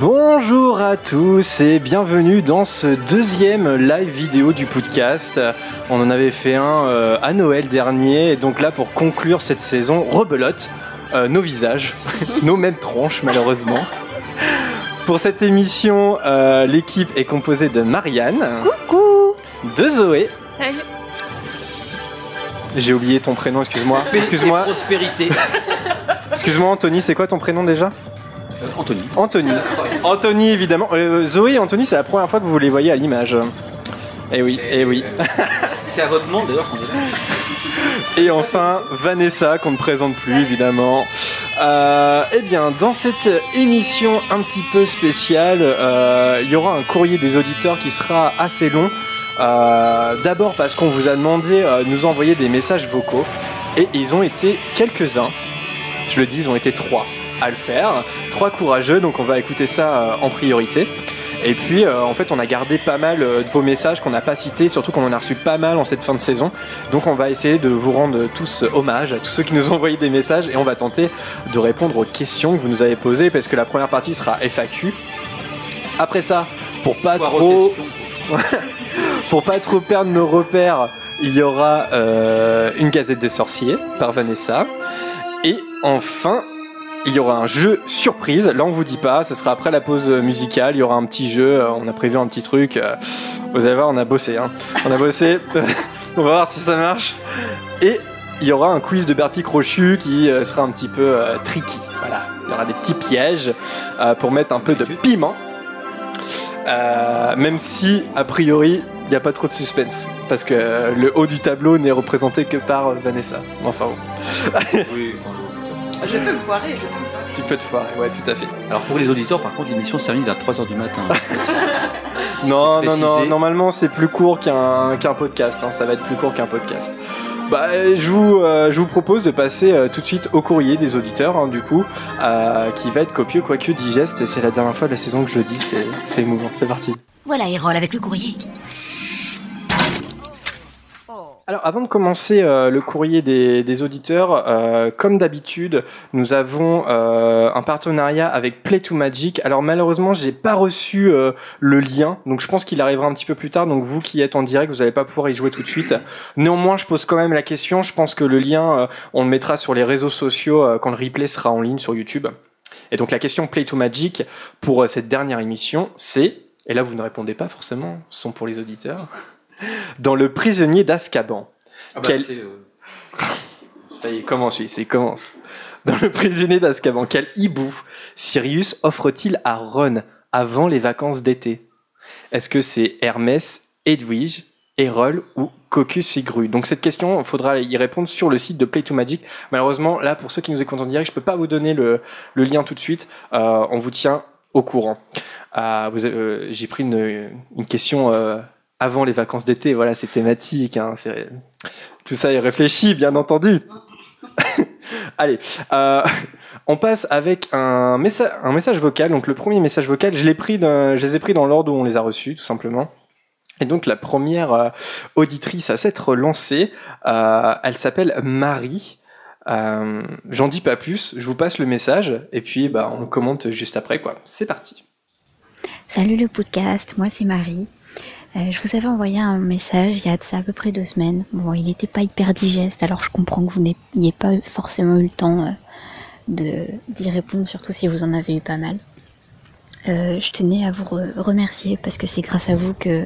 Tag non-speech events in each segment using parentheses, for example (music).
Bonjour à tous et bienvenue dans ce deuxième live vidéo du podcast. On en avait fait un euh, à Noël dernier et donc là pour conclure cette saison, rebelote euh, nos visages, (laughs) nos mêmes tronches malheureusement. Pour cette émission, euh, l'équipe est composée de Marianne, Coucou de Zoé. Salut J'ai oublié ton prénom, excuse-moi. (laughs) Excuse-moi, Prospérité. (laughs) excuse-moi Anthony, c'est quoi ton prénom déjà? Euh, Anthony. Anthony. Anthony, évidemment. Euh, Zoé et Anthony, c'est la première fois que vous les voyez à l'image. Eh oui, eh oui. C'est à votre nom d'ailleurs qu'on est là. Et enfin, Vanessa, qu'on ne présente plus, évidemment. Euh, eh bien, dans cette émission un petit peu spéciale, euh, il y aura un courrier des auditeurs qui sera assez long. Euh, D'abord parce qu'on vous a demandé de nous envoyer des messages vocaux. Et ils ont été quelques-uns. Je le dis, ils ont été trois à le faire. Trois courageux, donc on va écouter ça en priorité. Et puis, euh, en fait, on a gardé pas mal euh, de vos messages qu'on n'a pas cités, surtout qu'on en a reçu pas mal en cette fin de saison. Donc, on va essayer de vous rendre tous hommage à tous ceux qui nous ont envoyé des messages et on va tenter de répondre aux questions que vous nous avez posées parce que la première partie sera FAQ. Après ça, pour pas Foire trop, (laughs) pour pas trop perdre nos repères, il y aura euh, une gazette des sorciers par Vanessa. Et enfin, il y aura un jeu surprise. Là, on vous dit pas, ce sera après la pause musicale. Il y aura un petit jeu. euh, On a prévu un petit truc. euh, Vous allez voir, on a bossé. Hein. On a bossé. (laughs) on va voir si ça marche. Et il y aura un quiz de Bertie Crochu qui euh, sera un petit peu tricky. Voilà. Il y aura des petits pièges pour mettre un peu de piment. Même si, a priori, il n'y a pas trop de suspense. Parce que le haut du tableau n'est représenté que par Vanessa. Enfin bon, Oui, Je peux me foirer, je peux me foirer. tu peux te foirer, ouais, tout à fait. Alors pour les auditeurs, par contre, l'émission se termine vers 3h du matin. (laughs) Non, non, non, normalement c'est plus court qu'un qu'un podcast, hein, ça va être plus court qu'un podcast. Bah, je vous, euh, je vous propose de passer euh, tout de suite au courrier des auditeurs, hein, du coup, euh, qui va être copieux quoique digeste. C'est la dernière fois de la saison que je le dis, c'est (laughs) c'est émouvant. C'est parti. Voilà, Erol, avec le courrier. Alors, avant de commencer euh, le courrier des, des auditeurs, euh, comme d'habitude, nous avons euh, un partenariat avec Play to Magic. Alors, malheureusement, j'ai pas reçu euh, le lien, donc je pense qu'il arrivera un petit peu plus tard. Donc, vous qui êtes en direct, vous n'allez pas pouvoir y jouer tout de suite. Néanmoins, je pose quand même la question. Je pense que le lien, euh, on le mettra sur les réseaux sociaux euh, quand le replay sera en ligne sur YouTube. Et donc, la question Play to Magic pour cette dernière émission, c'est et là, vous ne répondez pas forcément, ce sont pour les auditeurs. Dans le prisonnier d'Azkaban. Ah Quel- c'est, euh, (laughs) Ça y est, commence, c'est commence. Dans le prisonnier d'Azkaban, quel hibou Sirius offre-t-il à Ron avant les vacances d'été? Est-ce que c'est Hermès, Edwige, Erol ou Cocus Sigru Donc cette question, il faudra y répondre sur le site de Play to Magic. Malheureusement, là, pour ceux qui nous écoutent en direct, je peux pas vous donner le, le lien tout de suite. Euh, on vous tient au courant. Euh, avez- euh, J'ai pris une, une question avant les vacances d'été. Voilà, c'est thématique. Hein, tout ça est réfléchi, bien entendu. (laughs) Allez, euh, on passe avec un, messa- un message vocal. Donc le premier message vocal, je, pris je les ai pris dans l'ordre où on les a reçus, tout simplement. Et donc la première euh, auditrice à s'être lancée, euh, elle s'appelle Marie. J'en dis pas plus, je vous passe le message et puis bah, on le commente juste après. quoi. C'est parti. Salut le podcast, moi c'est Marie. Euh, je vous avais envoyé un message il y a à peu près deux semaines. Bon, il n'était pas hyper digeste, alors je comprends que vous n'ayez pas forcément eu le temps euh, d'y répondre, surtout si vous en avez eu pas mal. Euh, je tenais à vous re- remercier parce que c'est grâce à vous que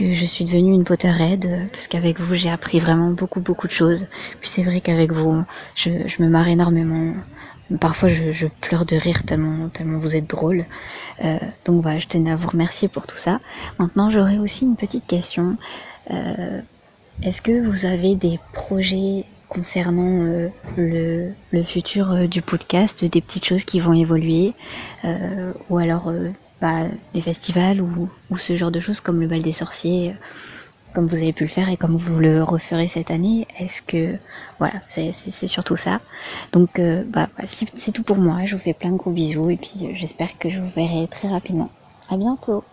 je suis devenue une Potterhead, parce qu'avec vous j'ai appris vraiment beaucoup beaucoup de choses. Puis c'est vrai qu'avec vous, je, je me marre énormément. Parfois je, je pleure de rire tellement tellement vous êtes drôle. Euh, donc voilà, je tenais à vous remercier pour tout ça. Maintenant, j'aurais aussi une petite question. Euh, Est-ce que vous avez des projets concernant euh, le, le futur euh, du podcast, des petites choses qui vont évoluer, euh, ou alors euh, bah, des festivals ou, ou ce genre de choses comme le bal des sorciers comme vous avez pu le faire et comme vous le referez cette année. Est-ce que voilà, c'est surtout ça. Donc euh, bah, c'est tout pour moi. Je vous fais plein de gros bisous et puis euh, j'espère que je vous verrai très rapidement. À bientôt.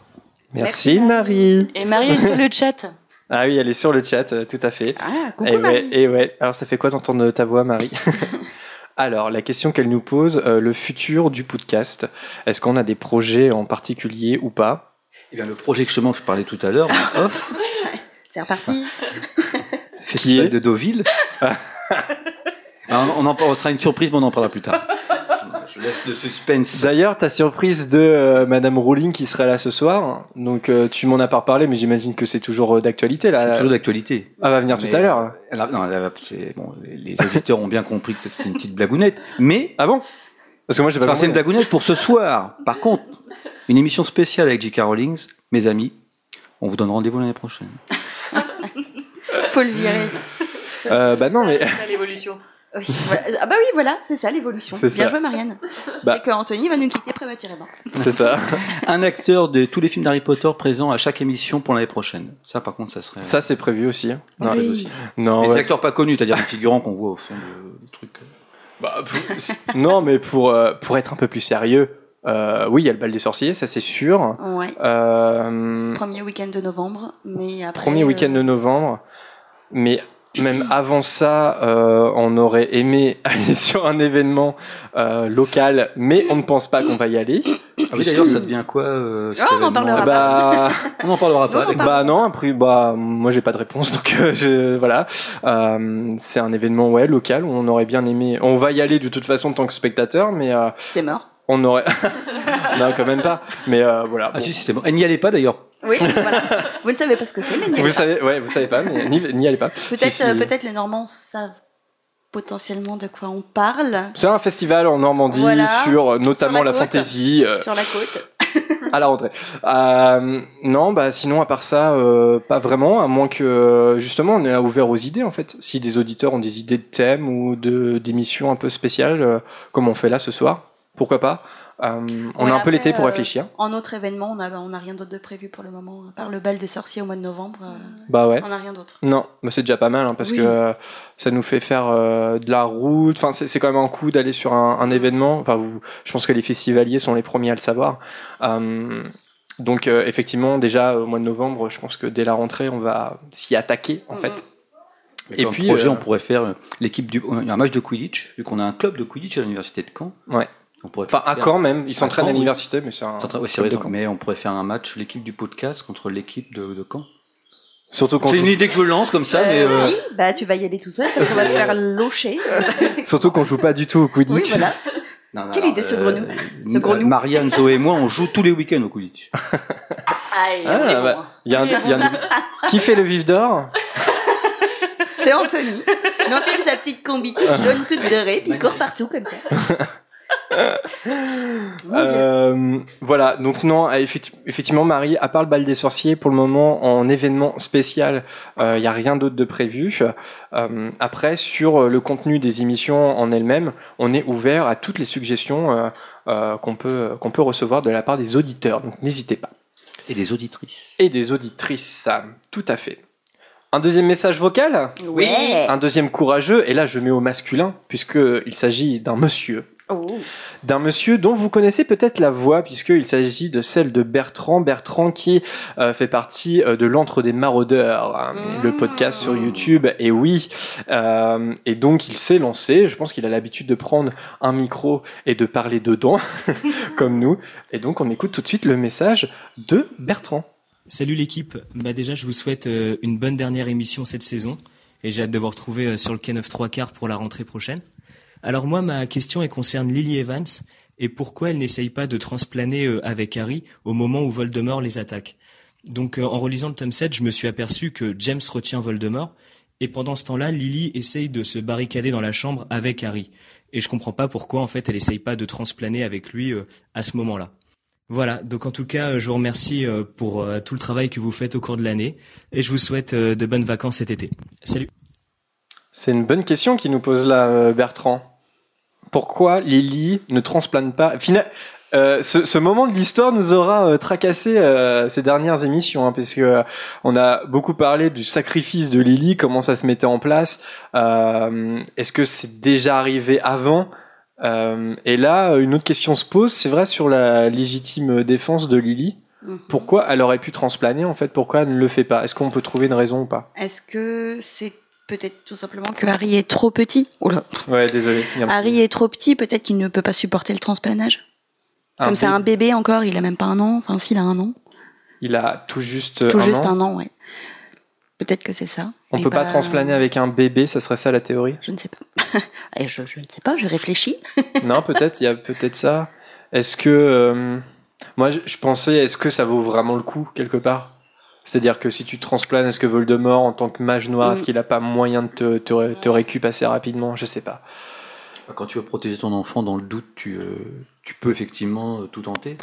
Merci Marie. Et Marie est sur le chat. (laughs) Ah oui, elle est sur le chat, euh, tout à fait. Ah, coucou Et ouais, et ouais. Alors ça fait quoi d'entendre ta voix, Marie? (laughs) (laughs) Alors, la question qu'elle nous pose, euh, le futur du podcast. Est-ce qu'on a des projets en particulier ou pas? Eh bien, le projet que je parlais tout à l'heure, off, C'est reparti. (laughs) Festival est de Deauville. Alors, (laughs) on en ce sera une surprise, mais on en parlera plus tard. Je laisse le suspense. D'ailleurs, ta surprise de euh, Madame Rowling qui serait là ce soir. Donc, euh, tu m'en as pas reparlé, mais j'imagine que c'est toujours euh, d'actualité là. C'est toujours d'actualité. Elle va venir Mais- tout à l'heure. A- non, elle bon, les auditeurs ont bien compris que c'était une petite blagounette. Mais, Ah bon? Parce que moi, j'ai pas c'est une blagounette pour ce soir. Par contre, une émission spéciale avec J.K. Rowling, mes amis, on vous donne rendez-vous l'année prochaine. (laughs) Faut le virer. Euh, bah non, mais C'est ça l'évolution. Oui, voilà. Ah bah oui, voilà, c'est ça l'évolution. C'est Bien ça. joué Marianne. Bah. C'est que Anthony va nous quitter prématurément. c'est ça. (laughs) Un acteur de tous les films d'Harry Potter présent à chaque émission pour l'année prochaine. Ça, par contre, ça serait. Ça, c'est prévu aussi. hein. Non, Oui. aussi. non, Mais ouais. des acteurs pas connus, c'est-à-dire des figurants qu'on voit au fond de- du truc. Bah, pour- (laughs) non, mais pour, euh, pour être un peu plus sérieux, euh, oui, il y a le bal des sorciers, ça c'est sûr. Ouais. Euh, Premier week-end de novembre, mais après. premier euh, week-end de novembre. Mais même avant ça, euh, on aurait aimé (laughs) aller sur un événement euh, local, mais on ne pense pas qu'on va y aller. Ah oui, d'ailleurs, ça devient quoi euh, Ah, on en événement parlera Bah, On n'en parlera pas. Non, bah non, après, bah, moi j'ai pas de réponse, donc euh, je, voilà. Euh, c'est un événement ouais local où on aurait bien aimé. On va y aller de toute façon en tant que spectateur, mais euh, C'est mort. On aurait. (laughs) non, quand même pas. Mais euh, voilà. Ah bon. si, si, c'est bon. Elle n'y allait pas d'ailleurs. Oui, voilà. Vous ne savez pas ce que c'est, mais n'y allez Vous pas. savez, ouais, vous savez pas, mais n'y, n'y allez pas. Peut-être Si, si. euh, peut-être les Normands savent potentiellement de quoi on parle C'est un festival en Normandie Voilà. sur euh, notamment Sur la la, côte. fantaisie euh, sur la côte. (laughs) à la rentrée. Euh, non, bah sinon à part ça, euh, pas vraiment, à moins que euh, justement on est ouvert aux idées en fait. Si des auditeurs ont des idées de thèmes ou de d'émissions un peu spéciales, euh, comme on fait là ce soir, pourquoi pas? Euh, on Ouais, a un peu l'été pour euh, réfléchir. En autre événement, on n'a on a rien d'autre de prévu pour le moment, à part le bal des sorciers au mois de novembre. euh, Bah ouais. On n'a rien d'autre. Non, mais c'est déjà pas mal hein, parce Oui. que ça nous fait faire euh, de la route. Enfin, c'est c'est quand même un coup d'aller sur un, un événement. Enfin, vous, je pense que les festivaliers sont les premiers à le savoir. Euh, donc, euh, effectivement, déjà au mois de novembre, je pense que dès la rentrée, on va s'y attaquer en fait. Et puis, projet, euh, on pourrait faire l'équipe du, un match de Quidditch, vu qu'on a un club de Quidditch à l'université de Caen. Ouais. On pourrait Enfin, à faire- Caen même, ils s'entraînent à oui. l'université, mais c'est un. C'est Caen. mais on pourrait faire un match, l'équipe du podcast contre l'équipe de, de Caen. Surtout quand, C'est une idée que je lance comme ça, mais Euh, euh, Oui, bah tu vas y aller tout seul parce qu'on va se faire locher. (laughs) surtout qu'on joue pas du tout au oui, Quidditch. voilà. (laughs) non, non, Quelle alors, idée, ce grenou Ce euh, grenou. Marianne, Zoé et moi, on joue tous les week-ends au Quidditch. (laughs) Aïe, Ah, on est bon, bah, hein. Il y a un, il y a un- qui fait le vif d'or? C'est Anthony. Il enfile sa petite combi toute jaune, toute dorée, puis il court partout comme ça. Euh, voilà, donc non, effecti- effectivement, Marie, à part le bal des sorciers, pour le moment, en événement spécial, il n'y a rien d'autre de prévu. Euh, après, sur le contenu des émissions en elles-mêmes, on est ouvert à toutes les suggestions euh, euh, qu'on peut, qu'on peut recevoir de la part des auditeurs, donc n'hésitez pas. Et des auditrices. Et des auditrices, tout à fait. Un deuxième message vocal? Ouais. Un deuxième courageux, et là je mets au masculin, puisqu'il s'agit d'un monsieur Oh. d'un monsieur dont vous connaissez peut-être la voix, puisqu'il s'agit de celle de Bertrand. Bertrand qui euh, fait partie euh, de l'Antre des Maraudeurs, hein, Mmh. le podcast sur YouTube. Et oui, euh, et donc il s'est lancé. Je pense qu'il a l'habitude de prendre un micro et de parler dedans, (laughs) comme nous. Et donc on écoute tout de suite le message de Bertrand. Salut l'équipe. Bah déjà, je vous souhaite euh, une bonne dernière émission cette saison et j'ai hâte de vous retrouver euh, sur le K9 3 quarts pour la rentrée prochaine. Alors moi, ma question elle concerne Lily Evans et pourquoi elle n'essaye pas de transplaner euh, avec Harry au moment où Voldemort les attaque. Donc euh, en relisant le tome 7, je me suis aperçu que James retient Voldemort et pendant ce temps-là, Lily essaye de se barricader dans la chambre avec Harry. Et je comprends pas pourquoi en fait elle essaye pas de transplaner avec lui euh, à ce moment-là. Voilà, donc en tout cas, je vous remercie pour tout le travail que vous faites au cours de l'année et je vous souhaite de bonnes vacances cet été. Salut. C'est une bonne question qu'il nous pose là, euh, Bertrand. Pourquoi Lily ne transplane pas Fina- Euh, ce, ce moment de l'histoire nous aura euh, tracassé euh, ces dernières émissions, hein, parce que on a beaucoup parlé du sacrifice de Lily, comment ça se mettait en place. Est-ce que c'est déjà arrivé avant Et là, une autre question se pose. C'est vrai sur la légitime défense de Lily. Mhm. Pourquoi elle aurait pu transplaner en fait? Pourquoi elle ne le fait pas? Est-ce qu'on peut trouver une raison ou pas? Est-ce que c'est peut-être tout simplement que Harry est trop petit Oula. Ouais, désolé. Harry est trop petit, peut-être qu'il ne peut pas supporter le transplanage. Comme c'est un bébé encore, il a même pas un an. Enfin, s'il a un an. Il a tout juste. Tout un juste an. un an, ouais. Peut-être que c'est ça. On Et peut pas bah, transplaner avec un bébé, ça serait ça la théorie? Je ne sais pas. (laughs) Et je, je ne sais pas, je réfléchis. (laughs) Non, peut-être, il y a peut-être ça. Est-ce que. euh, moi, je, je pensais, est-ce que ça vaut vraiment le coup, quelque part? C'est-à-dire que si tu transplanes, est-ce que Voldemort, en tant que mage noir, Mm. est-ce qu'il a pas moyen de te, te, te récup assez rapidement? Je sais pas. Quand tu veux protéger ton enfant dans le doute, tu, euh, tu peux effectivement euh, tout tenter.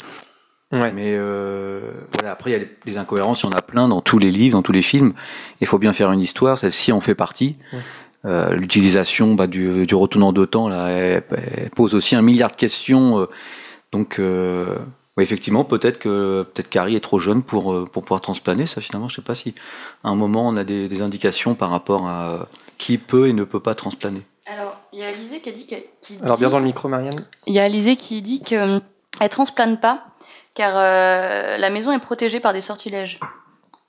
Ouais. Mais euh, voilà, après, il y a les, les incohérences, il y en a plein dans tous les livres, dans tous les films. Il faut bien faire une histoire, celle-ci en fait partie. Ouais. Euh, L'utilisation bah, du, du retournant de temps, là, elle, elle pose aussi un milliard de questions. euh, donc, ouais, effectivement, peut-être que peut-être qu'Harry est trop jeune pour, euh, pour pouvoir transplaner. Ça, finalement, je sais pas si à un moment on a des, des indications par rapport à qui peut et ne peut pas transplaner. Alors, il y a Alizé qui a dit que. qui Alors, dit- bien dans le micro, Marianne. Il y a Alizé qui dit que euh, elle transplane pas car euh, la maison est protégée par des sortilèges.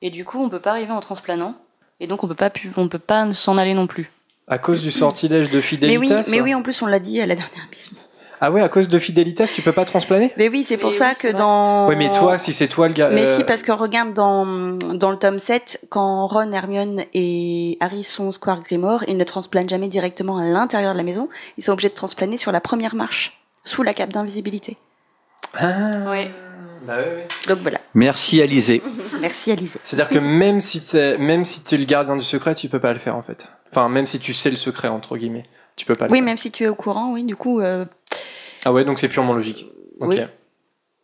Et du coup, on peut pas arriver en transplanant. Et donc, on peut pas, pu- on peut pas s'en aller non plus. À cause du sortilège de Mais Fidelitas oui, mais oui, en plus, on l'a dit à la dernière émission. Ah ouais, à cause de Fidelitas, tu peux pas transplaner? Mais oui, c'est pour Mais ça oui, que dans. Oui, mais toi, si c'est toi le gars. Mais euh, si, parce que regarde dans, dans le tome 7, quand Ron, Hermione et Harry sont au Square Grimoire, ils ne transplanent jamais directement à l'intérieur de la maison. Ils sont obligés de transplaner sur la première marche, sous la cape d'invisibilité. Ah, Ouais. bah ouais, ouais. Donc voilà. Merci Alizé. (laughs) Merci Alizé. C'est-à-dire que même si t'es, même si t'es le gardien du secret, tu peux pas le faire en fait. Enfin, même si tu sais le secret entre guillemets, tu peux pas le Oui, faire. même si tu es au courant, oui, du coup. euh, Ah ouais, donc c'est purement logique. Ok. Oui.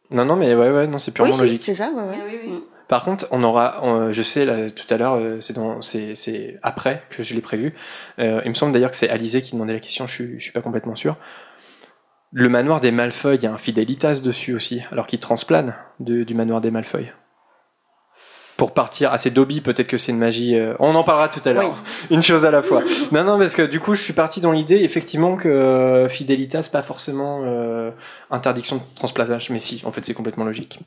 Non, non, mais ouais, ouais, non, c'est purement Oui, logique. c'est ça, ouais, ouais. Oui, oui. Par contre, on aura, on- je sais là tout à l'heure, euh, c'est dans, c'est, c'est après que je l'ai prévu. Euh, il me semble d'ailleurs que c'est Alizé qui demandait la question. Je suis, je suis pas complètement sûr. Le manoir des Malfoy, il y a un Fidelitas dessus aussi, alors qu'il transplane de- du manoir des Malfoy. Pour partir, ah c'est Dobby, peut-être que c'est une magie. euh, on en parlera tout à l'heure. (laughs) Une chose à la fois. (laughs) Non, non, parce que du coup, je suis parti dans l'idée, effectivement, que euh, Fidelitas, pas forcément euh, interdiction de transplantage, mais si, en fait, c'est complètement logique.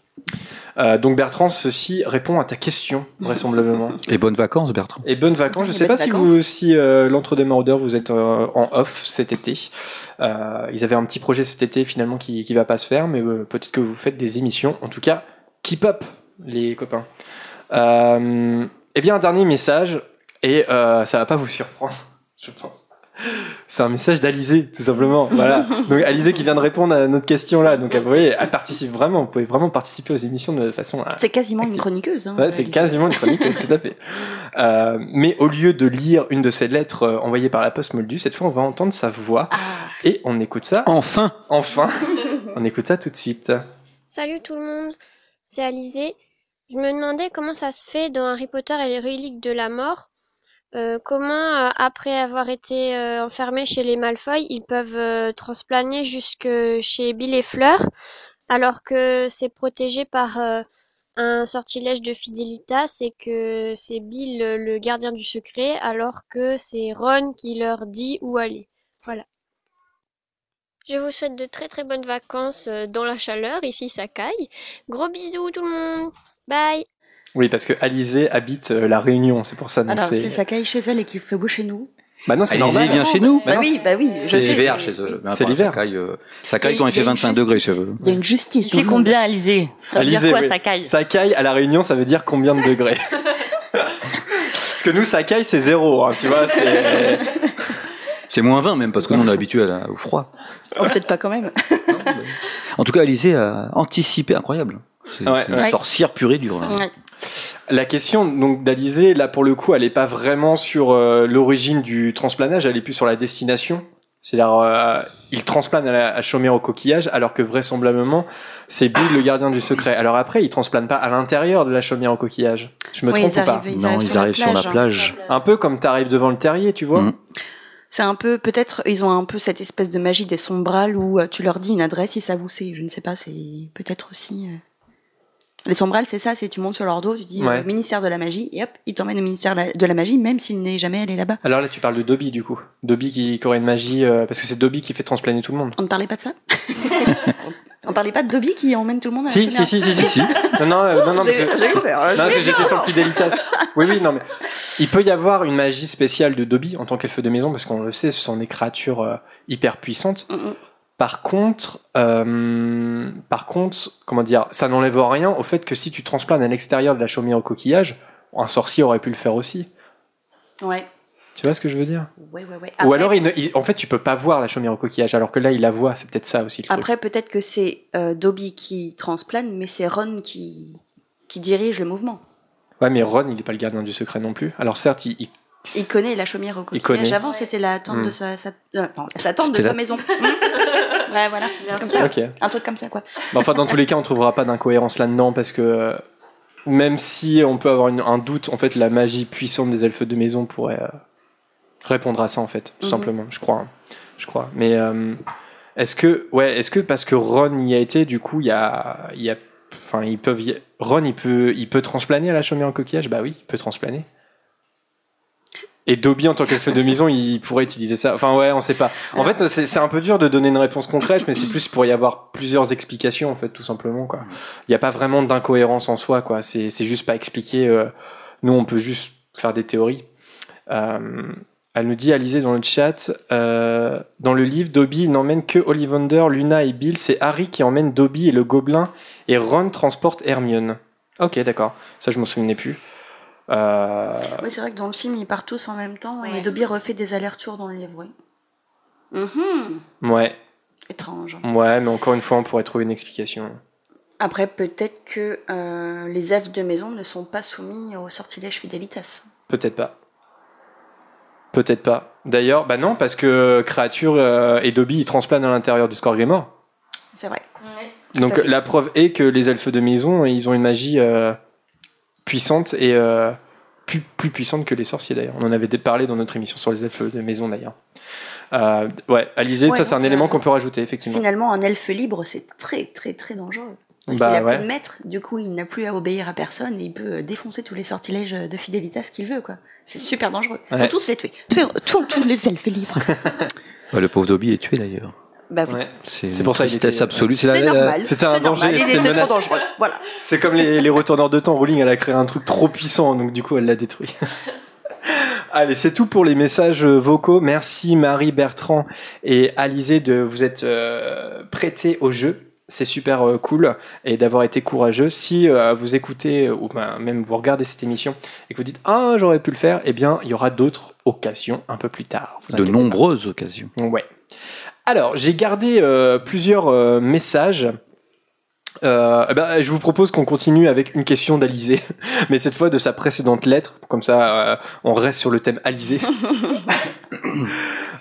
Euh, donc Bertrand, ceci répond à ta question, vraisemblablement. (laughs) Et bonnes vacances, Bertrand. Et bonnes vacances. Je Et sais pas bonnes si vacances. vous, si euh, l'entre-deux maraudeurs, vous êtes euh, en off cet été. Euh, ils avaient un petit projet cet été finalement qui, qui va pas se faire, mais euh, peut-être que vous faites des émissions. En tout cas, keep up, les copains. Euh, eh bien, un dernier message, et euh, ça va pas vous surprendre, (laughs) je pense. C'est un message d'Alizé, tout simplement. Voilà. (laughs) Donc Alizé qui vient de répondre à notre question là. Donc vous voyez, elle participe vraiment. Vous pouvez vraiment participer aux émissions de façon euh, C'est quasiment une chroniqueuse. Hein, Ouais, c'est quasiment une chronique, tout à fait. (laughs) Euh, mais au lieu de lire une de ces lettres euh, envoyées par la poste Moldu, cette fois on va entendre sa voix Ah, et on écoute ça. Enfin Enfin, on écoute ça tout de suite. Salut tout le monde, c'est Alizé. Je me demandais comment ça se fait dans Harry Potter et les reliques de la mort. Euh, comment, euh, après avoir été euh, enfermés chez les Malfoy, ils peuvent euh, transplaner jusque chez Bill et Fleur, alors que c'est protégé par un sortilège de Fidelitas et que c'est Bill le gardien du secret, alors que c'est Ron qui leur dit où aller. Voilà. Je vous souhaite de très très bonnes vacances dans la chaleur, ici ça caille. Gros bisous tout le monde. Bye. Oui, parce que Alizé habite euh, la Réunion, c'est pour ça. Donc alors c'est. si ça caille chez elle et qu'il fait beau chez nous. Bah non, c'est Alizé normal. vient chez nous. Bah non, oui, bah oui. je C'est sais. l'hiver chez eux. Mais C'est l'hiver. Ça caille, euh, ça caille Il y a- quand il fait une 25 degrés chez eux. Il y a une justice. Il fait combien, Alizé? Ça veut Alizé, dire quoi, oui. ça caille? Ça caille à la Réunion, ça veut dire combien de degrés? Parce que nous, ça caille, c'est zéro. hein, tu vois, c'est. (laughs) C'est moins 20 même, parce que nous on est habitué à la- au froid. Oh, peut-être pas quand même. En tout cas, Alizé a anticipé, incroyable. C'est Ouais, une ouais. sorcière pure et dure. là. Ouais. La question donc d'Alizé, là pour le coup, elle est pas vraiment sur euh, l'origine du transplanage, elle est plus sur la destination. C'est-à-dire, euh, il transplane à, la, à Chaumière au coquillage, alors que vraisemblablement, c'est Bill le gardien du secret. Alors après, il transplane pas à l'intérieur de la chaumière au coquillage. Je me Oui, trompe ils ou pas ils Non, arrivent ils sur arrivent sur la hein. plage. Un peu comme t'arrives devant le terrier, tu vois. Mm. C'est un peu, peut-être, ils ont un peu cette espèce de magie des sombrales où euh, tu leur dis une adresse, ils savent où c'est. Je ne sais pas, c'est peut-être aussi. euh, Les sombrales, c'est ça, c'est tu montes sur leur dos, tu dis Ouais. euh, ministère de la magie, et hop, ils t'emmènent au ministère de la magie, même s'il n'est jamais allé là-bas. Alors là, tu parles de Dobby, du coup. Dobby qui, qui aurait une magie, euh, parce que c'est Dobby qui fait transplaner tout le monde. On ne parlait pas de ça (laughs) On parlait pas de Dobby qui emmène tout le monde à la Si, si, si, si, si, si. (laughs) Non, non, euh, non, non, J'ai eu peur. Non, j'étais sur le fidélitas. Oui, oui, non, mais il peut y avoir une magie spéciale de Dobby en tant qu'elfe de maison, parce qu'on le sait, ce sont des créatures euh, hyper puissantes. Mm, mm. Par contre, euh, par contre, comment dire, ça n'enlève rien au fait que si tu transplanes à l'extérieur de la chaumière au coquillage, un sorcier aurait pu le faire aussi. Ouais. Tu vois ce que je veux dire? Ouais, ouais, ouais. Ou alors, il ne- il- en fait, tu peux pas voir la chaumière au coquillage, alors que là, il la voit. C'est peut-être ça aussi le. Après, peut-être que c'est euh, Dobby qui transplane, mais c'est Ron qui, qui dirige le mouvement. Ouais, mais Ron, il est pas le gardien du secret non plus. Alors certes, il, il- Il connaît la chaumière au Il coquillage. Avant, c'était la tante Hmm. de sa, sa, euh, non, sa tante de sa maison. Hmm. (laughs) ouais, voilà. Comme ça. Un truc comme ça, quoi. Bah, Enfin, dans tous les cas, on trouvera pas d'incohérence là-dedans parce que euh, même si on peut avoir une- un doute, en fait, la magie puissante des elfes de maison pourrait euh, répondre à ça, en fait, tout Mhm. simplement. Je crois, hein. je crois. Mais est-ce que, ouais, est-ce que parce que Ron y a été, du coup, il y a, il y a, enfin, ils peuvent, y- Ron, il peut, il peut transplaner à la chaumière en coquillage? Bah oui, il peut transplaner. Et Dobby, en tant qu'elfe de maison, il pourrait utiliser ça. Enfin, ouais, on sait pas. En fait, c'est un peu dur de donner une réponse concrète, mais c'est plus pour y avoir plusieurs explications, en fait, tout simplement, quoi. Il n'y a pas vraiment d'incohérence en soi, quoi. C'est c'est juste pas expliqué. euh, nous, on peut juste faire des théories. Euh, elle nous dit, Alizé, dans le chat, euh, dans le livre, Dobby n'emmène que Ollivander, Luna et Bill. C'est Harry qui emmène Dobby et le gobelin, et Ron transporte Hermione. Ok, d'accord. Ça, je m'en souvenais plus. Euh, Oui, c'est vrai que dans le film, ils partent tous en même temps Ouais. et Dobby refait des allers-retours dans le livre, oui. Mhm. ouais, Étrange. ouais, mais encore une fois, on pourrait trouver une explication. Après, peut-être que euh, les elfes de maison ne sont pas soumis au sortilège Fidelitas. Peut-être pas. Peut-être pas. D'ailleurs, bah non, parce que Créature euh, et Dobby ils transplanent à l'intérieur du score mort. C'est vrai. Donc la preuve est que les elfes de maison, ils ont une magie euh, puissante et euh, plus, plus puissante que les sorciers d'ailleurs. On en avait parlé dans notre émission sur les elfes de maison d'ailleurs. Euh, ouais, Alizé, Ouais, ça c'est un élément euh, qu'on peut rajouter effectivement. Finalement, un elfe libre, c'est très, très, très dangereux. Parce Bah, qu'il a ouais. plus de maître, du coup, il n'a plus à obéir à personne et il peut défoncer tous les sortilèges de Fidelitas qu'il veut, quoi. C'est super dangereux. Faut Ouais. tous les tuer. Tuer tous- les elfes libres. (laughs) Le pauvre Dobby est tué d'ailleurs. Bah oui. Ouais. C'est pour ça qu'il était- absolue. C'est normal. C'était un danger, normal, c'était une était trop menace. dangereux. Voilà. C'est comme les, les retourneurs de temps. Rowling, elle a créé un truc trop puissant, donc du coup, elle l'a détruit. (laughs) Allez, c'est tout pour les messages vocaux. Merci Marie, Bertrand et Alizé de vous être euh, prêtés au jeu. C'est super euh, cool et d'avoir été courageux. Si euh, vous écoutez ou ben, même vous regardez cette émission et que vous dites ah j'aurais pu le faire, eh bien il y aura d'autres occasions un peu plus tard. Vous de pas. nombreuses occasions. Ouais. Alors, j'ai gardé euh, plusieurs euh, messages. Euh, eh ben, je vous propose qu'on continue avec une question d'Alizé, (laughs) mais cette fois de sa précédente lettre. Comme ça, euh, on reste sur le thème Alizé. (laughs)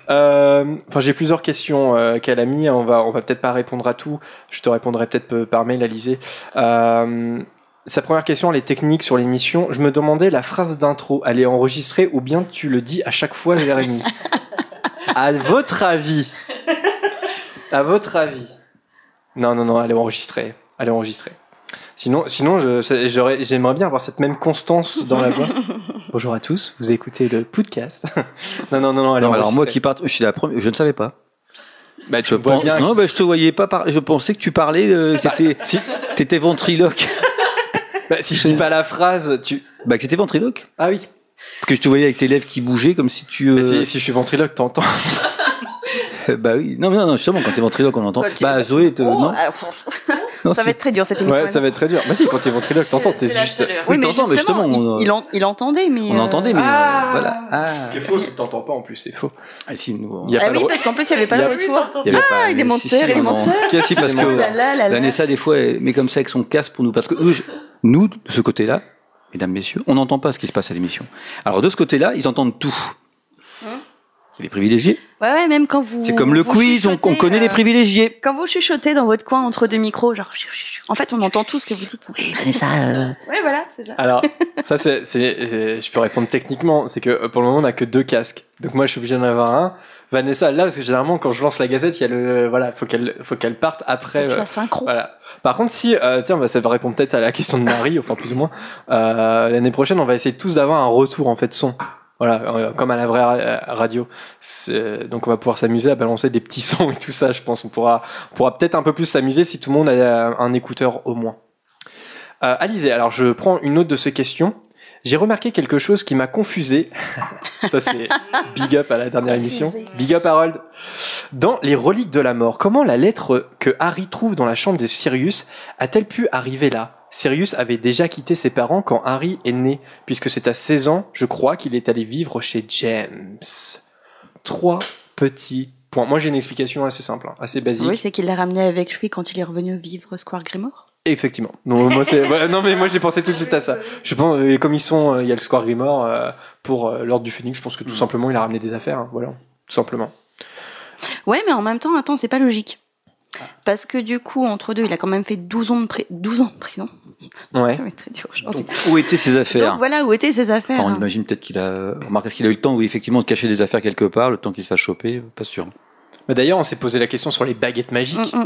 Euh, Enfin, j'ai plusieurs questions euh, qu'elle a mis. On va, on va peut-être pas répondre à tout. Je te répondrai peut-être par mail, Alizé. Euh, sa première question, elle est technique sur l'émission. Je me demandais la phrase d'intro, elle est enregistrée ou bien tu le dis à chaque fois, Jérémy (laughs) À votre avis À votre avis Non, non, non, elle est enregistrée. Elle est enregistrée. Sinon, sinon j'aimerais bien avoir cette même constance dans la voix. (laughs) Bonjour à tous, vous écoutez le podcast. (laughs) non, non, non, non, elle est Non, alors moi qui part, je suis la première, je ne savais pas. Bah, tu Je vois pense- bien. non, bah, je te voyais pas par... Je pensais que tu parlais, euh, t'étais, (laughs) Si, t'étais ventriloque. bah, si je dis pas la phrase, tu. Bah, que t'étais ventriloque. Ah oui. Parce que je te voyais avec tes lèvres qui bougeaient comme si tu. euh, si, si je suis ventriloque, t'entends. (laughs) bah oui. Non, mais non, non, justement, quand t'es ventriloque, on entend. Quand tu- Bah, Zoé, te... Oh, non. ah, Non, ça va être très dur cette émission. Ouais, ça va être très dur. Bah si, quand t'es ventriloque, t'entends. C'est juste. chaleur. Oui, mais t'entends, mais justement, justement, on- il, il en- il entendait, mais. On euh, entendait, mais Ah euh, voilà. Ah. Ce qui est faux, c'est que t'entends pas en plus, c'est faux. Ah, si, nous. Il y a Ah pas oui, parce qu'en plus, il n'y avait pas le retour. il y avait pas- Ah, il est mais menteur, il est menteur. (laughs) Qu'est-ce Si, parce que- Oh. Vanessa, des fois, met comme ça avec son casque pour nous. Parce que nous, de ce côté-là, mesdames, messieurs, on n'entend pas ce qui se passe à l'émission. Alors, de ce côté-là, ils entendent tout. Les privilégiés. Ouais, ouais, même quand vous. C'est comme le quiz, on, connaît les euh, privilégiés. Quand vous chuchotez dans votre coin entre deux micros, genre. En fait, on entend tout ce que vous dites. Oui, Vanessa. euh, (laughs) Ouais, voilà, c'est ça. Alors, ça, c'est, c'est- euh, je peux répondre techniquement, c'est que euh, pour le moment, on n'a que deux casques. Donc moi, je suis obligé d'en avoir un. Vanessa, là, parce que généralement, quand je lance la gazette, il y a le, voilà, faut qu'elle, faut qu'elle parte après. Euh, as synchro. Voilà. Par contre, si, euh, tiens, bah, ça va répondre peut-être à la question de Marie, (laughs) enfin plus ou moins. Euh, l'année prochaine, on va essayer tous d'avoir un retour en fait son. Voilà, euh, comme à la vraie ra- euh, radio. C'est- Donc on va pouvoir s'amuser à balancer des petits (laughs) sons et tout ça. Je pense on pourra, pourra peut-être un peu plus s'amuser si tout le monde a euh, un écouteur au moins. Euh, Alizé, alors je prends une autre de ces questions. J'ai remarqué quelque chose qui m'a confusé. (laughs) Ça c'est big up à la dernière émission. Big up Harold. Dans les reliques de la mort, comment la lettre que Harry trouve dans la chambre de Sirius a-t-elle pu arriver là? Sirius avait déjà quitté ses parents quand Harry est né, puisque c'est à 16 ans, je crois, qu'il est allé vivre chez James. Trois petits points. Moi j'ai une explication assez simple, hein, assez basique. Oui, c'est qu'il l'a ramené avec lui quand il est revenu vivre Square Grimoire. Effectivement. Non, moi, c'est, ouais, non, mais moi j'ai pensé tout de suite à ça. (laughs) Je pense, euh, comme ils sont, euh, il y a le Square Grimoire euh, pour euh, l'ordre du Phénix. Je pense que tout simplement il a ramené des affaires. hein, voilà, tout simplement. Ouais, mais en même temps, attends, c'est pas logique. Parce que du coup, entre deux, il a quand même fait 12 ans de, pri- 12 ans de prison. Ouais. Ça va être très dur aujourd'hui. donc, où étaient ses affaires Donc voilà où étaient ses affaires. Enfin, on imagine peut-être qu'il a. Remarque, est-ce qu'il a eu le temps, oui, effectivement, de cacher des affaires quelque part, le temps qu'il se fasse choper Pas sûr. Mais d'ailleurs, on s'est posé la question sur les baguettes magiques. Mm,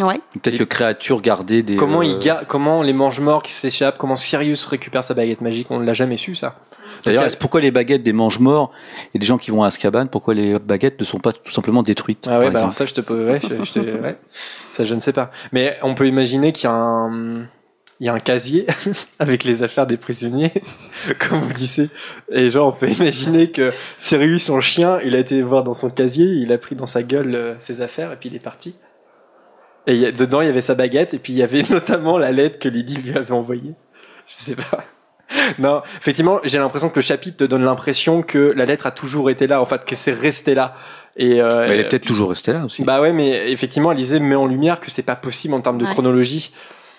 mm. Ouais. Peut-être Et- que créature gardait des. Comment euh, il comment les mange-morts qui s'échappent, comment Sirius récupère sa baguette magique, on ne l'a jamais su ça. D'ailleurs, pourquoi les baguettes des mange-morts et des gens qui vont à Azkaban, pourquoi les baguettes ne sont pas tout simplement détruites Ah ouais, par bah alors ça je te peux, ouais, je, je te- (laughs) ouais. ça je ne sais pas. Mais on peut imaginer qu'il y a un, il y a un casier (laughs) avec les affaires des prisonniers, (laughs) comme vous disiez. Et genre on peut imaginer que Sirius son chien, il a été voir dans son casier, il a pris dans sa gueule euh, ses affaires et puis il est parti. Et il y a- dedans il y avait sa baguette et puis il y avait (laughs) notamment la lettre que Lydie lui avait envoyée. Je sais pas. Non, effectivement, j'ai l'impression que le chapitre te donne l'impression que la lettre a toujours été là, en fait, que c'est resté là. Et euh, Mais Elle est peut-être toujours restée là aussi. bah ouais, mais effectivement, Alizé met en lumière que c'est pas possible en termes de Ouais. chronologie.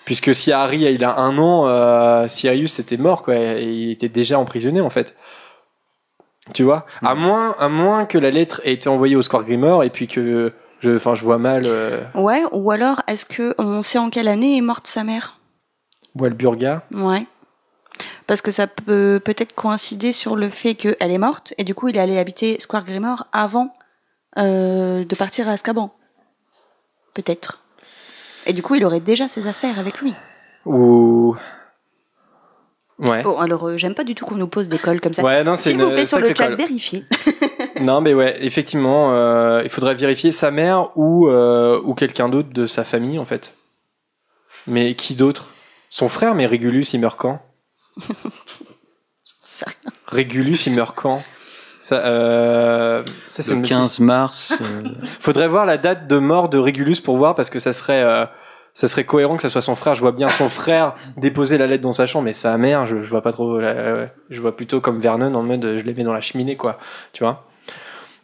Puisque si Harry il a un an, euh, Sirius était mort, quoi. Et il était déjà emprisonné, en fait. Tu vois? À moins à moins que la lettre ait été envoyée au Square Grimoire et puis que. Je, enfin, je vois mal euh, Ouais, ou alors, est-ce que on sait en quelle année est morte sa mère? Walburga. Ouais. Parce que ça peut peut-être coïncider sur le fait qu'elle est morte et du coup il est allé habiter Square Grimoire avant euh, de partir à Azkaban. Peut-être. Et du coup il aurait déjà ses affaires avec lui. Ou. Ouais. Bon alors euh, j'aime pas du tout qu'on nous pose des cols comme ça. Ouais, non, c'est S'il une vous plaît sur le chat colle. vérifiez. (laughs) Non, mais ouais, effectivement, euh, il faudrait vérifier sa mère ou, euh, ou quelqu'un d'autre de sa famille, en fait. Mais qui d'autre? Son frère, mais Régulus, il meurt quand? (laughs) Régulus, il meurt quand? Ça, euh, ça c'est le une 15 mars. euh, (laughs) Faudrait voir la date de mort de Régulus pour voir parce que ça serait euh, ça serait cohérent que ça soit son frère. Je vois bien son frère déposer la lettre dans sa chambre, mais sa mère, je, je vois pas trop. la- je vois plutôt comme Vernon en mode euh, je les mets dans la cheminée, quoi. Tu vois?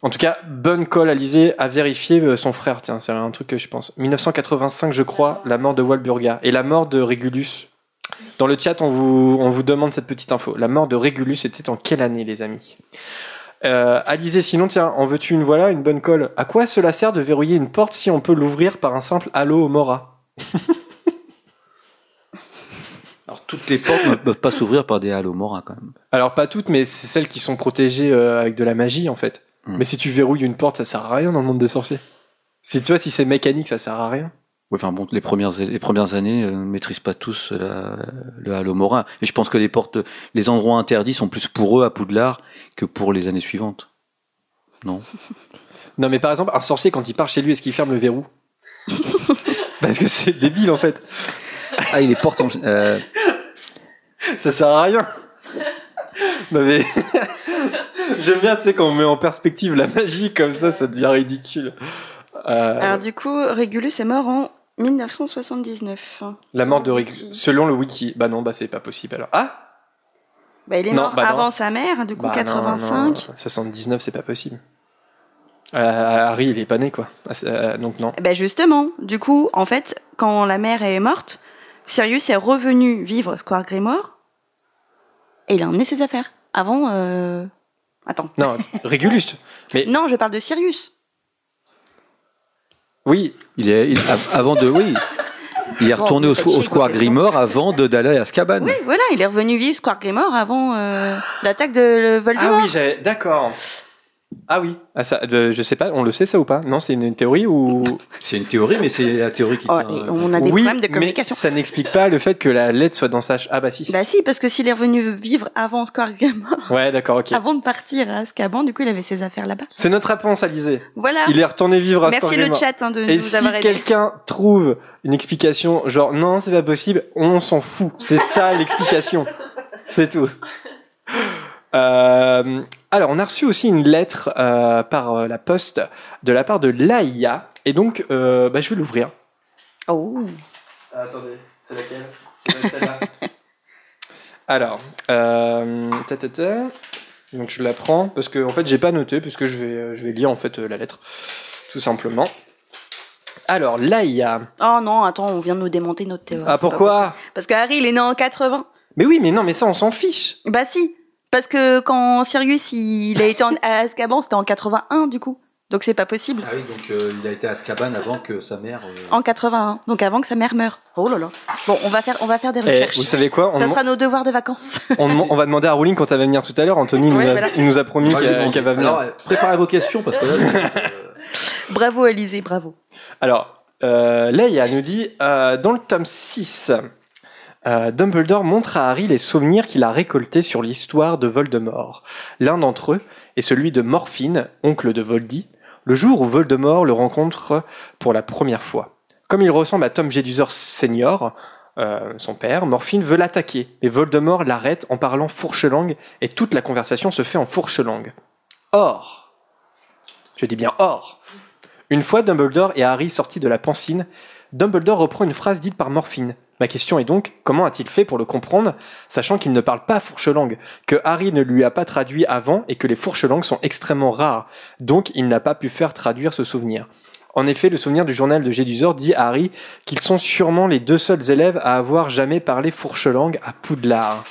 En tout cas, bonne colle Alizé à vérifier euh, son frère. Tiens, c'est un truc que je pense. 1985, je crois, la mort de Walburga et la mort de Régulus. Dans le chat, on vous, on vous demande cette petite info. La mort de Régulus était en quelle année, les amis? Euh, Alizé, sinon, tiens, en veux-tu une voilà, une bonne colle? À quoi cela sert de verrouiller une porte si on peut l'ouvrir par un simple halo Mora? (laughs) Alors toutes les portes ne peuvent pas s'ouvrir par des halos morins quand même. Alors, pas toutes, mais c'est celles qui sont protégées euh, avec de la magie, en fait. Hmm. Mais si tu verrouilles une porte, ça sert à rien dans le monde des sorciers. Si tu vois, si c'est mécanique, ça sert à rien. Enfin bon, les premières les premières années euh, ne maîtrisent pas tous la- le halo morin. Et je pense que les portes, les endroits interdits sont plus pour eux à Poudlard que pour les années suivantes. Non. (laughs) Non, mais par exemple, un sorcier, quand il part chez lui, est-ce qu'il ferme le verrou? (laughs) Parce que c'est débile, en fait. Ah, et les portes en, euh, Ça sert à rien. Non, mais. (laughs) J'aime bien, tu sais, quand on met en perspective la magie comme ça, ça devient ridicule. Euh, Alors du coup Régulus est mort en 1979. la mort de Régulus. Selon le wiki. Bah non, bah c'est pas possible alors. Ah Bah, il est Non, mort bah non. avant sa mère, du coup Bah non, 85. non, 79, c'est pas possible. Euh, Harry, il est pas né, quoi. Ah, euh, donc non. Ben justement, du coup, en fait, quand la mère est morte, Sirius est revenu vivre Square Grimoire et il a emmené ses affaires avant, euh, Attends. Non, (laughs) Régulus. Mais Non, je parle de Sirius. oui, Il est il- avant de oui. Il est Bon, retourné au, au Square Grimoire avant de d'aller à Azkaban. Oui, voilà, il est revenu vivre Square Grimoire avant euh, l'attaque de Ah Voldemort. oui, j'avais. D'accord. Ah oui. Ah, ça, euh, je sais pas, on le sait ça ou pas? Non, c'est une théorie ou. (laughs) C'est une théorie, mais c'est la théorie qui. Oh, tient, et euh, on a des oui, problèmes de mais communication. ça n'explique pas le fait que la lettre soit dans sa. ch- Ah bah si. Bah si, parce que s'il est revenu vivre avant Square Grimoire, (laughs) Ouais, d'accord, ok. avant de partir à Azkaban, du coup, il avait ses affaires là-bas. C'est notre réponse, Alizé. Voilà. Il est retourné vivre à Merci Square le chat hein, de Et nous si avoir aidés. quelqu'un trouve une explication, genre non, c'est pas possible, on s'en fout. C'est ça l'explication. C'est tout. (laughs) Euh, alors, on a reçu aussi une lettre euh, par euh, la poste de la part de Laïa. Et donc, euh, bah, je vais l'ouvrir. Oh. attendez, c'est laquelle? Celle-là. (laughs) Alors, euh, ta, ta, ta. donc je la prends parce que en fait j'ai pas noté parce que je vais je vais lire en fait la lettre tout simplement. Alors Laïa. Oh non, attends, on vient de nous démonter notre théorie. Ah pourquoi? Parce que Harry, il est né en 80. Mais oui, mais non, mais ça on s'en fiche. Bah si. Parce que quand Sirius, il a été en, à (laughs) Azkaban, c'était en 81 du coup. Donc c'est pas possible. Ah oui, donc euh, il a été à Azkaban avant que sa mère. euh, En 81. Donc avant que sa mère meure. Oh là là. Bon, on va faire, on va faire des Eh, recherches. vous savez quoi on, Ça sera nos devoirs de vacances. (laughs) on, va demander à Rowling quand elle va venir tout à l'heure. Anthony nous a- voilà. il nous a promis qu'elle va venir. Alors, euh, préparez vos questions parce que là. (laughs) bravo Alizé, bravo. Alors, euh, Leia nous dit euh, dans le tome 6, euh, Dumbledore montre à Harry les souvenirs qu'il a récoltés sur l'histoire de Voldemort. L'un d'entre eux est celui de Morphine, oncle de Voldy, le jour où Voldemort le rencontre pour la première fois. Comme il ressemble à Tom Jedusor Senior, euh, son père, Morphine veut l'attaquer, mais Voldemort l'arrête en parlant fourche-langue et toute la conversation se fait en fourche-langue. Or, je dis bien or, une fois Dumbledore et Harry sortis de la pancine, Dumbledore reprend une phrase dite par Morphine. Ma question est donc, comment a-t-il fait pour le comprendre, sachant qu'il ne parle pas fourche-langue, que Harry ne lui a pas traduit avant et que les fourches-langues sont extrêmement rares, donc il n'a pas pu faire traduire ce souvenir. En effet, le souvenir du journal de Gédusor dit à Harry qu'ils sont sûrement les deux seuls élèves à avoir jamais parlé fourche-langue à Poudlard.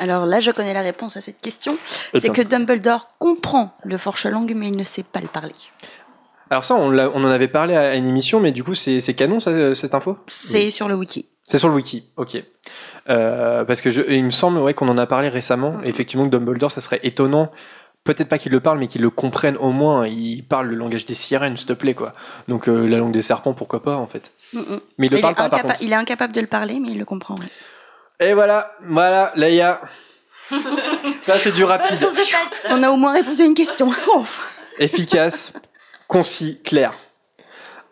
Alors là, je connais la réponse à cette question. C'est Attends. que Dumbledore comprend le fourche-langue, mais il ne sait pas le parler. Alors ça, on, en avait parlé à une émission, mais du coup, c'est c'est canon, ça, cette info? C'est sur le wiki. C'est sur le wiki, ok. Euh, parce que je, il me semble ouais, qu'on en a parlé récemment. Mhm. Effectivement, que Dumbledore, ça serait étonnant. Peut-être pas qu'il le parle, mais qu'il le comprenne au moins. Il parle le langage des sirènes, s'il te plaît, quoi. Donc euh, la langue des serpents, pourquoi pas, en fait. Mm, mm. Mais il le il, parle est pas, par incapa- contre. il est incapable de le parler, mais il le comprend. ouais. Et voilà, voilà, Leia. (laughs) ça, c'est du rapide. On a au moins répondu à une question. Efficace, concis, clair.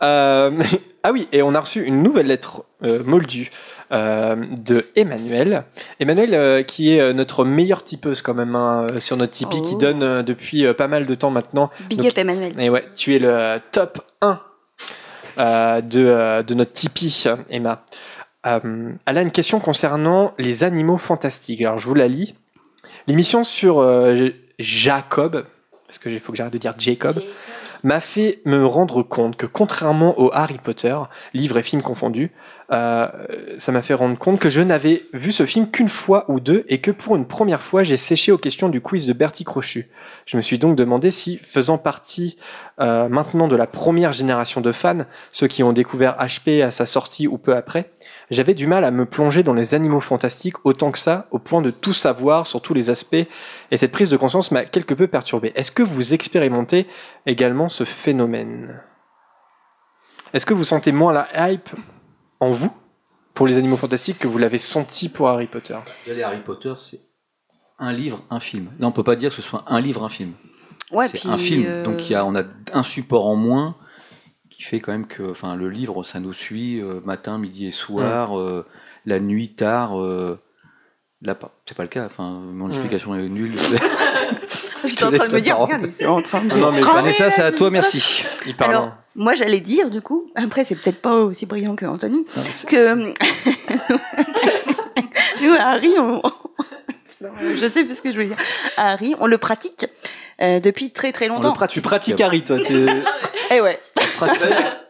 Euh, ah oui, et on a reçu une nouvelle lettre euh, moldue euh, de Emmanuel. Emmanuel, euh, qui est euh, notre meilleure tipeuse quand même hein, sur notre Tipeee, qui Oh. donne euh, depuis euh, pas mal de temps maintenant. Big Donc- up Emmanuel. Et ouais, tu es le top 1 euh, de, euh, de notre Tipeee, Emma. Euh, elle a une question concernant les animaux fantastiques. Alors, je vous la lis. L'émission sur euh, Jacob, parce que il faut que j'arrête de dire Jacob, m'a fait me rendre compte que contrairement au Harry Potter, livre et film confondus, euh, ça m'a fait rendre compte que je n'avais vu ce film qu'une fois ou deux et que pour une première fois j'ai séché aux questions du quiz de Bertie Crochu. Je me suis donc demandé si, faisant partie euh, maintenant de la première génération de fans, ceux qui ont découvert HP à sa sortie ou peu après, j'avais du mal à me plonger dans les animaux fantastiques autant que ça, au point de tout savoir sur tous les aspects, et cette prise de conscience m'a quelque peu perturbé. Est-ce que vous expérimentez également ce phénomène? Est-ce que vous sentez moins la hype en vous pour les animaux fantastiques que vous l'avez senti pour Harry Potter Les Harry Potter, c'est un livre, un film. Là, on peut pas dire que ce soit un livre, un film. Ouais, c'est puis, un film. euh, Donc il y a, on a un support en moins qui fait quand même que, enfin, le livre, ça nous suit euh, matin, midi et soir, Mm. euh, la nuit, tard. euh, là, pas- c'est pas le cas. Enfin, mon Mm. explication est nulle. (laughs) J'étais en train de me dire, (laughs) regarde, ils sont en train de. Non, mais cramer, Vanessa, c'est à toi, merci. Il parle. Alors, moi, j'allais dire, du coup, après, c'est peut-être pas aussi brillant que Anthony, Non, que (laughs) nous, à Harry, on... Non, je sais plus ce que je voulais dire. À Harry, on le pratique euh, depuis très très On le longtemps. tu pratiques Harry, toi. tu- (laughs) Eh ouais.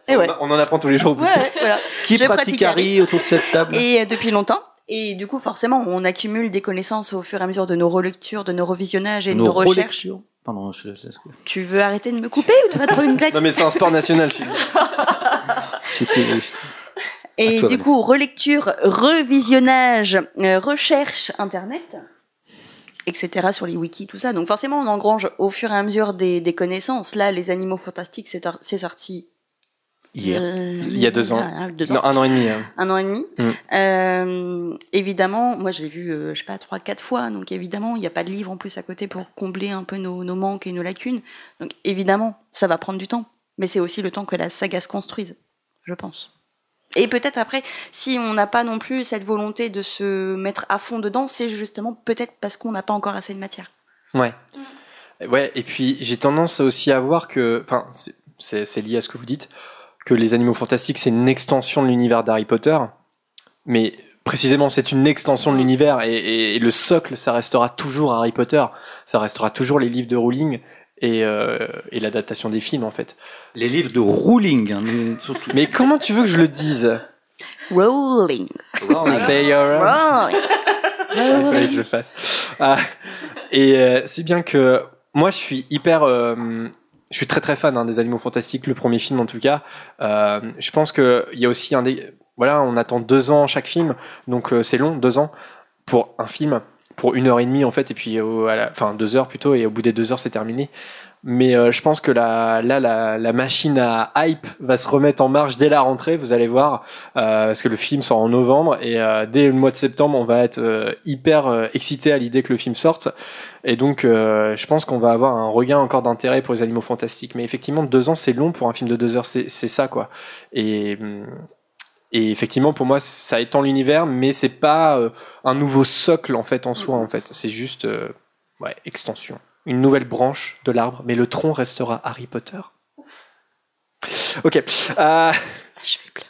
Eh ouais. On en apprend tous les jours. au Ouais, ouais, voilà. Qui Je pratique pratique Harry autour de cette table Et euh, depuis longtemps. Et du coup, forcément, on accumule des connaissances au fur et à mesure de nos relectures, de nos revisionnages et de nos, recherches. relectures. Pardon, je, je- Tu veux arrêter de me couper ou tu vas te prendre une claque Non mais c'est un sport national, Philippe. (laughs) j'étais- Et toi, du Vanessa. coup, relecture, revisionnage, euh, recherche internet, etc. sur les wikis, tout ça. Donc forcément, on engrange au fur et à mesure des, des connaissances. Là, les animaux fantastiques, c'est sorti Hier. euh, Il y a deux ans. ah, deux Non, un an et demi. hein. un an et demi. Mm. Euh, évidemment, moi je l'ai vu, euh, je sais pas, trois, quatre fois. Donc évidemment, il n'y a pas de livre en plus à côté pour combler un peu nos, nos manques et nos lacunes. Donc évidemment, ça va prendre du temps. Mais c'est aussi le temps que la saga se construise, je pense. Et peut-être après, si on n'a pas non plus cette volonté de se mettre à fond dedans, c'est justement peut-être parce qu'on n'a pas encore assez de matière. Ouais. Ouais, et puis j'ai tendance aussi à voir que, enfin, c'est lié à ce que vous dites, que les animaux fantastiques, c'est une extension de l'univers d'Harry Potter, mais précisément, c'est une extension de l'univers, et, et- et le socle, ça restera toujours Harry Potter, ça restera toujours les livres de Rowling et, euh, et l'adaptation des films, en fait. Les livres de Ruling, hein, mais surtout. Mais comment tu veux que je le dise Rolling. Say your que je le fasse. Ah, et euh, c'est bien que moi, je suis hyper. euh, je suis très très fan hein, des Animaux Fantastiques, le premier film en tout cas. Euh, je pense qu'il y a aussi un des. Voilà, on attend deux ans chaque film, donc euh, c'est long, deux ans pour un film, pour une heure et demie en fait, et puis la, enfin deux heures plutôt, et au bout des deux heures c'est terminé. Mais euh, je pense que là, la, machine à hype va se remettre en marche dès la rentrée, vous allez voir, euh, parce que le film sort en novembre, et euh, dès le mois de septembre, on va être hyper excité à l'idée que le film sorte. Et donc, je pense qu'on va avoir un regain encore d'intérêt pour les animaux fantastiques. Mais effectivement, deux ans, c'est long pour un film de deux heures, c'est ça, quoi. Et, hum, et effectivement, pour moi, ça étend l'univers, mais c'est pas un nouveau socle, en fait, en soi, en fait. C'est juste, euh, extension. Une nouvelle branche de l'arbre, mais le tronc restera Harry Potter. Ok. Euh, Ah, Je vais pleurer.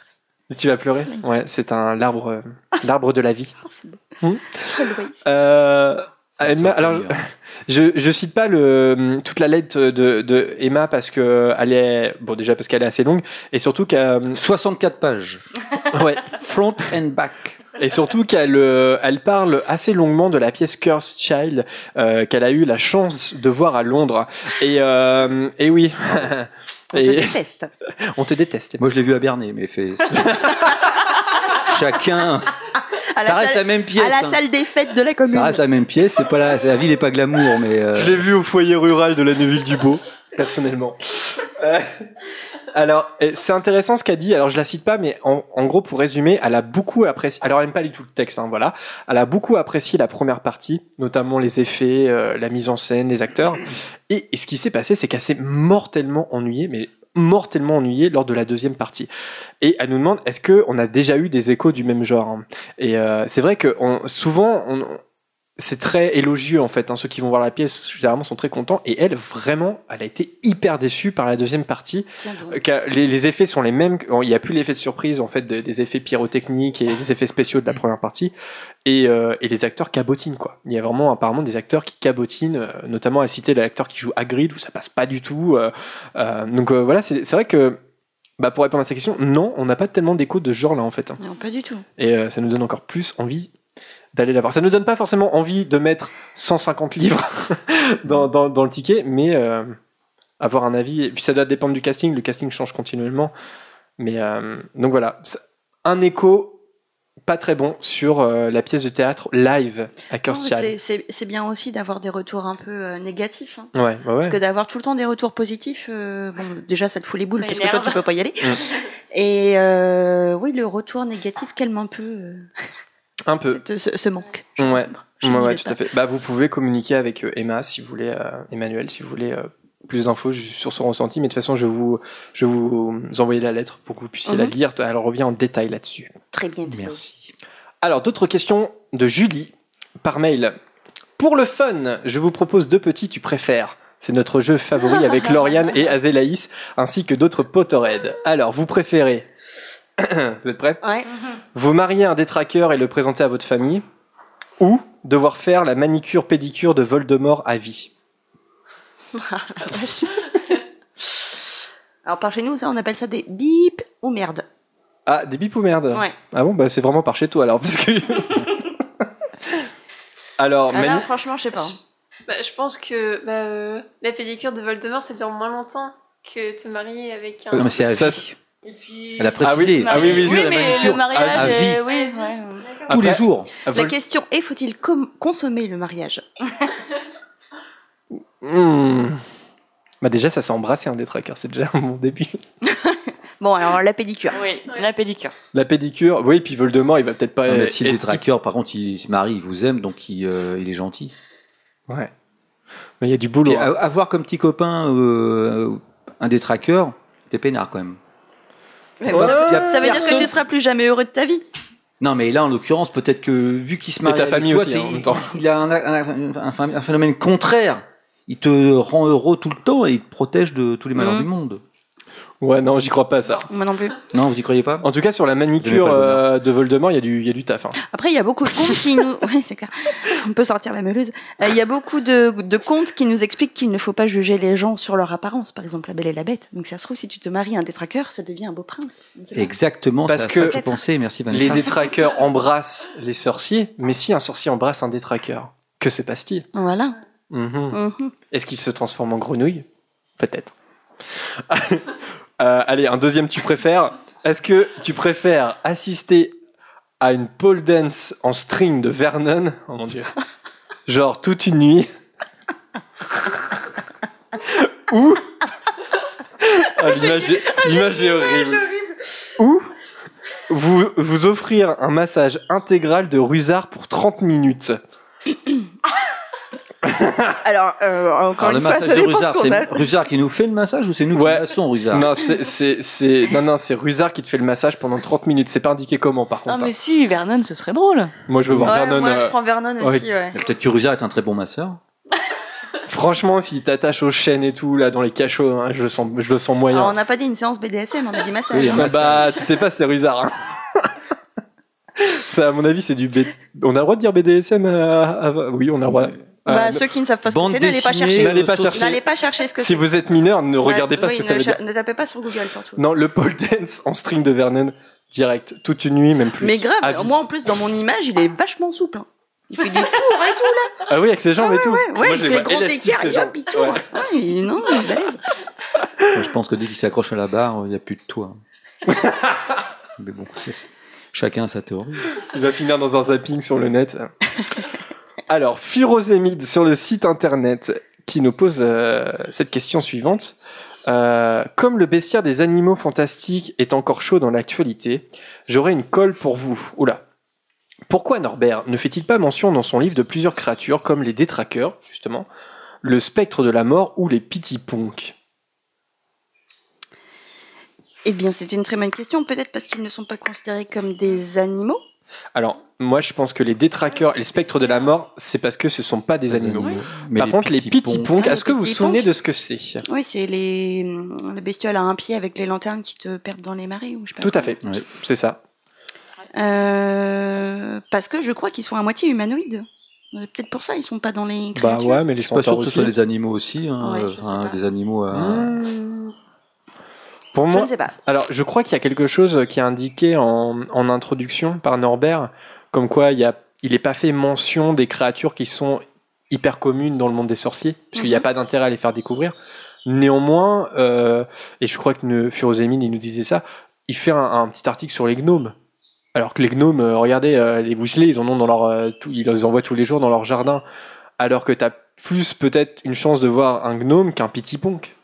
tu vas pleurer? Ouais, c'est un l'arbre, euh, l'arbre de la vie. Ah, c'est beau. Hmm? Euh, Emma, alors, (laughs) je, je cite pas le, toute la lettre de, de Emma parce que elle est bon déjà parce qu'elle est assez longue et surtout qu'elle 64 pages. ouais (laughs) Front and back. Et surtout qu'elle euh, elle parle assez longuement de la pièce Cursed Child euh, qu'elle a eu la chance de voir à Londres et euh, et oui On te déteste. (laughs) on te déteste. Moi, je l'ai vu à Bernay, mais fait. (laughs) Chacun. À Ça la, reste salle, la même pièce. à la hein. salle des fêtes de la commune. Ça reste la même pièce. C'est pas la, la ville n'est pas glamour, mais. euh, Je l'ai vu au foyer rural de la Neuville du Beau, personnellement. (laughs) Alors, euh, c'est intéressant ce qu'a dit. Alors, je la cite pas, mais en, gros, pour résumer, elle a beaucoup apprécié. Alors, elle aime pas du tout le texte, hein, voilà. Elle a beaucoup apprécié la première partie, notamment les effets, euh, la mise en scène, les acteurs. Et, ce qui s'est passé, c'est qu'elle s'est mortellement ennuyée, mais mortellement ennuyée lors de la deuxième partie. Et elle nous demande est-ce que on a déjà eu des échos du même genre hein? Et euh, c'est vrai que souvent, on, c'est très élogieux en fait. hein. Ceux qui vont voir la pièce généralement sont très contents. Et elle, vraiment, elle a été hyper déçue par la deuxième partie. Euh, Les, les effets sont les mêmes. Il n'y a plus l'effet de surprise en fait de- des effets pyrotechniques et des effets spéciaux de la première partie. Et, euh, et les acteurs cabotinent quoi. Il y a vraiment apparemment des acteurs qui cabotinent. euh, notamment, elle citait l'acteur qui joue Hagrid où ça passe pas du tout. euh, euh, donc voilà, c'est vrai que. Bah pour répondre à cette question, non, on n'a pas tellement d'écho de ce genre là en fait. hein. Non, pas du tout. Et ça nous donne encore plus envie d'aller la voir. Ça nous donne pas forcément envie de mettre 150 livres (laughs) dans, dans, dans le ticket, mais euh, avoir un avis. Et puis ça doit dépendre du casting. Le casting change continuellement. Mais euh, donc voilà, un écho pas très bon sur euh, la pièce de théâtre live à c'est- bien aussi d'avoir des retours un peu euh, négatifs. hein. Ouais, bah ouais. Parce que d'avoir tout le temps des retours positifs, euh, bon, déjà ça te fout les boules Ça parce que toi tu peux pas y aller. Mm. Et euh, oui, le retour négatif calme un peu euh, Un peu. cette- ce, ce manque. Ouais. Tout pas. à fait. Bah, vous pouvez communiquer avec euh, Emma si vous voulez, euh, Emmanuel, si vous voulez euh, plus d'infos sur son ressenti. Mais de toute façon, je vais vous, je vous envoyer la lettre pour que vous puissiez la Mhm. lire. Elle revient en détail là-dessus. Très bien. très bien. Merci. Alors, d'autres questions de Julie par mail. Pour le fun, je vous propose deux petits tu préfères. C'est notre jeu favori avec (laughs) Lauriane et Azélaïs, ainsi que d'autres Potterhead. Alors, vous préférez (coughs) Vous êtes prêts? Ouais. Vous marier un détraqueur et le présenter à votre famille Ou devoir faire la manicure pédicure de Voldemort à vie (laughs) Alors par chez nous, ça on appelle ça des bip ou merde. Ah, des bip ou merde Ouais. Ah bon, bah c'est vraiment par chez toi alors, parce que... (laughs) alors, Ah là, franchement, je sais pas. Bah, je pense que bah, euh, la pédicure de Voldemort, ça dure moins longtemps que te marier avec un. Non, mais c'est à Ça, vie. Et puis. Elle a Ah oui, précisé. ah oui, oui, oui, la mais le mariage, à- à vie. euh, oui, ouais. Tous les Après- jours. Ah, La Vol- question est faut-il com- consommer le mariage? Hmm. Bah déjà, ça s'est embrassé un détraqueur, c'est déjà un bon début. (laughs) Bon, alors la pédicure. Oui, la pédicure. La pédicure, oui, puis Voldemort, il va peut-être pas. Non, mais si être- le détraqueur, par contre, il se marie, il vous aime, donc il, euh, il est gentil. Ouais. Mais il y a du boulot. Puis, hein. a- avoir comme petit copain euh, un détraqueur, t'es peinard quand même. Ça, Ouais. ça veut dire que tu seras plus jamais heureux de ta vie. Non, mais là, en l'occurrence, peut-être que vu qu'il se marie ta avec famille toi, aussi, hein, en même temps. il a un, un- un- un phénomène contraire. Il te rend heureux tout le temps et il te protège de tous les malheurs Mhm. du monde. Ouais, non, j'y crois pas ça. Moi non plus. Non, vous y croyez pas En tout cas, sur la manicure euh, de Voldemort, il y, a du- il y a du taf. hein. Après, il y a beaucoup de contes qui nous. (laughs) Oui, c'est clair. On peut sortir la meuleuse. Euh, Il y a beaucoup de, de contes qui nous expliquent qu'il ne faut pas juger les gens sur leur apparence. Par exemple, La Belle et la Bête. Donc, ça se trouve, si tu te maries un détraqueur, ça devient un beau prince. On ne sait pas. Exactement, Parce c'est à que je pensais. Merci Vanessa. Les détraqueurs embrassent les sorciers, mais si un sorcier embrasse un détraqueur, que se passe-t-il? Voilà. Mhm. Mhm. Est-ce qu'il se transforme en grenouille? Peut-être. Euh, allez, un deuxième tu préfères. Est-ce que tu préfères assister à une pole dance en string de Vernon? Oh mon dieu. Genre toute une nuit? (laughs) Ou? Ah, L'image est, l'image est horrible. Ou vous, vous offrir un massage intégral de Rusard pour 30 minutes? (coughs) (laughs) Alors, euh, encore Alors, le une fois, massage ça de dépend Rusard, ce qu'on a. c'est Rusard qui nous fait le massage ou c'est nous Ouais. qui massons Rusard Non, c'est, c'est, c'est, non, non, c'est Rusard qui te fait le massage pendant 30 minutes. C'est pas indiqué comment, par Non, contre. mais si, Vernon, ce serait drôle. Moi, je veux voir Ouais, Vernon. moi, je euh, prends Vernon aussi, ouais. Peut-être que Rusard est un très bon masseur. (laughs) Franchement, s'il t'attache aux chaînes et tout, là, dans les cachots, hein, je, le sens, je le sens Alors, moyen. on n'a pas dit une séance BDSM, on a dit massage. Oui, hein. Ah bah, tu sais pas, c'est Rusard. hein. (laughs) Ça, à mon avis, c'est du B... On a le droit de dire BDSM à... à- Oui, on a le droit. Bah, Euh, ceux qui ne savent pas ce que c'est, n'allez pas chercher. N'allez pas chercher. N'allez pas chercher ce que Si c'est. vous êtes mineur, ne regardez pas oui, ce que ça ne veut dire. Ne tapez pas sur Google, surtout. Non, le pole dance en string de Vernon, direct, toute une nuit, même plus. Mais grave, moi en plus dans mon image, il est vachement souple. hein. Il fait des tours et tout Ah oui, avec ses jambes et tout. là. Ouais, Moi, il je les fait vois le grand élastiques, écart, ses et jambes. hop, il tourne. Ouais. Ouais, il- non, il est balèze. Je pense que dès qu'il s'accroche à la barre, il n'y a plus de toit. (laughs) Mais bon, c'est- chacun a sa théorie. Il va finir dans un zapping sur le net. Alors, Furosémide sur le site internet qui nous pose euh, cette question suivante. Euh, comme le bestiaire des animaux fantastiques est encore chaud dans l'actualité, j'aurais une colle pour vous. Oula. Pourquoi Norbert ne fait-il pas mention dans son livre de plusieurs créatures comme les détraqueurs, justement, le spectre de la mort ou les pitiponks Eh bien, c'est une très bonne question. Peut-être parce qu'ils ne sont pas considérés comme des animaux? Alors, moi je pense que les détraqueurs et le spectre de la mort, c'est parce que ce sont pas des animaux. Mais Par contre, les pitiponks, Ah, est-ce que vous vous souvenez de ce que c'est? Oui, c'est les, les bestioles à un pied avec les lanternes qui te perdent dans les marées. Ou je sais pas Tout à fait, c'est ça. Euh, parce que je crois qu'ils sont à moitié humanoïdes. Peut-être pour ça, ils sont pas dans les Bah créatures. ouais, mais les Je suis pas sûr centaures que ce soit les animaux aussi. Hein, Ouais, je des animaux à. Mmh. Pour Je moi, ne sais pas. alors je crois qu'il y a quelque chose qui est indiqué en, en introduction par Norbert, comme quoi il y a, il n'est pas fait mention des créatures qui sont hyper communes dans le monde des sorciers, parce qu'il n'y a Mhm. pas d'intérêt à les faire découvrir. Néanmoins, euh, et je crois que ne- Furosémine, il nous disait ça, il fait un, un petit article sur les gnomes. Alors que les gnomes, euh, regardez, euh, les Weasley, ils en ont dans leur, euh, tout- ils les envoient tous les jours dans leur jardin. Alors que tu as plus peut-être une chance de voir un gnome qu'un pitiponk.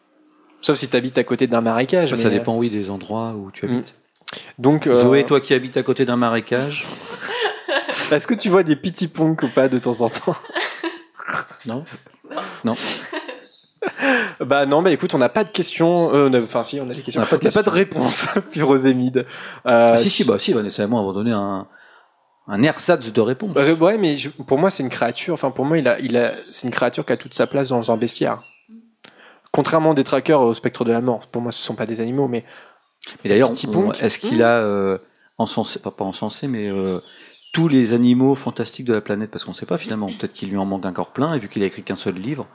Sauf si tu habites à côté d'un marécage. Ça mais, dépend, oui, des endroits où tu habites. euh, Donc, euh, Zoé, toi qui habites à côté d'un marécage, (laughs) est-ce que tu vois des pitiponks ou pas de temps en temps? Non (laughs) Bah non, bah écoute, on n'a pas de questions. euh, Enfin, si, on a des questions. On n'a pas de réponse, (laughs) Pyrosémide. Euh, Ah, si, si, bah si, Vanessa et moi avons donné un, un ersatz de réponse. Euh, ouais, mais je- pour moi, c'est une créature. Enfin, pour moi, il a, il a, c'est une créature qui a toute sa place dans un bestiaire. Contrairement des trackers au spectre de la mort. Pour moi, ce sont pas des animaux, mais Mais d'ailleurs, Petit on- ponk. est-ce qu'il a euh, encensé, pas, pas encensé, mais euh, tous les animaux fantastiques de la planète Parce qu'on ne sait pas finalement. Peut-être qu'il lui en manque encore plein, et vu qu'il a écrit qu'un seul livre,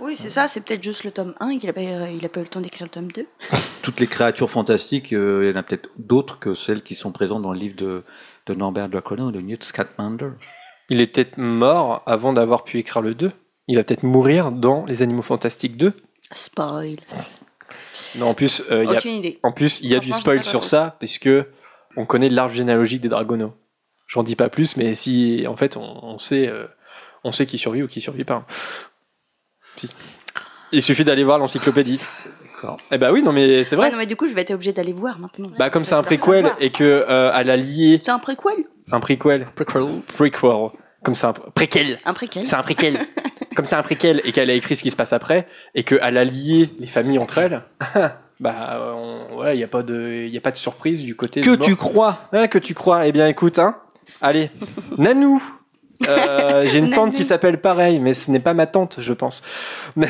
Oui, c'est ça. C'est peut-être juste le tome 1 et qu'il a, pas- il a pas eu le temps d'écrire le tome 2. (laughs) toutes les créatures fantastiques, euh, il y en a peut-être d'autres que celles qui sont présentes dans le livre de, de Norbert Dracula ou de Newt Scamander. il est peut-être mort avant d'avoir pu écrire le 2. Il va peut-être mourir dans Les Animaux Fantastiques 2. Spoil. Non, en plus, euh, il y a, en plus, il y a du spoil sur ça, puisque on connaît l'arbre généalogique des Dragonos. J'en dis pas plus, mais si, en fait, on, on sait, euh, on sait qui survit ou qui survit pas. Si. Il suffit d'aller voir l'encyclopédie. (laughs) Eh bah oui, non mais c'est vrai. Ouais, non, mais du coup, je vais être obligée d'aller voir maintenant. Bah comme c'est un préquel savoir. et que euh, elle a lié C'est un préquel un prequel, prequel, prequel, comme c'est un préquel, Un préquel c'est un préquel, (laughs) comme c'est un préquel et qu'elle a écrit ce qui se passe après et qu'elle a lié les familles entre elles. (laughs) bah on- voilà, il y a pas de, il y a pas de surprise du côté. Que mort. tu crois Ah, que tu crois Eh bien, écoute, hein. Allez, (laughs) Nanou. Euh, J'ai une tante qui s'appelle pareil, mais ce n'est pas ma tante, je pense. (laughs)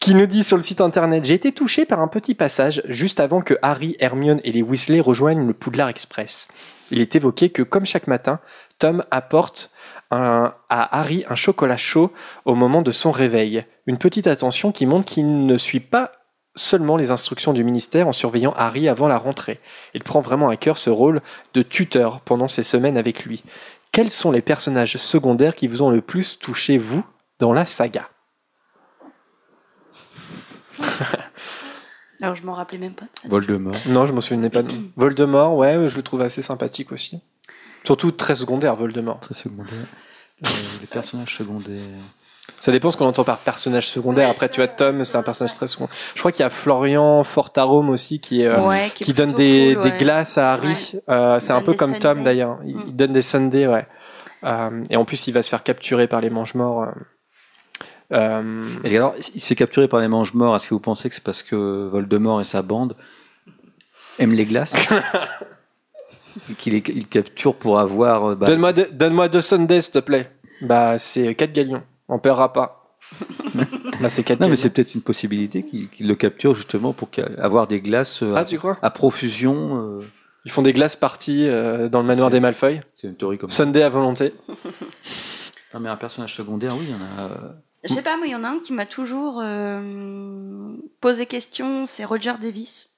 qui nous dit sur le site internet J'ai été touché par un petit passage juste avant que Harry, Hermione et les Weasley rejoignent le Poudlard Express. Il est évoqué que, comme chaque matin, Tom apporte un- à Harry un chocolat chaud au moment de son réveil. Une petite attention qui montre qu'il ne suit pas seulement les instructions du ministère en surveillant Harry avant la rentrée. Il prend vraiment à cœur ce rôle de tuteur pendant ces semaines avec lui. Quels sont les personnages secondaires qui vous ont le plus touché, vous, dans la saga? (laughs) Alors, je m'en rappelais même pas. Voldemort. Non, je m'en souvenais pas. non. (clears throat) Voldemort, ouais, je le trouve assez sympathique aussi. Surtout très secondaire, Voldemort. Très secondaire. Euh, les personnages secondaires. Ça dépend ce qu'on entend par personnage secondaire. Après, tu vois, Tom, c'est un personnage très secondaire. Je crois qu'il y a Florian Fortarome aussi qui, euh, Ouais, qui, donne des, cool, des glaces à Harry. Ouais. Euh, c'est un donne peu comme Tom d'ailleurs. Il, Mm. il donne des sundaes, ouais. Euh, et en plus, il va se faire capturer par les mange-morts. euh. Euh, Et alors, il s'est capturé par les mange-morts. Est-ce que vous pensez que c'est parce que Voldemort et sa bande aiment les glaces (laughs) qu'il les il capture pour avoir. euh, bah, Donne-moi deux, donne-moi deux sundaes, s'il te plaît. Bah, c'est 4 galions. On paiera pas. (laughs) c'est 4 Non, mais c'est peut-être une possibilité qu'il qu'il le capture justement pour qu'a- avoir des glaces euh, Ah, tu crois? à profusion. euh, Ils font des glaces parties euh, dans le manoir C'est- des Malfoy. c'est une théorie comme ça. Sunday à volonté. (laughs) Non, mais un personnage secondaire, oui, il y en a. euh, Je sais pas, moi, il y en a un qui m'a toujours euh, posé question, c'est Roger Davis.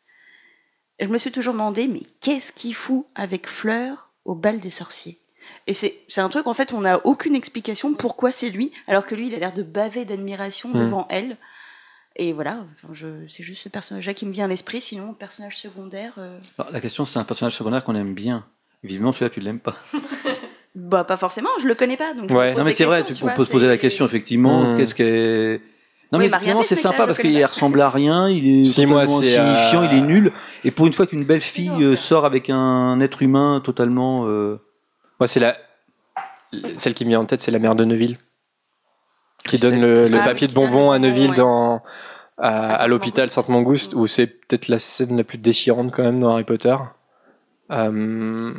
Et je me suis toujours demandé, mais qu'est-ce qu'il fout avec Fleur au bal des sorciers? Et c'est c'est un truc, en fait, on n'a aucune explication pourquoi c'est lui, alors que lui, il a l'air de baver d'admiration Mm. devant elle. Et voilà, enfin, je- c'est juste ce personnage-là qui me vient à l'esprit, sinon, personnage secondaire, euh, alors, la question, c'est un personnage secondaire qu'on aime bien. Évidemment, celui-là, tu l'aimes pas. (laughs) bah pas forcément, je le connais pas. Donc Ouais. pose Non, mais c'est vrai, tu, tu on vois, peut se poser la question, effectivement. Hmm. Qu'est-ce qu'est. Non, Oui, mais il m'a rien effectivement, fait, c'est ce sympa parce qu'il ressemble à rien, il est Si, moi, totalement euh, il est nul. Et pour une fois qu'une belle fille euh, sort avec un être humain totalement. euh, Moi, c'est la. Celle qui me vient en tête, c'est la mère de Neuville. Qui donne le, le Ah papier de bonbons à Neuville dans. À, à l'hôpital Sainte-Mangouste. Où c'est peut-être la scène la plus déchirante quand même dans Harry Potter. Euh,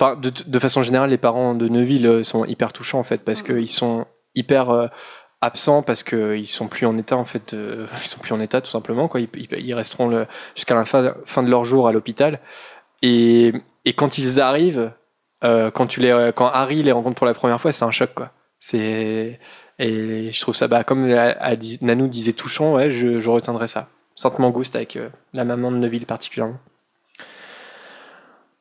Enfin, de, de façon générale, les parents de Neuville euh, sont hyper touchants en fait, parce qu'ils sont hyper euh, absents, parce qu'ils sont plus en état en fait, de- ils sont plus en état tout simplement quoi. Ils, ils- ils resteront le- jusqu'à la fin, fin de leur jour à l'hôpital. Et, et quand ils arrivent, euh, quand tu les, quand Harry les rencontre pour la première fois, c'est un choc quoi. C'est et je trouve ça, bah, comme dit- Nanou disait touchant, ouais, je, je retiendrai ça. Sainte Mangouste avec euh, la maman de Neuville particulièrement.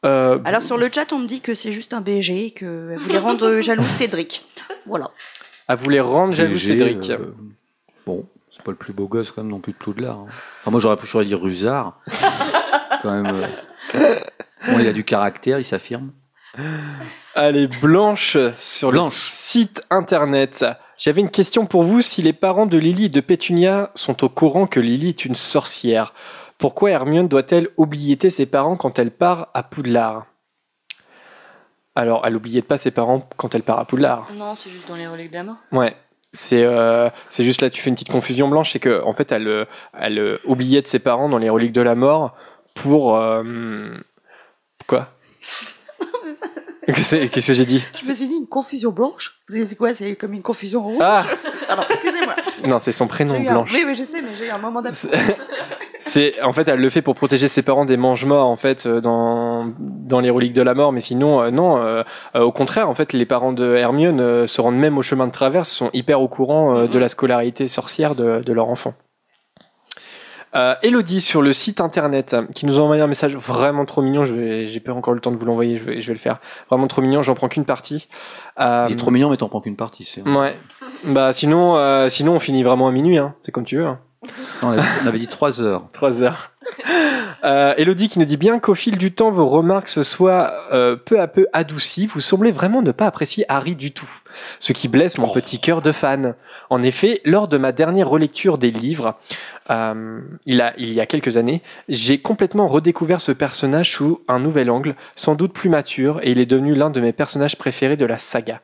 Euh, Alors sur le chat, on me dit que c'est juste un BG et qu'elle (laughs) voulait rendre jaloux Cédric. Voilà. à vous les rendre jaloux, Cédric. euh, bon, c'est pas le plus beau gosse quand même non plus de Poudlard. Hein. Enfin, moi, j'aurais pu choisir Rusard. (laughs) quand même. euh, Bon, il a du caractère, il s'affirme. Allez, Blanche sur le site internet. J'avais une question pour vous. Si les parents de Lily et de Pétunia sont au courant que Lily est une sorcière, pourquoi Hermione doit-elle oublier ses parents quand elle part à Poudlard? Alors, elle n'oubliait pas ses parents quand elle part à Poudlard. Non, c'est juste dans les reliques de la mort. Ouais. C'est euh, c'est juste là, tu fais une petite confusion blanche, c'est que en fait, elle, euh, elle euh, oubliait de ses parents dans les reliques de la mort pour euh, quoi? (laughs) Qu'est-ce que j'ai dit Je me suis dit une confusion blanche. C'est quoi? C'est comme une confusion rouge? Ah (laughs) Pardon, excusez-moi. Non, c'est son prénom un- blanche. Oui, oui, je sais, mais j'ai eu un moment d'absence. C'est- en fait elle le fait pour protéger ses parents des mange-morts en fait euh, dans dans les reliques de la mort mais sinon euh, non euh, euh, au contraire en fait les parents de Hermione se rendent même au chemin de traverse sont hyper au courant de la scolarité sorcière de, de leur enfant. Euh, Elodie sur le site internet qui nous a envoyé un message vraiment trop mignon. J'ai pas encore le temps de vous l'envoyer. Je vais, je vais le faire. Vraiment trop mignon. J'en prends qu'une partie. Euh, Il est trop mignon, mais t'en prends qu'une partie. C'est... Ouais. Bah sinon, euh, sinon on finit vraiment à minuit. Hein. C'est comme tu veux. Hein. Non, on, avait, on avait dit 3 heures. 3 heures. (laughs) Euh, Elodie qui nous dit bien qu'au fil du temps, vos remarques se soient euh, peu à peu adoucies. Vous semblez vraiment ne pas apprécier Harry du tout. Ce qui blesse mon petit cœur de fan. En effet, lors de ma dernière relecture des livres, euh, il, a, il y a quelques années, j'ai complètement redécouvert ce personnage sous un nouvel angle, sans doute plus mature, et il est devenu l'un de mes personnages préférés de la saga.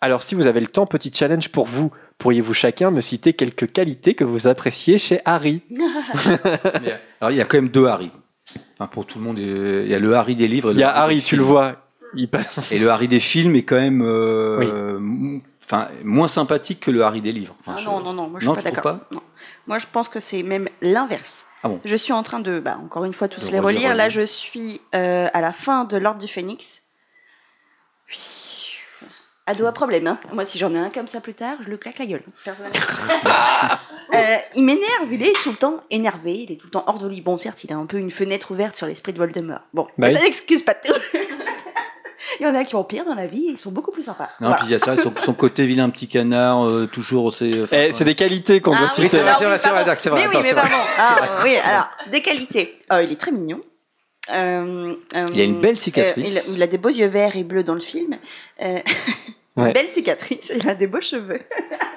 Alors si vous avez le temps, petit challenge pour vous. Pourriez-vous chacun me citer quelques qualités que vous appréciez chez Harry? (laughs) Mais, alors, il y a quand même deux Harry. Enfin, pour tout le monde, il y a le Harry des livres. Il y a Harry, des tu le films. vois. Il passe. Et le Harry des films est quand même euh, enfin, moins sympathique que le Harry des livres. Enfin, Ah je- non, non, non, moi je Non, suis pas? D'accord. Moi je pense que c'est même l'inverse. Ah bon? Je suis en train de, bah, encore une fois, tous De les relire, relire. Là, je suis euh, à la fin de l'Ordre du Phénix. Oui. Ado à problème, hein. Moi, si j'en ai un comme ça plus tard, je le claque la gueule. personnellement. (laughs) Euh, il m'énerve, il est tout le temps énervé, il est tout le temps hors de lui. Bon, certes, il a un peu une fenêtre ouverte sur l'esprit de Voldemort. Bon, Bah mais oui. ça n'excuse pas tout. (laughs) il y en a qui ont pire dans la vie et ils sont beaucoup plus sympas. Non, Voilà. puis il y a ça, son, son côté vilain petit canard, euh, toujours. C'est enfin, Eh, c'est des qualités qu'on Ah doit oui, citer. alors c'est vrai, oui, c'est vrai, c'est vrai, Mais oui, mais pardon. Ah, oui, alors, des qualités. Oh, il est très mignon. Euh, euh, Il a une belle cicatrice. euh, il, a, il a des beaux yeux verts et bleus dans le film. Euh, (laughs) Ouais. Une belle cicatrice. Il a des beaux cheveux.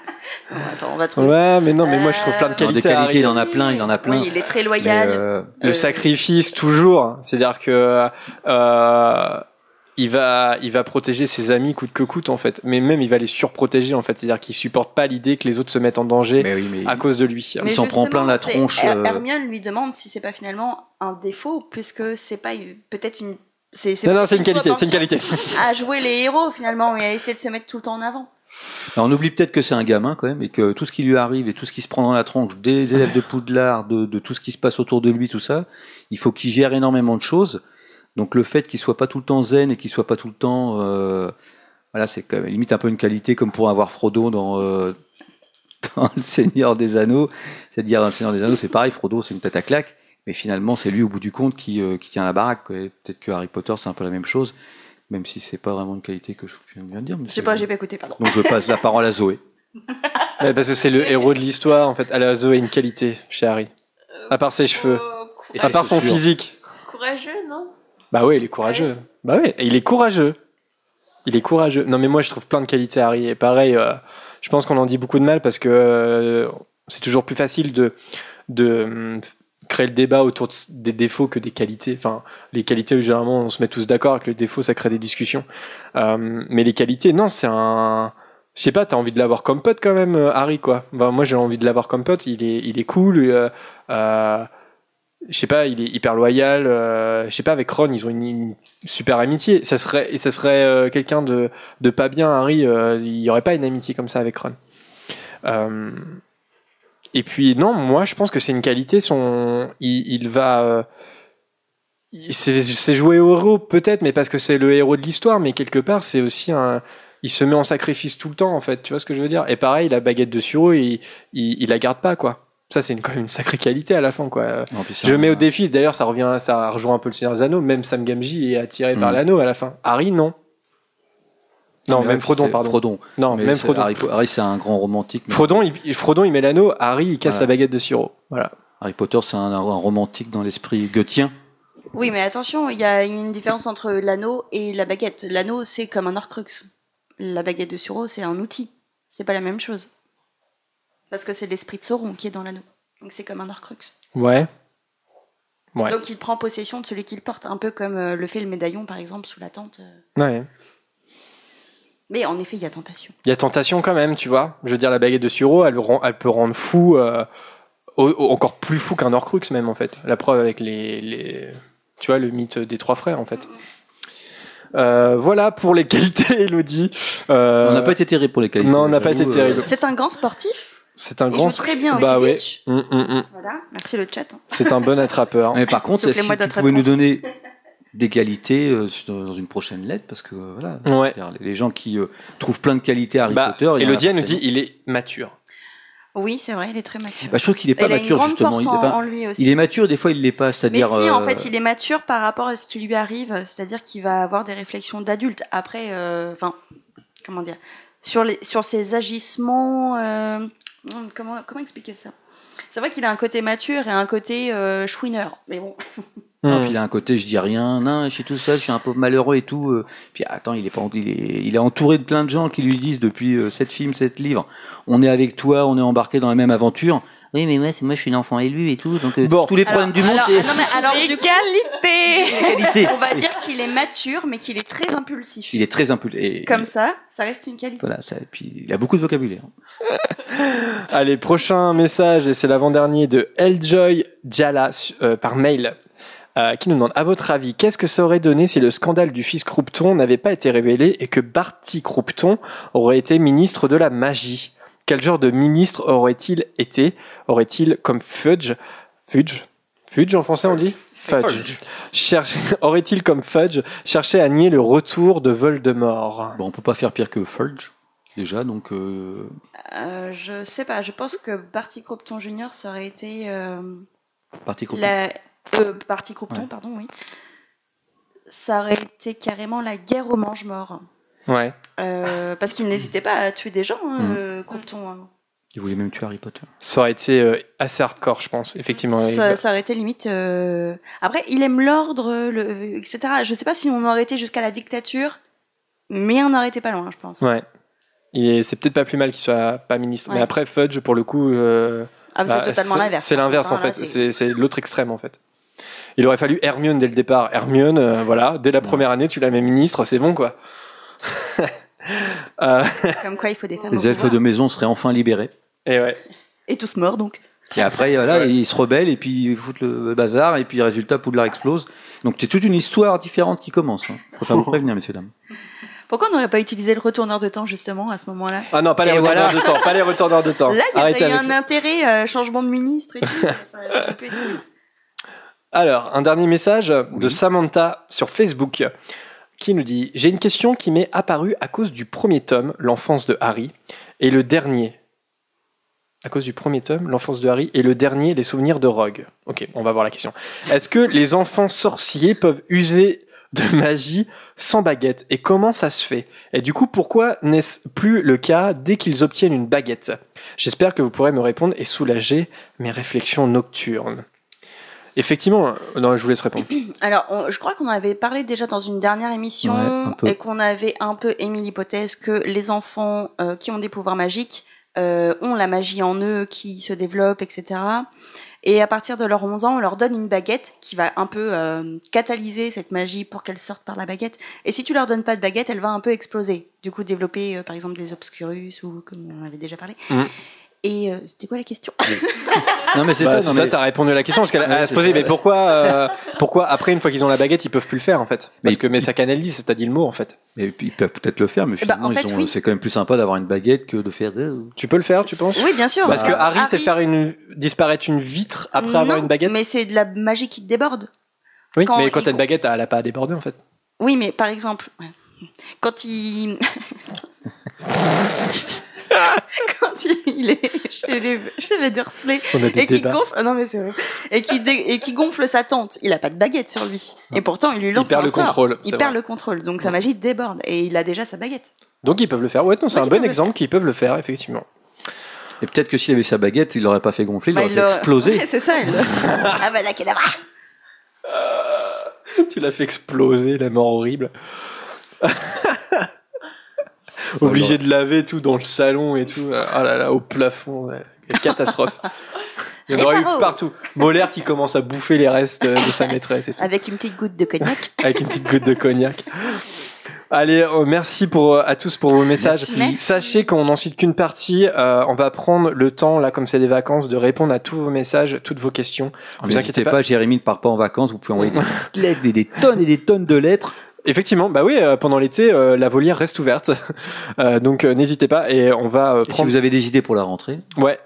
(laughs) Attends, on va trouver. Ouais, mais non, mais moi je trouve plein de Euh, des qualités. il en a plein, il en a plein. Oui, il est très Mais, loyal. euh, Le Euh, sacrifice toujours. C'est-à-dire que euh, il va, il va protéger ses amis coûte que coûte en fait. Mais même il va les surprotéger en fait. C'est-à-dire qu'il supporte pas l'idée que les autres se mettent en danger mais oui, mais à cause de lui. il s'en prend plein la tronche, euh. Hermione lui demande si c'est pas finalement un défaut, puisque c'est pas une- peut-être une. C'est Non, non, c'est une qualité. C'est une qualité. À jouer les héros finalement et à essayer de se mettre tout le temps en avant. Alors, on oublie peut-être que c'est un gamin quand même et que tout ce qui lui arrive et tout ce qui se prend dans la tronche des élèves de Poudlard, de, de tout ce qui se passe autour de lui, tout ça, il faut qu'il gère énormément de choses. Donc le fait qu'il soit pas tout le temps zen et qu'il soit pas tout le temps, euh, voilà, c'est quand même limite un peu une qualité comme pour avoir Frodo dans, euh, (laughs) dans le Seigneur des Anneaux. C'est-à-dire dans le Seigneur des Anneaux, c'est pareil, Frodo c'est une tête à claque, mais finalement c'est lui au bout du compte qui, euh, qui tient la baraque. Peut-être que Harry Potter c'est un peu la même chose, même si c'est pas vraiment une qualité que je viens de dire. Je sais pas, j'ai pas écouté, pardon. donc je passe la parole à Zoé. (laughs) Ouais, parce que c'est le héros de l'histoire en fait. Elle a Zoé une qualité chez Harry. À part ses cheveux. Oh, Et À part son physique. Courageux, non? Bah ouais, il est courageux. Bah ouais, il est courageux. Il est courageux. Non mais moi je trouve plein de qualités à Harry. Et pareil, euh, je pense qu'on en dit beaucoup de mal parce que euh, c'est toujours plus facile de, de hum, créer le débat autour des défauts que des qualités. Enfin, les qualités, généralement, on se met tous d'accord avec les défauts, ça crée des discussions. Euh, mais les qualités, non, c'est un... Je sais pas, t'as envie de l'avoir comme pote quand même, euh, Harry, quoi. Bah, moi, j'ai envie de l'avoir comme pote. Il est, il est cool. euh, je sais pas, il est hyper loyal. euh, je sais pas, avec Ron, ils ont une, une super amitié. Ça serait, ça serait euh, quelqu'un de, de pas bien, Harry. euh, il y aurait pas une amitié comme ça avec Ron. Euh, et puis non, moi, je pense que c'est une qualité. Son, il, il va. euh, c'est jouer au héros peut-être, mais parce que c'est le héros de l'histoire. Mais quelque part, c'est aussi un. Il se met en sacrifice tout le temps, en fait. Tu vois ce que je veux dire? Et pareil, la baguette de Suro, il, il, il la garde pas, quoi. Ça, c'est une- quand même une sacrée qualité à la fin, quoi. Non, puis c'est Je un- mets au défi, d'ailleurs, ça revient, ça rejoint un peu le Seigneur des Anneaux. Même Sam Gamgee est attiré par Mm. l'anneau à la fin. Harry, non. Non, mais même Frodon, pardon. Frodon. Non, Mais même Frodon. Harry, Harry, c'est un grand romantique. mais Frodon, il, Frodon, il met l'anneau. Harry, il casse Voilà. la baguette de Suro. Voilà. Harry Potter, c'est un, un romantique dans l'esprit goethien. Oui, mais attention, il y a une différence entre l'anneau et la baguette. L'anneau, c'est comme un Horcrux. La baguette de Suro, c'est un outil. C'est pas la même chose. Parce que c'est l'esprit de Sauron qui est dans l'anneau. Donc c'est comme un Horcrux. Ouais. Ouais. Donc il prend possession de celui qu'il porte, un peu comme euh, le fait le médaillon, par exemple, sous la tente. euh. Ouais. Mais en effet, il y a tentation. Il y a tentation quand même, tu vois. Je veux dire, la baguette de Suro, elle, rend- elle peut rendre fou, euh, au- au- encore plus fou qu'un Horcrux même en fait. La preuve avec les, les- tu vois, le mythe des trois frères en fait. Euh, voilà pour les (laughs) qualités, Elodie. Euh, On n'a pas été terrible pour les qualités. non, on n'a pas j'avoue, été terrible. C'est un grand sportif? C'est un grand. joue très bien Bah ouais. Hum, hum, hum. Voilà, merci le chat. C'est un bon attrapeur. (laughs) Mais par contre, si d'autres pouvais nous donner (laughs) des qualités euh, dans une prochaine lettre, parce que euh, voilà, Ouais. les gens qui euh, trouvent plein de qualités à Harry Bah, Potter. Elodie, nous dit, il est mature. Oui, c'est vrai, il est très mature. Bah, je trouve qu'il est pas il mature justement. Il, en, enfin, en lui aussi. il est mature, des fois il l'est pas. Mais C'est-à-dire. si, en euh, fait, il est mature par rapport à ce qui lui arrive, c'est-à-dire qu'il va avoir des réflexions d'adulte. Après, euh, enfin, comment dire sur, les, sur ses agissements. euh, comment, comment expliquer ça? C'est vrai qu'il a un côté mature et un côté euh, chouineur. Mais bon. (laughs) Non, Hmm. puis il a un côté, je dis rien, non, je suis tout seul, je suis un peu malheureux et tout. euh. Puis attends, il est pas, il est, il est entouré de plein de gens qui lui disent depuis euh, sept films, sept livres, on est avec toi, on est embarqué dans la même aventure. Oui, mais moi, c'est moi, je suis l'enfant élu et tout, donc euh, Bon. tous les problèmes du monde, alors, c'est non, mais alors, du coup, l'égalité. on va dire qu'il est mature, mais qu'il est très impulsif. Il est très impulsif. Et- Comme ça, ça reste une qualité. Voilà, ça, et puis il a beaucoup de vocabulaire. (laughs) Allez, prochain message, et c'est l'avant-dernier de Eljoy Jala euh, par mail, euh, qui nous demande À votre avis, qu'est-ce que ça aurait donné si le scandale du fils Croupton n'avait pas été révélé et que Barty Croupton aurait été ministre de la magie? Quel genre de ministre aurait-il été? Aurait-il comme Fudge? Fudge? Fudge en français on dit? Fudge. Cherche- (laughs) Aurait-il comme Fudge cherché à nier le retour de Voldemort? Bon, on peut pas faire pire que Fudge, déjà, donc euh, Euh, je sais pas, je pense que Barty Croupton Junior, ça aurait été. Euh, parti coupé. la... euh, Barty Croupton, Ouais. pardon, oui. Ça aurait été carrément la guerre aux mange-morts. Ouais. Euh, parce qu'il n'hésitait pas à tuer des gens, hein, Mm. euh, Croupton. hein. Il voulait même tuer Harry Potter. Ça aurait été euh, assez hardcore, je pense, effectivement. Ça, ça aurait été limite. euh, Après, il aime l'ordre, le... etc. Je sais pas si on aurait été jusqu'à la dictature, mais on aurait été pas loin, je pense. Ouais. Et c'est peut-être pas plus mal qu'il soit pas ministre. Mais après, Fudge, pour le coup. euh, Ah, mais bah, c'est totalement l'inverse. C'est l'inverse, en fait. c'est- l'autre extrême, en fait. Il aurait fallu Hermione dès le départ. Hermione, euh, voilà, dès la première année, tu la mets ministre, c'est bon, quoi. (laughs) Euh, Comme quoi, il faut des femmes. Les elfes pouvoir. de maison seraient enfin libérés. et ouais. Et tous morts, donc. Et après, voilà, Ouais. ils se rebellent et puis ils foutent le bazar et puis résultat, Poudlard explose. Donc c'est toute une histoire différente qui commence. Hein. Faut pas vous (laughs) prévenir, messieurs dames. Pourquoi on n'aurait pas utilisé le retourneur de temps, justement, à ce moment-là? Ah non, pas les Et retourneurs voilà. de temps. Pas les retourneurs de temps. Là, il y avec un ça. intérêt, euh, changement de ministre et tout. ça. (laughs) Alors, un dernier message de Samantha sur Facebook qui nous dit J'ai une question qui m'est apparue à cause du premier tome, L'enfance de Harry, et le dernier. À cause du premier tome, L'enfance de Harry, et le dernier, Les souvenirs de Rogue. Ok, on va voir la question. Est-ce que les enfants sorciers peuvent user de magie sans baguette Et comment ça se fait? Et du coup, pourquoi n'est-ce plus le cas dès qu'ils obtiennent une baguette? J'espère que vous pourrez me répondre et soulager mes réflexions nocturnes. Effectivement, non, je vous laisse répondre. (clears throat) Alors, on- je crois qu'on avait parlé déjà dans une dernière émission Ouais, un peu. et qu'on avait un peu émis l'hypothèse que les enfants euh, qui ont des pouvoirs magiques euh, ont la magie en eux qui se développe, etc. Et à partir de leurs 11 ans, on leur donne une baguette qui va un peu euh, catalyser cette magie pour qu'elle sorte par la baguette. Et si tu leur donnes pas de baguette, elle va un peu exploser. Du coup, développer euh, par exemple des obscurus ou comme on avait déjà parlé. Mhm. Et euh, c'était quoi la question? (laughs) Non mais c'est Bah, ça. c'est non, ça, mais- t'as répondu à la question parce qu'elle Ouais, se posait, ça. mais pourquoi, euh, pourquoi après une fois qu'ils ont la baguette, ils peuvent plus le faire en fait? Parce Mais- que mais ça canalise, t'as dit le mot en fait. Et puis ils peuvent peut-être le faire, mais Eh finalement en fait, ils ont- oui. c'est quand même plus sympa d'avoir une baguette que de faire. euh, Tu peux le faire, tu penses? Oui, bien sûr. Parce que Euh, Harry, c'est faire une disparaître une vitre après avoir une baguette? Mais c'est de la magie qui te déborde. oui, quand mais quand il t'as une baguette, elle a pas à déborder en fait. Oui, mais par exemple, quand il. (laughs) (laughs) quand il, il est chez les, chez les Dursley On a des et qui gonfle. ah non, mais c'est vrai. Et qui, dé- et qui gonfle sa tante, il a pas de baguette sur lui. Et pourtant, il lui lance perd un le sort. contrôle, Il perd vrai. le contrôle. Donc sa magie déborde. Et il a déjà sa baguette. Donc ils peuvent le faire. Ouais, non, c'est un bon exemple qu'ils peuvent le faire effectivement. Et peut-être que s'il avait sa baguette, il l'aurait pas fait gonfler, il Bah, l'aurait il fait exploser. Ouais, c'est ça. Il... (laughs) ah bah horreur. tu l'as fait exploser, la mort horrible. (laughs) (laughs) Obligé de laver tout dans le salon et tout. Ah là là, au plafond. catastrophe. Il y en aurait eu partout. Molaire qui commence à bouffer les restes de sa maîtresse et tout. Avec une petite goutte de cognac. (laughs) avec une petite goutte de cognac. Allez, euh, merci pour, euh, à tous pour vos messages. Merci. Sachez qu'on n'en cite qu'une partie. euh, on va prendre le temps, là, comme c'est des vacances, de répondre à tous vos messages, toutes vos questions. Vous N'hésitez inquiétez pas, pas. Jérémy ne part pas en vacances, vous pouvez envoyer (laughs) des lettres, des, des tonnes et des tonnes de lettres. Effectivement, bah oui, euh, pendant l'été, euh, la volière reste ouverte. (laughs) Euh, donc euh, n'hésitez pas et on va euh, Et si vous avez des idées pour la rentrée, Ouais.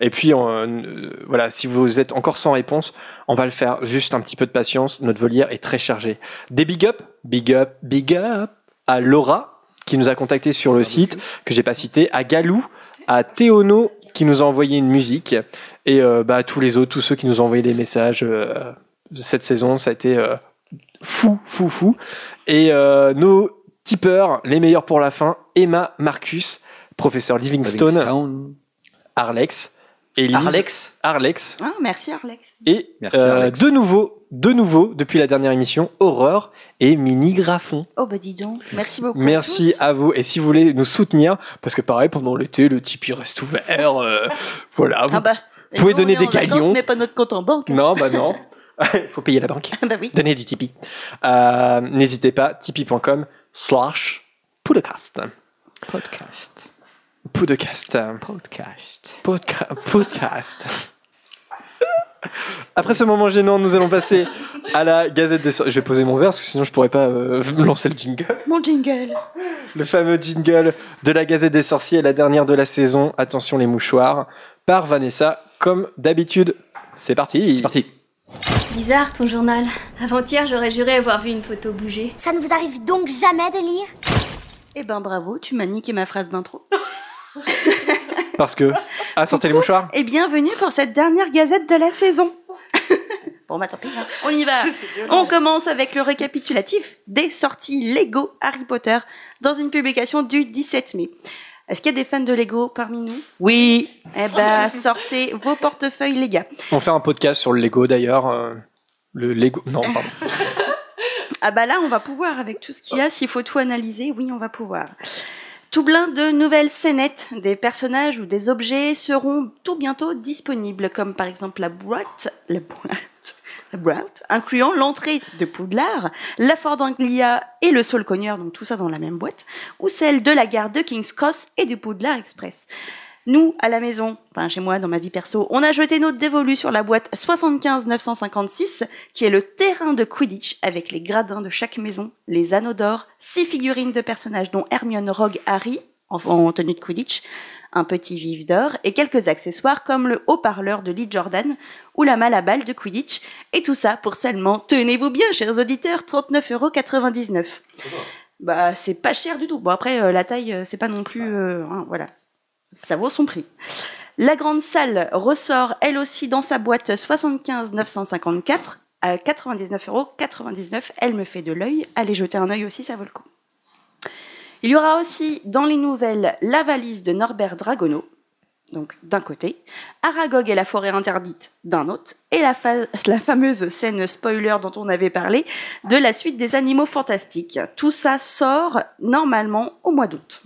Et puis euh, voilà, si vous êtes encore sans réponse, on va le faire. Juste un petit peu de patience. Notre volière est très chargée. Des big up, big up, big up à Laura qui nous a contacté sur le site que j'ai pas cité, à Galou, à Théono qui nous a envoyé une musique et euh, bah, à tous les autres, tous ceux qui nous ont envoyé des messages euh, cette saison, ça a été euh, fou, fou, fou. Et euh, nos Tipper, les meilleurs pour la fin, Emma, Marcus, professeur Livingstone, Livingstone. Arlex, Elise, Arlex. Arlex Ah, merci Arlex. et Merci, euh, Arlex. de nouveau, de nouveau, depuis la dernière émission, Aurore et Mini Graffon. Oh bah dis donc, merci beaucoup. à Merci tous. à vous. Et si vous voulez nous soutenir, parce que pareil, pendant l'été, le Tipeee reste ouvert. euh, voilà. vous- Ah bah. et pouvez donner on des en vacances, galions. mais pas notre compte en banque. hein. Non, bah non. (laughs) Faut payer la banque. (laughs) bah oui. Donnez du Tipeee. Euh, N'hésitez pas, tipeee.com slash podcast. Podcast. Podcast. Podcast. Podca- podcast. (laughs) Après ce moment gênant, nous allons passer à la Gazette des Sorciers. Je vais poser mon verre parce que sinon je pourrais pas euh, (laughs) lancer le jingle. Mon jingle. Le fameux jingle de la Gazette des Sorciers, la dernière de la saison. Attention les mouchoirs. Par Vanessa, comme d'habitude. C'est parti. C'est parti. Bizarre ton journal. Avant-hier, j'aurais juré avoir vu une photo bouger. Ça ne vous arrive donc jamais de lire? Eh ben bravo, tu m'as niqué ma phrase d'intro. (laughs) Parce que. Ah, sortez les mouchoirs. Et bienvenue pour cette dernière gazette de la saison. (laughs) bon bah tant pis, hein. on y va. On commence avec le récapitulatif des sorties Lego Harry Potter dans une publication du 17 mai. Est-ce qu'il y a des fans de Lego parmi nous? Oui. Eh ben sortez vos portefeuilles les gars. On fait un podcast sur le Lego d'ailleurs. euh, Le Lego. Non, pardon. (laughs) Ah bah là, on va pouvoir avec tout ce qu'il y a. S'il faut tout analyser, oui, on va pouvoir. Tout plein de nouvelles scénettes, des personnages ou des objets seront tout bientôt disponibles, comme par exemple la boîte, la boîte, incluant l'entrée de Poudlard, la Ford Anglia et le Saul Cogneur, donc tout ça dans la même boîte, ou celle de la gare de King's Cross et du Poudlard Express. Nous, à la maison, enfin chez moi, dans ma vie perso, on a jeté notre dévolu sur la boîte 75 956, qui est le terrain de Quidditch avec les gradins de chaque maison, les anneaux d'or, six figurines de personnages dont Hermione, Rogue, Harry, en tenue de Quidditch, un petit vif d'or et quelques accessoires comme le haut-parleur de Lee Jordan ou la malle à de Quidditch. Et tout ça pour seulement, tenez-vous bien, chers auditeurs, 39,99€. Bah, c'est pas cher du tout. Bon, après, euh, la taille, euh, c'est pas non plus. euh, hein, voilà. Ça vaut son prix. La grande salle ressort elle aussi dans sa boîte 75 954 à 99,99€. Elle me fait de l'œil. Allez jeter un œil aussi, ça vaut le coup. Il y aura aussi dans les nouvelles la valise de Norbert Dragono, donc d'un côté, Aragog et la forêt interdite d'un autre, et la, fa- la fameuse scène spoiler dont on avait parlé de la suite des animaux fantastiques. Tout ça sort normalement au mois d'août.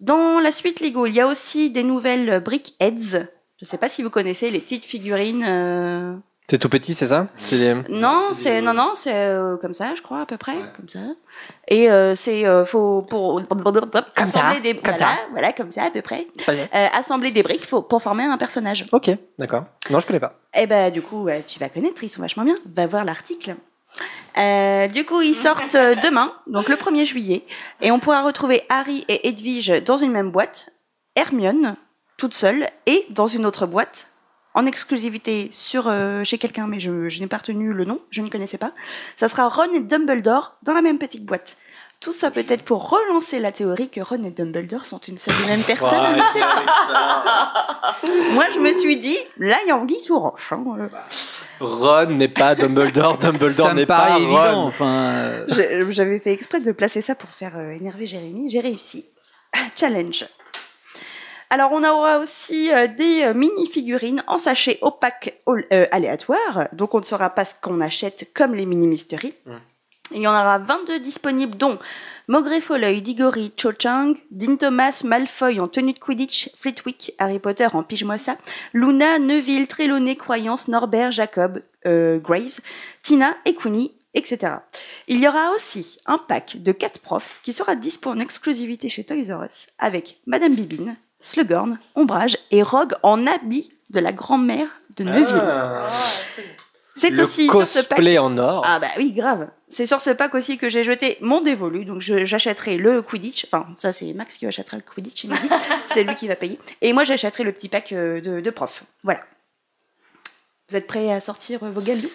Dans la suite Lego, il y a aussi des nouvelles Brickheads. Je ne sais pas si vous connaissez les petites figurines. euh, C'est tout petit, c'est ça Non, c'est non non, c'est euh, comme ça, je crois à peu près, comme ça. Et euh, c'est euh, faut pour assembler des comme voilà, ça. voilà comme ça à peu près. Euh, assembler des briques faut, pour former un personnage. Ok, d'accord. Non, je connais pas. Et ben du coup, ouais, tu vas connaître, ils sont vachement bien. Va voir l'article. Euh, du coup, ils sortent demain, donc le 1er juillet, et on pourra retrouver Harry et Edwige dans une même boîte, Hermione toute seule et dans une autre boîte en exclusivité sur euh, chez quelqu'un, mais je, je n'ai pas retenu le nom, je ne connaissais pas. Ça sera Ron et Dumbledore dans la même petite boîte. Tout ça peut-être pour relancer la théorie que Ron et Dumbledore sont une seule et même personne. (laughs) Moi, je me suis dit, là, il y a Anguille sous roche. hein, euh. Ron n'est pas Dumbledore, (laughs) Dumbledore n'est pas évident. Ron. Enfin, euh, J'avais fait exprès de placer ça pour faire énerver Jérémy. J'ai réussi. (laughs) Challenge. Alors, on aura aussi euh, des euh, mini-figurines en sachet opaque euh, aléatoire. Donc, on ne saura pas ce qu'on achète comme les mini-mysteries. Il y en aura 22 disponibles, dont Maugrey Folleuil, Diggory, Cho Chang, Dean Thomas, Malfoy en tenue de Quidditch, Flitwick, Harry Potter en pyjamoisa, Luna, Neville, Trelawney, Croyance, Norbert, Jacob, euh, Graves, Tina et Queenie, etc. Il y aura aussi un pack de 4 profs qui sera dispo en exclusivité chez Toys R Us avec Madame Bibine, Slughorn, Ombrage et Rogue en habit de la grand-mère de Neville. Ah. C'est Le aussi sur ce pack cosplay en or. ah bah oui, grave. C'est sur ce pack aussi que j'ai jeté mon dévolu. Donc j'achèterai le Quidditch. Enfin, ça c'est Max qui achètera le Quidditch, il m'a dit. (laughs) c'est lui qui va payer. Et moi j'achèterai le petit pack euh, de, de profs. Voilà. Vous êtes prêts à sortir euh, vos galions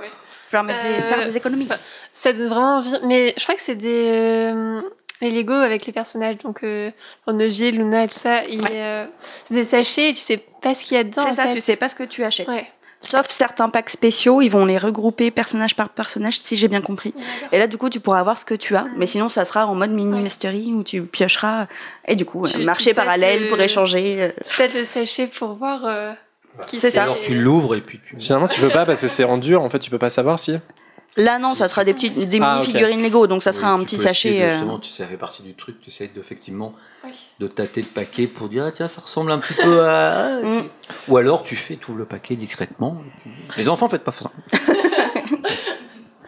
Oui. Faire, mettre des, Euh, faire des économies. Ça donne vraiment envie. Mais je crois que c'est des. euh, les Lego avec les personnages, donc euh, Luna et tout ça. il euh, c'est des sachets et tu sais pas ce qu'il y a dedans. C'est ça, fait. tu sais pas ce que tu achètes. Ouais. sauf certains packs spéciaux, ils vont les regrouper personnage par personnage, si j'ai bien compris. Et là, du coup, tu pourras avoir ce que tu as, mais sinon, ça sera en mode mini mystery où tu piocheras. Et du coup, Tu- euh, tu marché parallèle le- pour échanger. euh, Peut-être le sachet pour voir euh, qui C'est ça. Alors tu l'ouvres et puis tu. Finalement, tu peux pas parce que c'est en dur. En fait, tu peux pas savoir si. Là, non, ça sera des petites, des Ah, mini figurines Lego, donc ça sera Oui, un petit sachet. de- euh, Justement, tu sais, ça fait partie du truc. Tu essayes de, effectivement Oui. de tâter le paquet pour dire ah, tiens ça ressemble un petit peu à. (laughs) Mm. Ou alors tu fais tout le paquet discrètement. Les enfants faites pas ça. (laughs)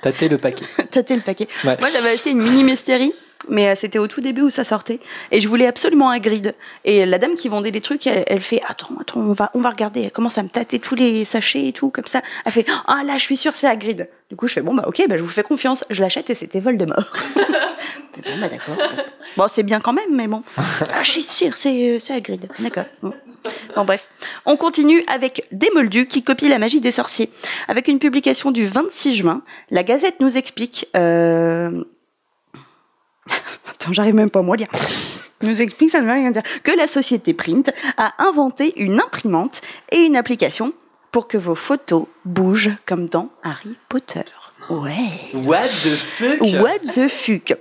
Tâter le paquet. tâter le paquet. Ouais. Moi, j'avais acheté une mini mystery, mais euh, c'était au tout début où ça sortait, et je voulais absolument un grid. Et la dame qui vendait les trucs, elle, elle fait attends, attends, on va, on va regarder. Elle commence à me tâter tous les sachets et tout comme ça. Elle fait ah là, je suis sûre c'est à grid. Du coup, je fais bon bah ok, bah je vous fais confiance, je l'achète et c'était Voldemort. (laughs) Je fais, bon bah d'accord. Bon, c'est bien quand même, mais bon. Ah, je suis sûre, c'est, à grid. D'accord. Bon. Bon, bref. On continue avec Des Moldus qui copie la magie des sorciers. Avec une publication du 26 juin, la Gazette nous explique. euh, (laughs) Attends, j'arrive même pas à moi lire. Nous explique, ça ne veut rien dire. Que la société Print a inventé une imprimante et une application pour que vos photos bougent comme dans Harry Potter. Ouais. What the fuck? What the fuck?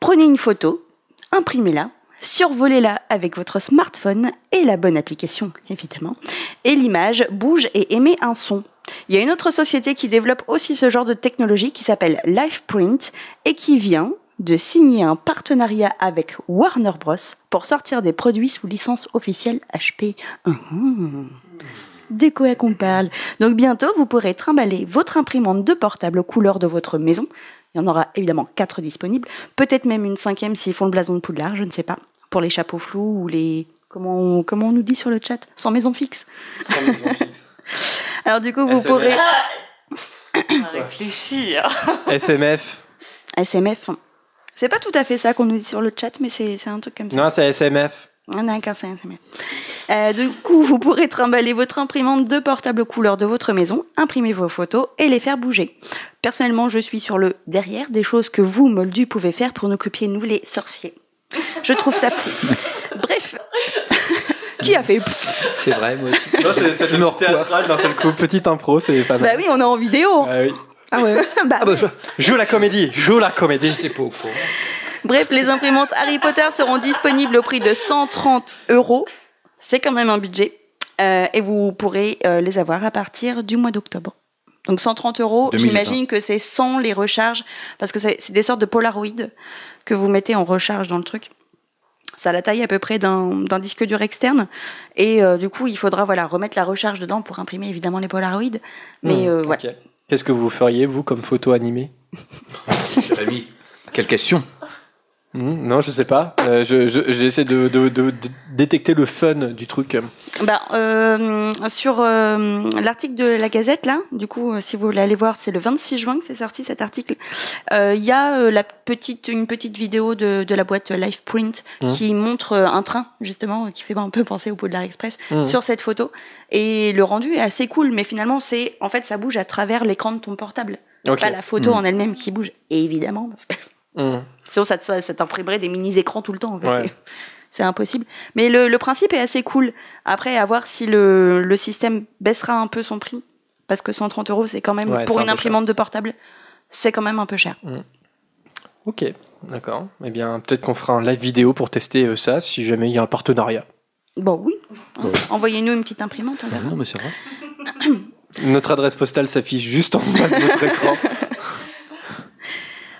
Prenez une photo, imprimez-la, survolez-la avec votre smartphone et la bonne application, évidemment, et l'image bouge et émet un son. Il y a une autre société qui développe aussi ce genre de technologie qui s'appelle LivePrint et qui vient de signer un partenariat avec Warner Bros. pour sortir des produits sous licence officielle HP. Hum, De quoi qu'on parle Donc bientôt, vous pourrez trimballer votre imprimante de portable couleur de votre maison. Il y en aura évidemment quatre disponibles. Peut-être même une cinquième s'ils font le blason de Poudlard, je ne sais pas. Pour les chapeaux flous ou les... Comment on, comment on nous dit sur le chat? Sans maison fixe. (laughs) Alors du coup, vous SMF. pourrez... (coughs) Réfléchir. SMF. SMF. C'est pas tout à fait ça qu'on nous dit sur le chat, mais c'est c'est un truc comme ça. Non, c'est SMF. Ah, D'accord, c'est c'est mieux. Euh, du coup, vous pourrez trimballer votre imprimante de portable couleur de votre maison, imprimer vos photos et les faire bouger. Personnellement, je suis sur le derrière des choses que vous, Moldu, pouvez faire pour nous copier, nous les sorciers. Je trouve ça fou. (laughs) Bref. Qui a fait C'est vrai, moi aussi. Non, c'est théâtral d'un seul coup. Petite impro, c'est pas mal. Bah oui, on est en vidéo. Ah oui. Ah ouais. (laughs) Bah, Ah bah, je... Joue la comédie, joue la comédie. j'étais pas au courant. Bref, les imprimantes Harry Potter seront disponibles au prix de 130 euros. C'est quand même un budget. Euh, et vous pourrez euh, les avoir à partir du mois d'octobre. Donc 130 euros, 2020. j'imagine que c'est sans les recharges, parce que c'est des sortes de Polaroid que vous mettez en recharge dans le truc. Ça a la taille à peu près d'un disque dur externe. Et euh, du coup, il faudra voilà, remettre la recharge dedans pour imprimer évidemment les Polaroid. Mais Hmm, euh, voilà. ok. Qu'est-ce que vous feriez, vous, comme photo animée? Jérémy, quelle question? Hmm, Non, je sais pas. Euh, je- je- J'essaie de, de- de- de détecter le fun du truc. Bah, euh, sur euh, l'article de la Gazette, là, du coup, euh, si vous voulez aller voir, c'est le 26 juin que c'est sorti cet article. Il y a la petite, une petite vidéo de, de la boîte LivePrint Mhm. qui montre un train, justement, qui fait un peu penser au Poudlard Express Mhm. sur cette photo. Et le rendu est assez cool, mais finalement, c'est en fait, ça bouge à travers l'écran de ton portable. C'est Ok. pas la photo Mhm. en elle-même qui bouge, évidemment, parce que. Sinon, ça, ça, ça t'imprimerait des mini-écrans tout le temps. En fait. Ouais. (laughs) C'est impossible. Mais le, le principe est assez cool. Après, à voir si le, le système baissera un peu son prix. Parce que 130 euros, c'est quand même, Ouais, pour un une imprimante de portable, c'est quand même un peu cher. Ok, d'accord. Eh bien, peut-être qu'on fera un live vidéo pour tester euh, ça, si jamais il y a un partenariat. Bon, oui. Envoyez-nous une petite imprimante. on Ah verra. Non, mais c'est vrai. (coughs) Notre adresse postale s'affiche juste en bas de votre (laughs) écran.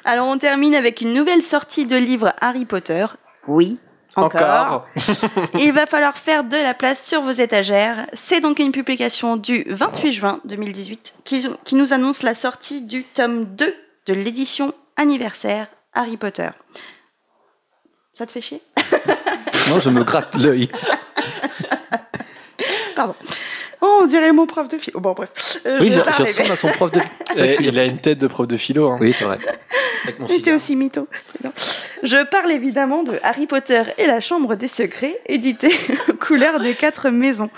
Alors, on termine avec une nouvelle sortie de livre Harry Potter. Oui. Encore. (laughs) Il va falloir faire de la place sur vos étagères. C'est donc une publication du 28 juin 2018 qui, qui nous annonce la sortie du tome 2 de l'édition anniversaire Harry Potter. Ça te fait chier? (laughs) Non, je me gratte l'œil. (laughs) Pardon. Oh, on dirait mon prof de philo. Bon, bref. Euh, Oui, je ressemble à son prof de. Eh, il a une tête de prof de philo. hein. Oui, c'est vrai. Cigare. aussi mytho. Je parle évidemment de Harry Potter et la Chambre des Secrets, édité (laughs) aux couleurs des quatre maisons.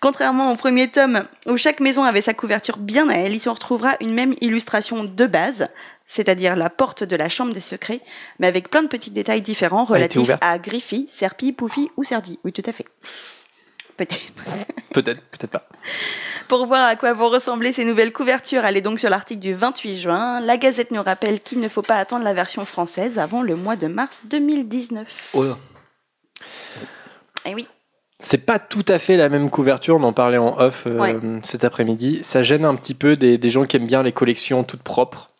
Contrairement au premier tome, où chaque maison avait sa couverture bien à elle, ici on retrouvera une même illustration de base, c'est-à-dire la porte de la Chambre des Secrets, mais avec plein de petits détails différents relatifs à Griffy, Serpi, Poufy ou Serdi. Oui, tout à fait. Peut-être. (laughs) Peut-être, peut-être pas. Pour voir à quoi vont ressembler ces nouvelles couvertures, allez donc sur l'article du 28 juin. La Gazette nous rappelle qu'il ne faut pas attendre la version française avant le mois de mars 2019. Oh là. Eh oui. C'est pas tout à fait la même couverture, on en parlait en off euh, Ouais. cet après-midi. Ça gêne un petit peu des, des gens qui aiment bien les collections toutes propres.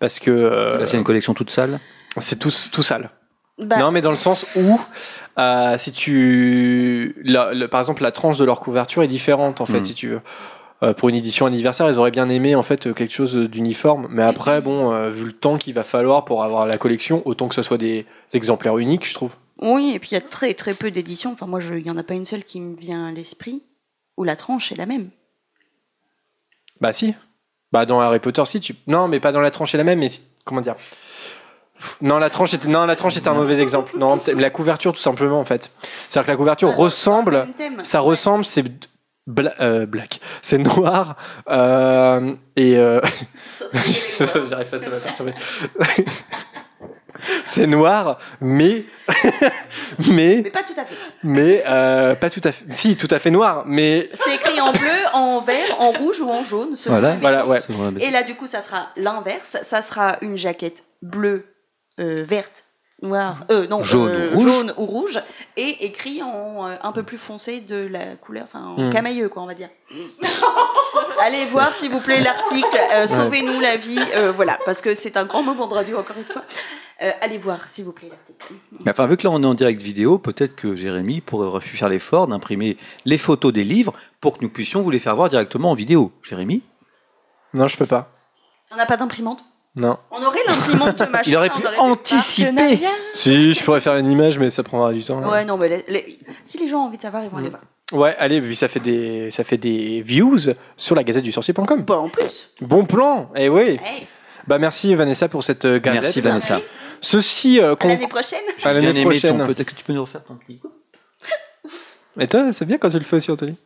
Parce que euh, Là, c'est une collection toute sale? c'est tout, tout sale. Bah, Non, mais dans le sens où, euh, si tu. la- le- par exemple, la tranche de leur couverture est différente, en fait, Mm. si tu veux. Euh, pour une édition anniversaire, ils auraient bien aimé en fait quelque chose d'uniforme, mais après, bon, euh, vu le temps qu'il va falloir pour avoir la collection, autant que ce soit des exemplaires uniques, je trouve. Oui, et puis il y a très très peu d'éditions. Enfin, moi, je- il n'y en a pas une seule qui me vient à l'esprit où la tranche est la même. Bah si. Bah dans Harry Potter, si tu. Non, mais pas dans la tranche est la même, mais si- comment dire? Non, la tranche était non, la tranche était un mauvais exemple. Non, la couverture tout simplement en fait. C'est-à-dire que la couverture ressemble, Même thème. ça ressemble, c'est bla- euh, black, c'est noir euh, et euh, (laughs) j'arrive pas à perturber. c'est noir, mais (laughs) mais Mais pas tout à fait. mais euh, pas tout à fait. Si, tout à fait noir, mais C'est écrit en bleu, en vert, en rouge ou en jaune. selon Voilà. voilà, ouais. Et là, du coup, ça sera l'inverse. Ça sera une jaquette bleue, verte, noire, euh, non, Jaune euh, ou rouge. jaune ou rouge, et écrit en euh, un peu plus foncé de la couleur, enfin en Hmm. camailleux, quoi, on va dire. (laughs) Allez voir, s'il vous plaît, l'article. euh, Sauvez-nous la vie, euh, voilà, parce que c'est un grand moment de radio, encore une fois. Euh, allez voir, s'il vous plaît, l'article. Mais enfin, vu que là on est en direct vidéo, peut-être que Jérémy pourrait faire l'effort d'imprimer les photos des livres pour que nous puissions vous les faire voir directement en vidéo. Jérémy? Non, je peux pas. On n'a pas d'imprimante? Non. On aurait l'imprimante machin. (laughs) Il aurait pu aurait anticiper. Si, je pourrais faire une image, mais ça prendra du temps. Ouais, non, mais les- les- si les gens ont envie de savoir, ils vont aller voir. Ouais, allez, puis ça fait des, ça fait des views sur la gazette du sorcier.com. Bah, en plus. Bon plan, eh oui. Hey, Bah merci Vanessa pour cette euh, gazette. Merci Vanessa. Ceci, euh, à l'année prochaine. à l'année prochaine. ton- Peut-être que tu peux nous refaire ton petit. Et toi, c'est bien quand tu le fais aussi, Anthony.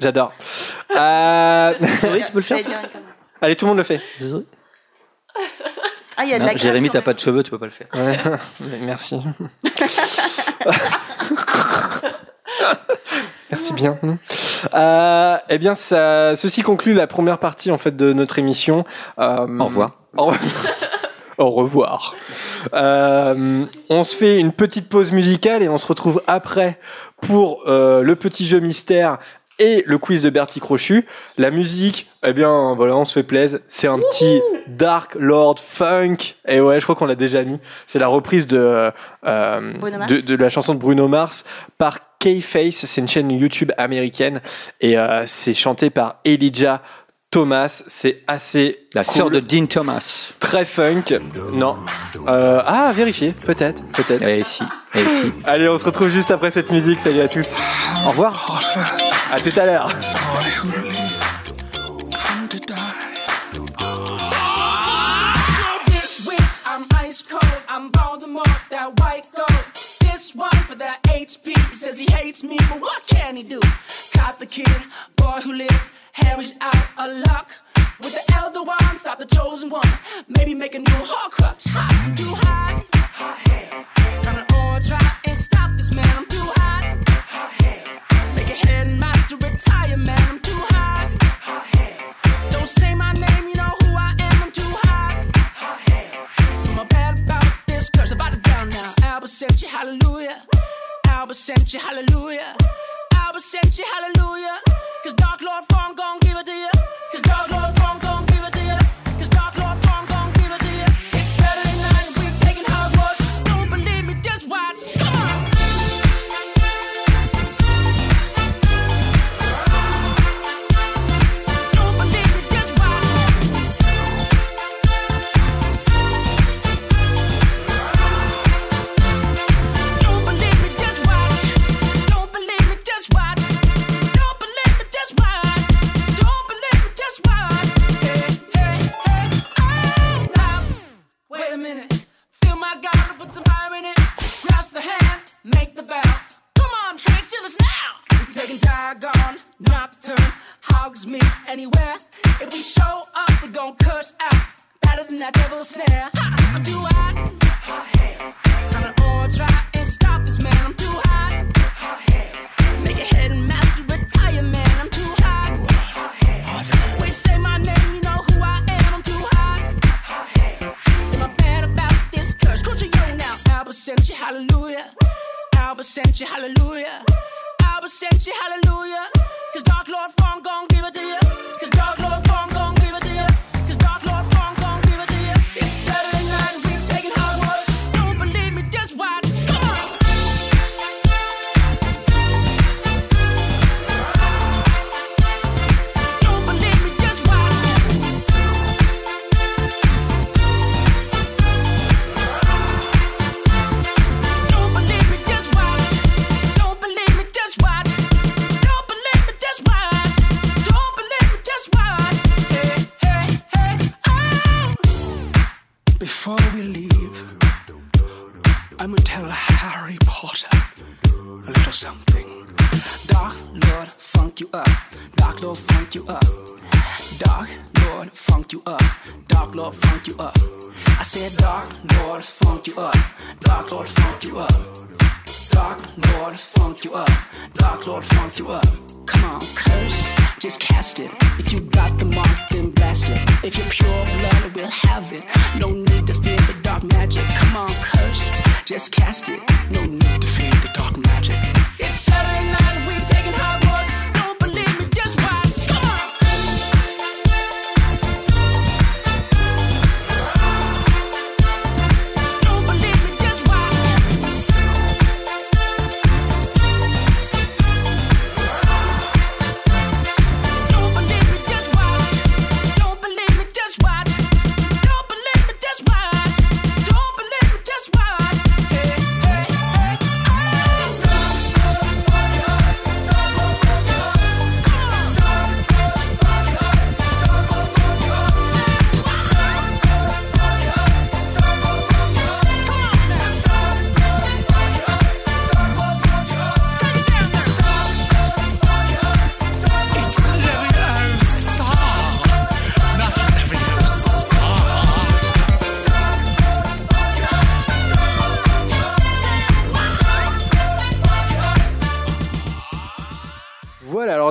J'adore. Euh, (laughs) Oui, tu peux le faire. Allez, tout le monde le fait. Désolé. Ah, il y a de Non, la graisse, Jérémy, t'as pas de cheveux, tu peux pas le faire. Ouais, (laughs) merci. (laughs) Merci bien. Euh, eh bien, ça, ceci conclut la première partie en fait de notre émission. Euh, Au revoir. Au, (laughs) au revoir. Euh, on se fait une petite pause musicale et on se retrouve après pour euh, le petit jeu mystère et le quiz de Bertie Crochu. La musique, eh bien, voilà, on se fait plaisir. C'est un petit Dark Lord Funk. Et ouais, je crois qu'on l'a déjà mis. C'est la reprise de, euh, de, de la chanson de Bruno Mars par K-Face. C'est une chaîne YouTube américaine et euh, c'est chanté par Elijah Thomas. C'est assez La cool. sœur de Dean Thomas. très funk. Non. Euh, ah, vérifier. Peut-être. Peut-être. Et ici. Et ici. Allez, on se retrouve juste après cette musique. Salut à tous. Au revoir. À tout à l'heure. This wish, I'm ice cold. I'm Voldemort, that white gold. This one for that HP. He says he hates me, but what can he do? Caught the kid, boy who lived. Harry's out of luck. With the elder one, stop the chosen one. Maybe make a new Horcrux. Hot, too hot. Hot hair. Gonna all try and stop this man. I'm too hot. Hot hair. Make a headmaster retire, man. I'm too hot. Hot hair. Don't say my name, you know who I am. I'm too hot. Hot hair. I'm bad about this curse, about to down now. Albert sent you, hallelujah. Albert sent you, hallelujah. Albert sent you, hallelujah. Cause Dark Lord Fong gon' give it to you.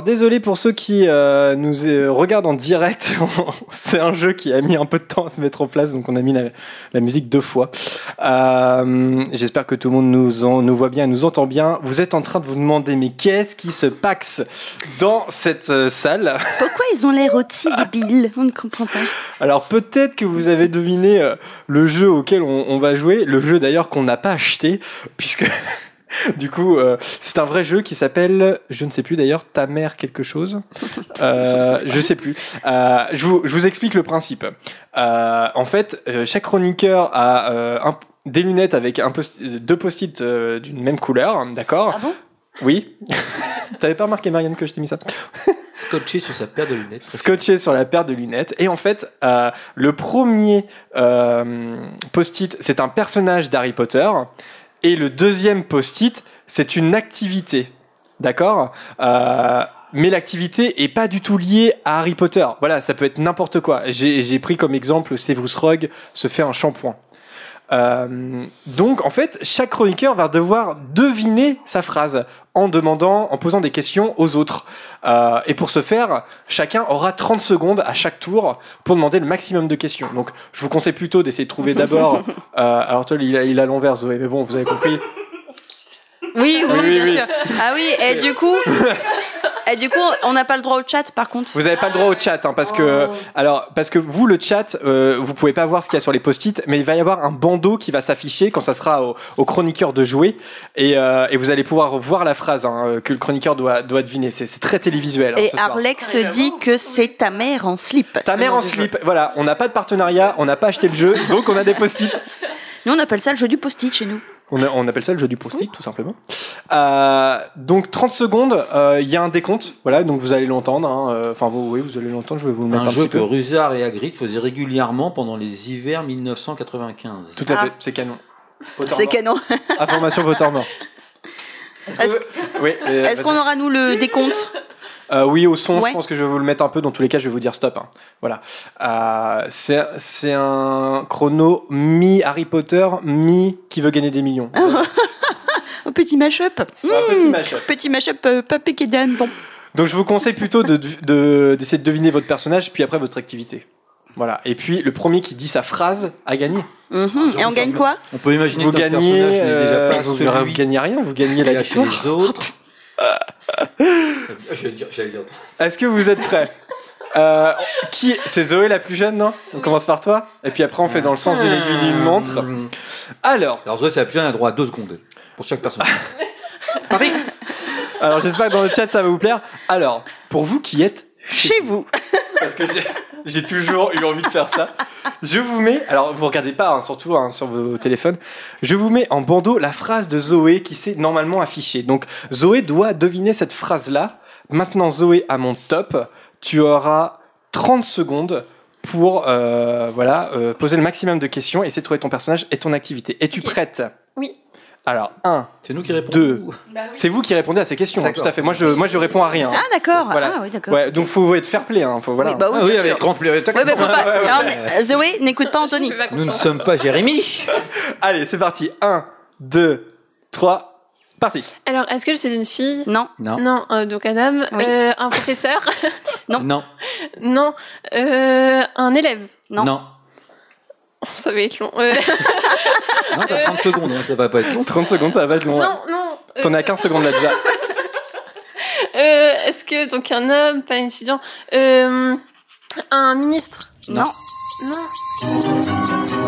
Désolé pour ceux qui euh, nous euh, regardent en direct. (laughs) C'est un jeu qui a mis un peu de temps à se mettre en place, donc on a mis la, la musique deux fois. Euh, J'espère que tout le monde nous, en- nous voit bien, nous entend bien. Vous êtes en train de vous demander, mais qu'est-ce qui se paxe dans cette salle? Pourquoi ils ont l'air aussi débiles? On ne comprend pas. Alors peut-être que vous avez deviné le jeu auquel on, on va jouer, le jeu d'ailleurs qu'on n'a pas acheté, puisque (laughs) (laughs) du coup euh, c'est un vrai jeu qui s'appelle, je ne sais plus d'ailleurs, ta mère quelque chose, (laughs) euh, je sais plus. Euh, je, vous, je vous explique le principe. Euh, en fait, euh, chaque chroniqueur a euh, un- des lunettes avec un post deux post-it euh, d'une même couleur, d'accord? Ah bon? Oui. (laughs) T'avais pas remarqué Marianne que je t'ai mis ça? Scotché sur sa paire de lunettes. scotché sur la paire de lunettes. Et en fait, euh, le premier euh, post-it, c'est un personnage d'Harry Potter. Et le deuxième post-it, c'est une activité. D'accord Euh, mais l'activité est pas du tout liée à Harry Potter. Voilà, ça peut être n'importe quoi. J'ai pris comme exemple Severus Rogue se fait un shampoing. Euh, donc en fait, chaque chroniqueur va devoir deviner sa phrase en demandant, en posant des questions aux autres. Euh, et pour ce faire, chacun aura 30 secondes à chaque tour pour demander le maximum de questions. Donc je vous conseille plutôt d'essayer de trouver d'abord. (laughs) euh, alors toi, il a, il a l'envers, Zoé, mais bon, vous avez compris. Oui, oui, Oui, oui, bien oui. sûr. Ah oui, et du coup, (laughs) et du coup, on n'a pas le droit au chat par contre. Vous n'avez pas le droit au chat, hein, parce que alors parce que vous le chat, euh, vous pouvez pas voir ce qu'il y a sur les post-it, mais il va y avoir un bandeau qui va s'afficher quand ça sera au, au chroniqueur de jouer, et, euh, et vous allez pouvoir voir la phrase hein, que le chroniqueur doit doit deviner. C'est très télévisuel. hein, Et. Arlex dit que c'est ta mère en slip. Ta mère en slip, voilà, on n'a pas de partenariat, on n'a pas acheté le jeu, donc on a des post-it. Nous, on appelle ça le jeu du post-it chez nous. On, a- on appelle ça le jeu du post-it, tout simplement. Euh, donc 30 secondes, euh, il y a un décompte, voilà, donc vous allez l'entendre. hein, euh, Enfin, vous, oui, vous allez l'entendre, je vais vous le mettre un, Un jeu petit que peu. Rusard et Hagrid faisaient régulièrement pendant les hivers 1995. Tout à Ah. fait, c'est canon. C'est canon. Information Pottermore. Est-ce Oui, euh, Est-ce qu'on aura nous le décompte? Euh, oui, au son, Ouais. je pense que je vais vous le mettre un peu. Dans tous les cas, je vais vous dire stop. hein. Voilà. Euh, c'est c'est un chrono mi Harry Potter, mi qui veut gagner des millions. (laughs) Un petit mashup. Un petit Mmh. mashup. Petit mashup euh, pas piqué d'âne. donc. Donc, je vous conseille plutôt de- de- d'essayer de, deviner votre personnage, puis après votre activité. Voilà. Et puis le premier qui dit sa phrase a gagné. Mhm. Et on gagne quoi? On peut imaginer Vous que gagnez, personnage n'est déjà euh, pas vous, vous gagnez rien, vous gagnez la victoire. les autres. J'allais dire, j'allais dire. Est-ce que vous êtes prêts Euh, qui c'est Zoé la plus jeune non On commence par toi et puis après on fait dans le sens d'une aiguille d'une montre. Alors, Alors Zoé, c'est la plus jeune, elle a droit à deux secondes pour chaque personne. (laughs) alors j'espère que dans le chat ça va vous plaire. Alors, pour vous qui êtes Chez vous. parce que j'ai- j'ai toujours eu envie de faire ça. Je vous mets, alors vous regardez pas, hein, surtout hein, sur vos téléphones, je vous mets en bandeau la phrase de Zoé qui s'est normalement affichée. Donc Zoé doit deviner cette phrase-là. Maintenant Zoé à mon top, tu auras 30 secondes pour euh, voilà, euh, poser le maximum de questions, essayer de trouver ton personnage et ton activité. Es-tu prête? Oui. Alors, 1, C'est nous qui répondons. Deux. c'est vous qui répondez à ces questions, hein, tout à fait. Moi je, moi, je réponds à rien. Ah d'accord. Voilà. Ah oui d'accord. Ouais, donc faut être fair play. Hein, faut, voilà. Oui, bah oui, Ah oui, avec grand plaisir. Ouais, bah, faut pas-. Alors, Zoé, n'écoute pas Anthony. Nous ne sommes pas Jérémy. (laughs) Allez, c'est parti. 1, 2, 3, parti. Alors, est-ce que je suis une fille? Non. Non. Non, euh, donc un homme, Oui. euh, un professeur, Non. Non. non, euh, un élève? Non. Non. (laughs) Ça va être long. Euh, Non, t'as 30 secondes, hein, ça va pas être long. 30 secondes, ça va être long. non, non. euh, T'en as 15 secondes là déjà. (laughs) euh, est-ce que donc un homme, pas un étudiant, euh, un ministre? Non. Non.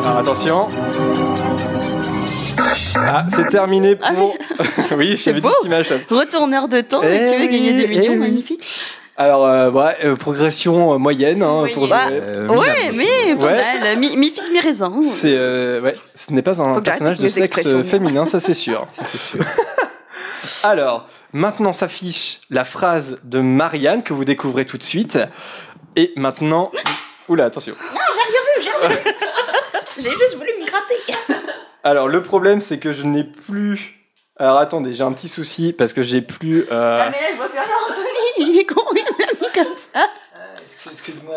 Alors attention. Ah, c'est terminé Ah pour. oui, (laughs) C'est j'avais dit beau. petit. Retourneur de temps Eh et tu veux gagner des oui, millions, eh oui. magnifique. Alors, euh, ouais, euh, progression euh, moyenne hein, Oui. pour Bah. Euh, Ouais, mais pas Ouais. mal. Mi, mi figue, mi raisin. C'est euh, ouais, ce n'est pas un Faut personnage de sexe féminin, (laughs) ça c'est sûr. Alors, maintenant s'affiche la phrase de Marianne que vous découvrez tout de suite. Et maintenant, oula, attention. (laughs) J'ai juste voulu me gratter. Alors le problème c'est que je n'ai plus. Alors attendez, j'ai un petit souci parce que j'ai plus. euh, Ah, mais là, je vois plus rien, Anthony. (laughs) Il est con, il me l'a mis comme ça. Excuse-moi,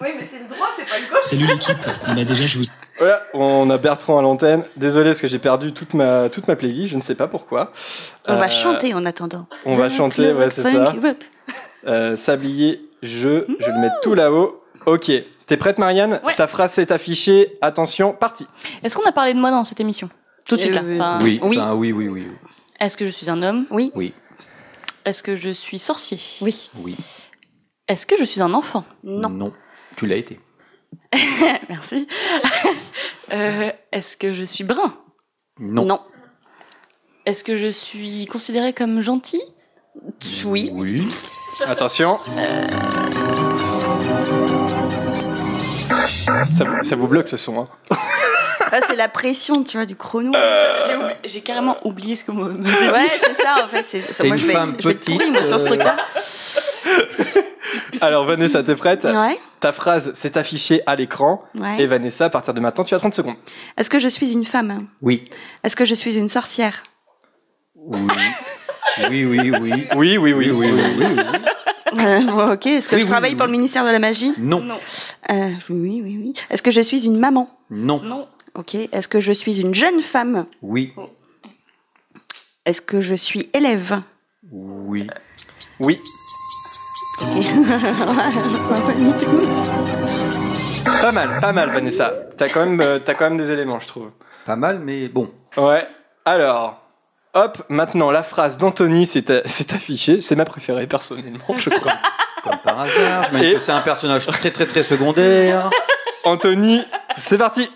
Oui, mais c'est le droit, c'est pas le gauche. Salut l'équipe. Bah déjà, je vous Voilà, on a Bertrand à l'antenne. Désolé parce que j'ai perdu toute ma toute ma playlist, je ne sais pas pourquoi. On va Euh, chanter en attendant. On va chanter, ouais, c'est ça. Euh, sablier, je, je vais le mettre tout là-haut. Ok, t'es prête Marianne? Ouais. Ta phrase s'est affichée. Attention, parti. Est-ce qu'on a parlé de moi dans cette émission? Tout de suite là. Euh, Enfin, Oui, Oui. enfin, oui, oui, oui. Est-ce que je suis un homme? Oui. Oui. Est-ce que je suis sorcier? Oui. Oui. Est-ce que je suis un enfant? Non. Non. Tu l'as été. (laughs) Merci. (laughs) Euh, Est-ce que je suis brun? Non. Non. Est-ce que je suis considérée comme gentil? Oui. Oui. Attention. Ça, vous- ça vous bloque ce son. Hein. C'est la pression, tu vois, du chrono. J'ai oubli- J'ai carrément oublié ce que dit. Ouais, c'est ça, en fait. C'est, moi, une je vais, femme être, je vais petite, moi, sur ce euh, truc-là. (laughs) Alors Vanessa, t'es prête? Ouais. Ta phrase s'est affichée à l'écran. Ouais. Et Vanessa, à partir de maintenant, tu as 30 secondes. Est-ce que je suis une femme? Oui. Est-ce que je suis une sorcière? Oui. Oui, oui, oui. Oui, oui, oui, Oui, oui, oui, oui, oui. Euh, bon, Ok. Est-ce que Oui, je oui, travaille oui, pour oui. le ministère de la magie? Non. Non. Euh, Oui, oui, oui. Est-ce que je suis une maman? Non. Non. Ok. Est-ce que je suis une jeune femme? Oui. Est-ce que je suis élève? Oui. Oui. (laughs) Pas du tout. Pas mal, pas mal, Vanessa. T'as quand même, euh, t'as quand même des éléments, je trouve. Pas mal, mais bon. Ouais. Alors, hop, maintenant la phrase d'Anthony s'est affichée. C'est ma préférée personnellement, je crois. (laughs) Comme par hasard. Je que c'est un personnage très, très, très secondaire. Anthony, c'est parti.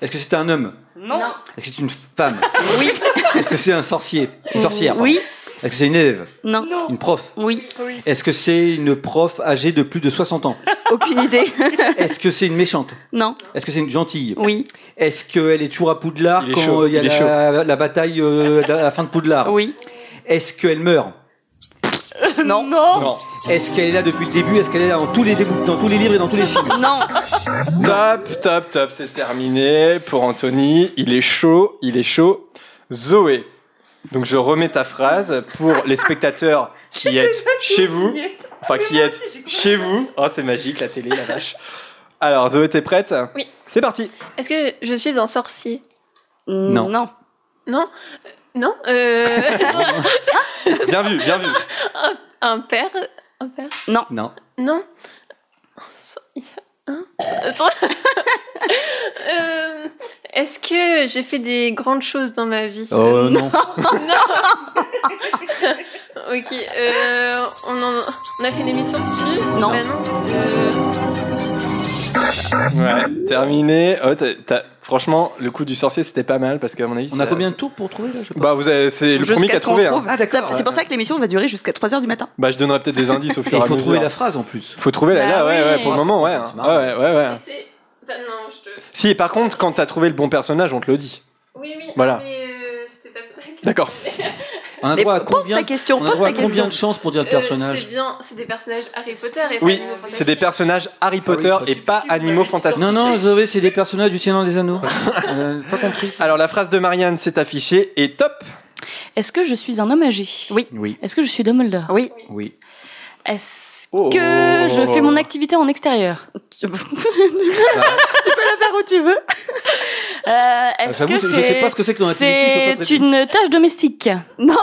Est-ce que c'est un homme? Non. Est-ce que c'est une femme? (laughs) Oui. Est-ce que c'est un sorcier? Une sorcière pardon. Oui. Est-ce que c'est une élève? Non. Une prof? Oui. Est-ce que c'est une prof âgée de plus de 60 ans? Aucune idée. (laughs) Est-ce que c'est une méchante? Non. Est-ce que c'est une gentille? Oui. Est-ce qu'elle est toujours à Poudlard Il quand chaud, euh, il y a il est la, la bataille euh, à la fin de Poudlard? Oui. Est-ce qu'elle meurt? (laughs) Non. Non. Est-ce qu'elle est là depuis le début? Est-ce qu'elle est là dans tous les, débou- dans tous les livres et dans tous les (laughs) films? Non. Top, top, top, c'est terminé pour Anthony. Il est chaud, il est chaud. Zoé. Donc je remets ta phrase pour les spectateurs (laughs) qui êtes chez vous. Enfin, qui êtes chez vous. Oh, c'est magique, la télé, la vache. Alors, Zoé, t'es prête? Oui. C'est parti. Est-ce que je suis un sorcier? Non. Non. Non Euh, Non euh... (laughs) Bien vu, bien vu. Un père Un père? Non. Non. Non. Hein Attends. Euh, Est-ce que j'ai fait des grandes choses dans ma vie? Oh non. (laughs) Ok. euh, on, en- on a fait une émission dessus? Non. Bah non. Euh, Ouais, terminé. Oh, t'as- Franchement, le coup du sorcier, c'était pas mal parce qu'à mon avis. On a combien de tours pour trouver là je sais pas Bah, vous avez, c'est le Jusqu'à premier qui a ce qu'on trouvé. hein. trouve. Ah, d'accord. Ça- C'est pour ça que l'émission va durer jusqu'à 3h du matin. Bah, je donnerai peut-être des indices au Et fur et il à faut mesure. trouver la phrase en plus. Faut trouver la, Bah là, ouais, oui. ouais, pour le moment, ouais. C'est marrant. Ouais, ouais, ouais. mais c'est. bah non, je te. Si, par contre, quand t'as trouvé le bon personnage, on te le dit. Oui, oui. Voilà. Mais euh, c'était pas ça. D'accord. (laughs) On a droit à pose combien ta question, On a pose droit à combien question. de chances pour dire le Euh, personnage c'est bien, c'est des personnages Harry Potter et pas Oui, animaux c'est des fantastiques. personnages Harry Potter oui, et pas animaux fantastiques. Non, non, Zoé, c'est des personnages du Seigneur des Anneaux. (laughs) Euh, pas compris. Alors, la phrase de Marianne s'est affichée et top. Est-ce que je suis un homme âgé? Oui. Oui, Est-ce que je suis Dumbledore? Oui. oui. Est-ce Oh. que je fais mon activité en extérieur (laughs) tu peux la faire où tu veux. Euh, Est-ce J'avoue, que je sais c'est pas ce que c'est que je c'est une tâche domestique Non.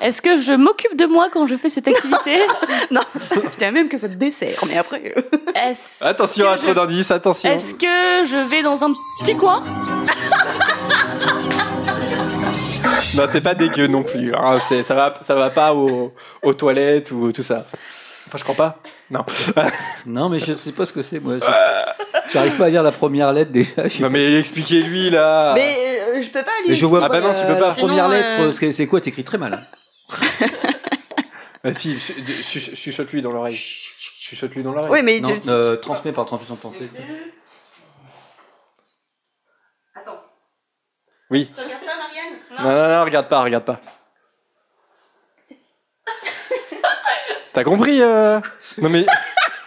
Est-ce que je m'occupe de moi quand je fais cette activité (laughs) Non, ça, je dirais même que ça te dessert, mais après. Est-ce Attention que à je- trop d'indices, attention. Est-ce que je vais dans un petit coin Non, c'est pas dégueu non plus. hein. C'est, ça va, ça va pas aux, aux toilettes ou tout ça. Enfin, je crois pas. Non. (laughs) Non, mais je sais pas ce que c'est, moi. Je- J'arrive pas à lire la première lettre déjà. non, pas. mais expliquez-lui là. Mais euh, je peux pas lui. Mais je vois Ah pas bah non, tu peux la- pas. La Sinon, première euh, lettre, c'est- c'est quoi T'écris très mal. hein. (laughs) Ah, si, chuchote-lui dans l'oreille. Chuchote-lui dans l'oreille. Oui, mais Non, tu- tu- euh, transmet par transmission de pensée. Attends. Oui. Tu regardes pas, Marianne? Non, non, non, regarde pas, regarde pas. T'as compris euh... (laughs) Non mais.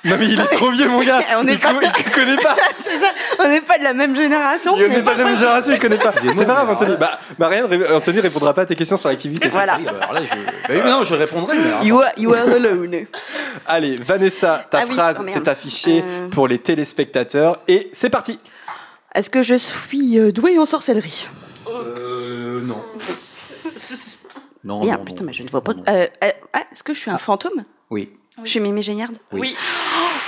Non mais il est trop vieux mon gars. (laughs) On n'est il, pas- co- il (laughs) connaît pas. C'est ça, on n'est pas de la même génération. Il ce n'est pas de la même génération, il connaît pas. C'est pas grave, Anthony. Bah, Marianne, ré- Anthony répondra pas à tes questions sur l'activité. Voilà. Si, bah, alors là, je... bah oui, non, je répondrai. Mais You are, you are alone. Allez, Vanessa, ta Ah oui, phrase oh s'est affichée Euh. pour les téléspectateurs et c'est parti. Est-ce que je suis euh, douée en sorcellerie? Euh, non. Non, Merde, non, putain, non. mais je ne vois pas. Euh, euh, ah, Est-ce que je suis un fantôme? Oui. Je suis Mimi Géniard? Oui.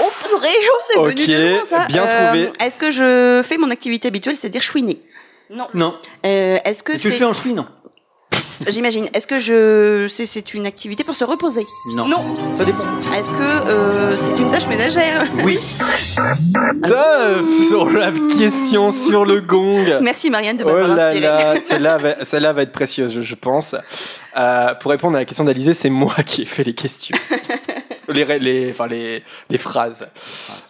Oh purée, oh, c'est venu de loin ça. bien Euh, trouvé. Est-ce que je fais mon activité habituelle, c'est-à-dire chouiner? Non. Non. Euh, Est-ce que Et tu le c'est. fais en chouinant? J'imagine. Est-ce que je. C'est c'est une activité pour se reposer? Non. Non. Ça dépend. Est-ce que euh, c'est une tâche ménagère? Oui. (laughs) Top sur la question sur le gong. Merci Marianne de Oh m'avoir là inspirée. là, (laughs) celle-là va, celle-là va être précieuse, je, je pense. Euh, pour répondre à la question d'Alizé, c'est moi (laughs) qui ai fait les questions. les, enfin, les, les phrases.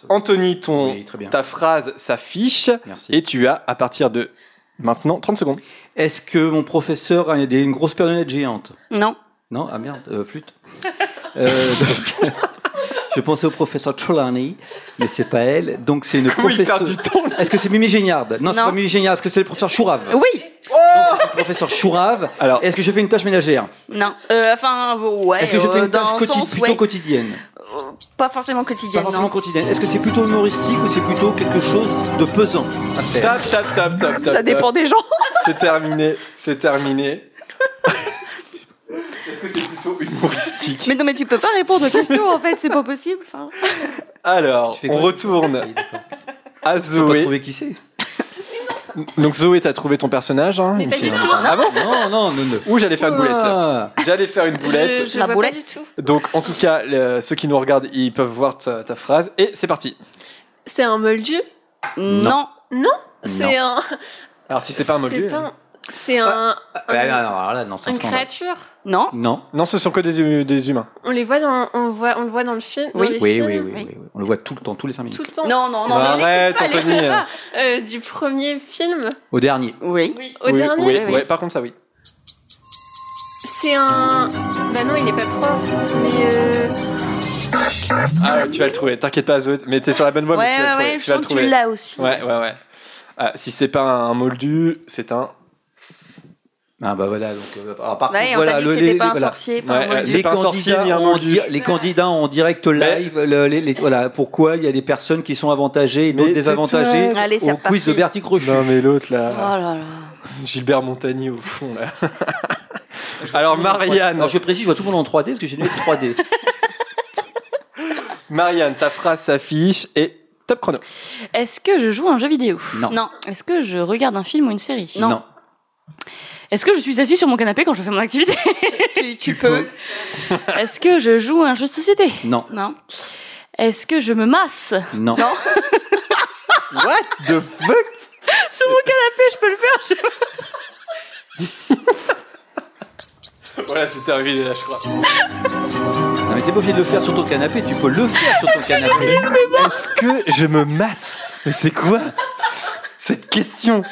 Anthony, ton, Oui, ta phrase s'affiche Merci. et tu as, à partir de maintenant, 30 secondes. Est-ce que mon professeur a une grosse périonnette géante Non. Non? Ah merde, euh, flûte. Euh, donc, (laughs) je pensais au professeur Trelawney, mais c'est pas elle. Donc c'est une professeure. Est-ce que c'est Mimi Géniard? Non, c'est Non. pas Mimi Géniard. Est-ce que c'est le professeur Chourave? Oui. Donc c'est le professeur Chourave. Alors, Est-ce que je fais une tâche ménagère? Non. Euh, enfin, ouais. Est-ce que je fais euh, une tâche quoti- sens, plutôt ouais. quotidienne? Euh, Pas forcément Pas quotidienne, forcément non. quotidienne. Est-ce que c'est plutôt humoristique ou c'est plutôt quelque chose de pesant à faire tap, tap, tap, tap, tap. Ça dépend des gens. (laughs) C'est terminé, c'est terminé. (laughs) Est-ce que c'est plutôt humoristique Mais non, mais tu peux pas répondre aux questions en fait, c'est pas possible. Enfin, Alors, on retourne d'accord. à pas Zoé. trouver qui c'est. Donc Zoé, t'as trouvé ton personnage hein, Mais pas du tout. Ah bon Non, non, non, non. Ou j'allais faire une boulette. J'allais faire une boulette. Je, je La vois boulette. pas du tout. Donc, en tout cas, le- ceux qui nous regardent, ils peuvent voir ta, ta phrase. Et c'est parti. C'est un moldu? Non. Non? C'est un. Alors, si c'est pas un moldu. pas un- C'est un. Non, un- non, alors là, non, c'est un une scandale. créature. Non. Non. Non, ce sont que des, hu- des humains. On les voit dans, on voit, on le voit dans le film. dans Oui. les Oui, films, oui, oui, Oui. oui, oui. On le voit tout le temps, tous les 5 minutes. Tout le temps. Non, non, non. Bah, arrête, l'écoute Anthony. pas. (laughs) Euh, du premier film Au dernier. Oui. au oui, dernier. oui, oui. ouais, par contre, ça oui. C'est un. Bah non, il est pas prof, mais. Euh... Ah, ouais, tu vas le trouver. T'inquiète pas, Zoé. Mais t'es sur la bonne voie, mais Ouais, tu vas le ouais, trouver. ouais, tu je vas sens le que tu trouver. l'as aussi. Ouais, ouais, ouais. Ah, si c'est pas un moldu, c'est un. Ah bah voilà. Donc, euh, alors, par Ouais, contre, on voilà, dit le- que c'était les- pas un voilà. sorcier, pas Ouais, un euh, pas di- les candidats en direct live, le- les- les- voilà, pourquoi il y a des personnes qui sont avantagées et d'autres désavantagées. Allez, c'est au quiz de. Bertie Crochu. Non, mais l'autre Oh là. là là. Gilbert Montagny au fond là. (laughs) (laughs) Alors Marianne, Alors je précise, je vois tout le monde en 3D parce que j'ai lu 3D. (laughs) Marianne, ta phrase s'affiche et top chrono. Est-ce que je joue à un jeu vidéo? Non. Non. Est-ce que je regarde un film ou une série? Non. Est-ce que je suis assis sur mon canapé quand je fais mon activité (laughs) Tu, tu peux. Est-ce que je joue à un jeu de société? Non. Non. Est-ce que je me masse? Non. (laughs) What the fuck? Sur mon canapé Je peux le faire je- Voilà, c'est terminé là, je crois. Non, mais t'es pas obligé de le faire sur ton canapé, tu peux le faire sur ton canapé. Est-ce que je me masse? Mais c'est quoi cette question?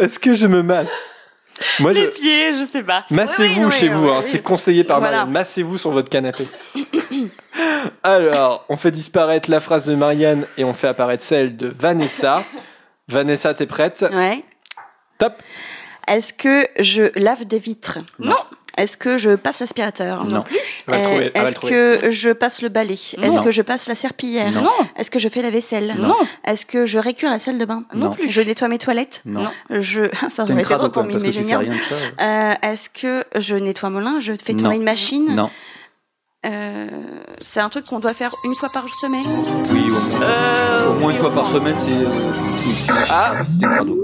Est-ce que je me masse Moi, je... Les pieds, je sais pas. Massez-vous Oui, oui, chez oui, vous, oui, hein, oui. c'est conseillé par Voilà. Marianne. Massez-vous sur votre canapé. (coughs) Alors, on fait disparaître la phrase de Marianne et on fait apparaître celle de Vanessa. (laughs) Vanessa, t'es prête Ouais. Top. Est-ce que je lave des vitres? Non. Est-ce que je passe l'aspirateur Non. Le Euh, Est-ce que je passe le balai? Est-ce Non. que je passe la serpillière Non. Non. Est-ce que je fais la vaisselle? Non. Est-ce que je récure la salle de bain? Non. Je nettoie mes toilettes? Non. Je... (laughs) Ça aurait été drôle quand pour mais génial. Euh, Est-ce que je nettoie mon linge? Je fais tourner Non. une machine? Non. Euh, C'est un truc qu'on doit faire une fois par semaine Oui, au moins, Euh, au moins une fois par semaine, c'est. euh, Ah.